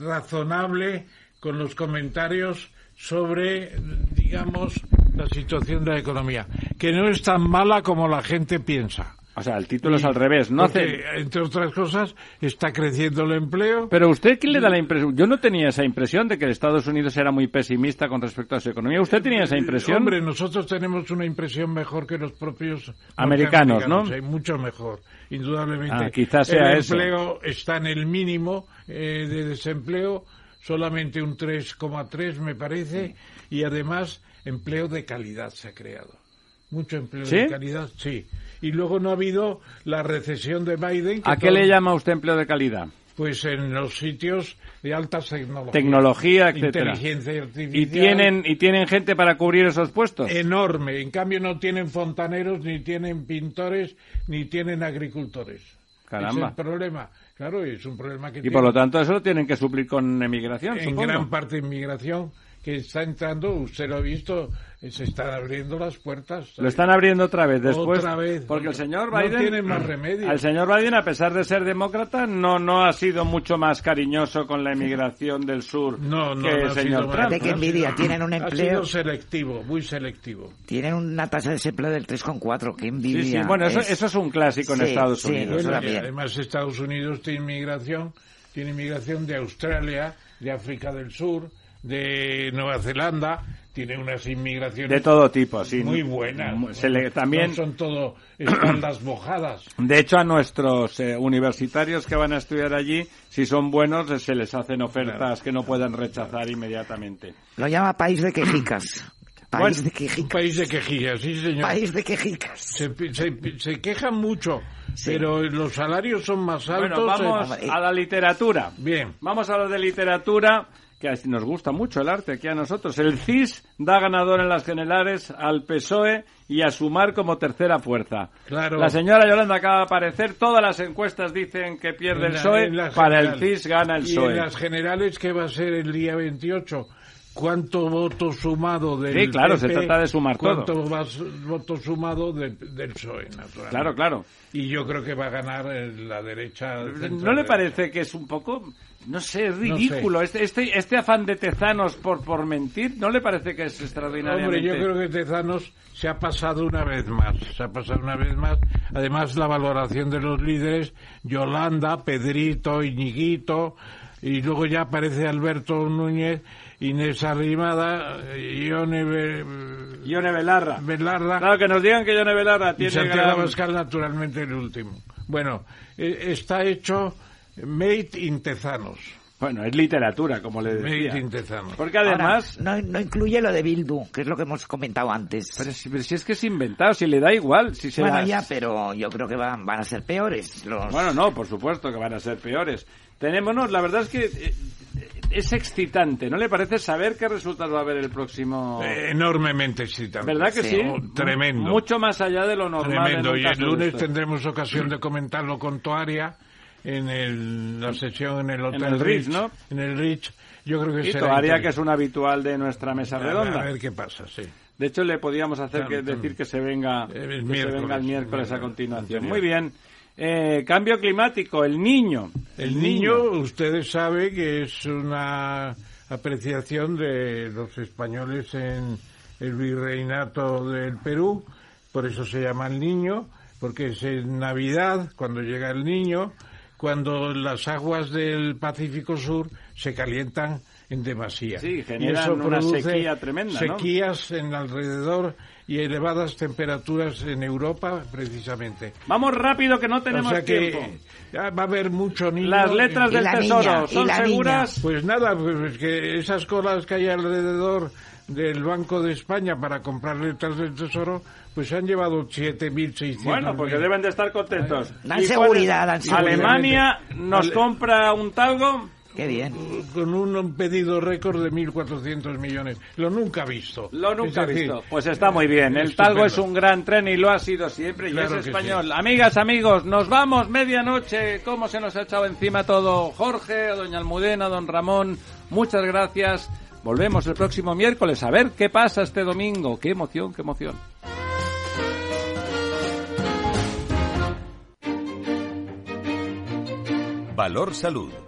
razonable con los comentarios sobre, digamos, la situación de la economía, que no es tan mala como la gente piensa. O sea, el título es al revés, ¿no? Hace... Entre otras cosas, está creciendo el empleo. Pero usted, ¿quién le da la impresión? Yo no tenía esa impresión de que Estados Unidos era muy pesimista con respecto a su economía. ¿Usted tenía esa impresión? Hombre, nosotros tenemos una impresión mejor que los propios americanos, ¿no? mucho mejor, indudablemente. Ah, quizás sea el empleo está en el mínimo eh, de desempleo, solamente un 3,3 me parece, y además empleo de calidad se ha creado. Mucho empleo de calidad, sí y luego no ha habido la recesión de Biden. ¿A qué le llama usted empleo de calidad? Pues en los sitios de alta tecnología. Tecnología, etcétera. Inteligencia artificial. ¿Y tienen, ¿Y tienen gente para cubrir esos puestos? Enorme. En cambio no tienen fontaneros, ni tienen pintores, ni tienen agricultores. Caramba. es el problema. Claro, es un problema que Y por lo tanto eso lo tienen que suplir con emigración, En gran parte inmigración que está entrando, usted lo ha visto, se están abriendo las puertas. Lo están abriendo otra vez después. Otra vez. Porque el señor Biden. No tiene más remedio. El señor Biden, a pesar de ser demócrata, no, no ha sido mucho más cariñoso con la emigración del sur no, no, que el señor Trump. De qué envidia. Tienen un empleo. Ha sido selectivo, muy selectivo. Tienen una tasa de desempleo del 3,4. Qué envidia. Sí, sí. Bueno, eso, eso es un clásico en Estados Unidos. además, Estados Unidos tiene inmigración, tiene inmigración de Australia, de África del Sur de Nueva Zelanda tiene unas inmigraciones de todo tipo, sí, muy buenas. Se le, también son todo espaldas mojadas. De hecho, a nuestros eh, universitarios que van a estudiar allí, si son buenos, se les hacen ofertas que no puedan rechazar inmediatamente. Lo llama país de quejicas. País de quejicas. País de quejicas, sí, señor. País de quejicas. Se, se, quejan mucho, pero los salarios son más altos. Bueno, vamos a la literatura. Bien. Vamos a lo de literatura que nos gusta mucho el arte aquí a nosotros. El CIS da ganador en las generales al PSOE y a Sumar como tercera fuerza. Claro. La señora Yolanda acaba de aparecer. Todas las encuestas dicen que pierde el PSOE. Para el CIS gana el PSOE. Y en las generales, que va a ser el día 28? ¿Cuánto voto sumado del Sí, claro, se trata de sumar ¿cuánto todo. ¿Cuánto voto sumado del PSOE, Claro, claro. Y yo creo que va a ganar la derecha. ¿No le parece que es un poco no sé, ridículo. Este, este, este, afán de Tezanos por, por mentir, ¿no le parece que es extraordinario? Hombre, yo creo que Tezanos se ha pasado una vez más. Se ha pasado una vez más. Además, la valoración de los líderes, Yolanda, Pedrito, Iñiguito, y luego ya aparece Alberto Núñez, Inés Arrimada, Ione, Ione Belarra. Belarra. Claro, que nos digan que Ione Belarra tiene... Y Santiago gran... naturalmente, el último. Bueno, eh, está hecho Made in Tezanos. Bueno, es literatura, como le decía. Intezano. Porque además... no, no, incluye lo de Bildu, que es lo que hemos comentado antes. Pero si, pero si es que es inventado, si le da igual. Si se bueno, las- ya, pero yo creo que van, van a ser peores. Los... Bueno, no, por supuesto que van a ser peores. Tenemos, no, la verdad es que eh, es excitante, ¿no le parece saber qué resultados va a haber el próximo... Eh, enormemente excitante. ¿Verdad que sí? Oh, tremendo. Mucho más allá de lo normal. Tremendo. en un Y el lunes tendremos ocasión de comentarlo con Toaria en el- la sesión en el Hotel el Ritz, ¿no? En el Ritz. Yo creo que Y será Toaria, que es un habitual de nuestra mesa A ver- redonda. A ver qué pasa, sí. De hecho, le podíamos hacer Claro, que, claro. decir que se venga, El que se miércoles. venga el miércoles a continuación. Muy bien. Eh, cambio climático, el niño. El niño, ustedes saben que es una apreciación de los españoles en el virreinato del Perú, por eso se llama el niño, porque es en Navidad cuando llega el niño, cuando las aguas del Pacífico Sur se calientan en demasía. Sí, Y generan eso una sequía tremenda, ¿no? Sequías en alrededor y elevadas temperaturas en Europa, precisamente. Vamos rápido que no tenemos o sea que tiempo. ya va a haber mucho niño. Las letras Y del la tesoro, niña, ¿son seguras? Pues nada, pues es que esas colas que hay alrededor del Banco de España para comprar letras del Tesoro, pues se han llevado 7.600. Bueno, porque deben de estar contentos. Dan ¿Y seguridad, dan seguridad. Alemania nos Ale- compra un talgo. Qué bien. Con un pedido récord de 1.400 millones. Lo nunca visto. Lo nunca Es he decir, visto. Pues está muy bien. El estupendo. talgo es un gran tren y lo ha sido siempre y Claro es que español. Amigas, amigos, nos vamos medianoche. ¿Cómo se nos ha echado encima todo? Jorge, a doña Almudena, a don Ramón, muchas gracias. Volvemos el próximo miércoles a ver qué pasa este domingo. Qué emoción, qué emoción. Valor Salud.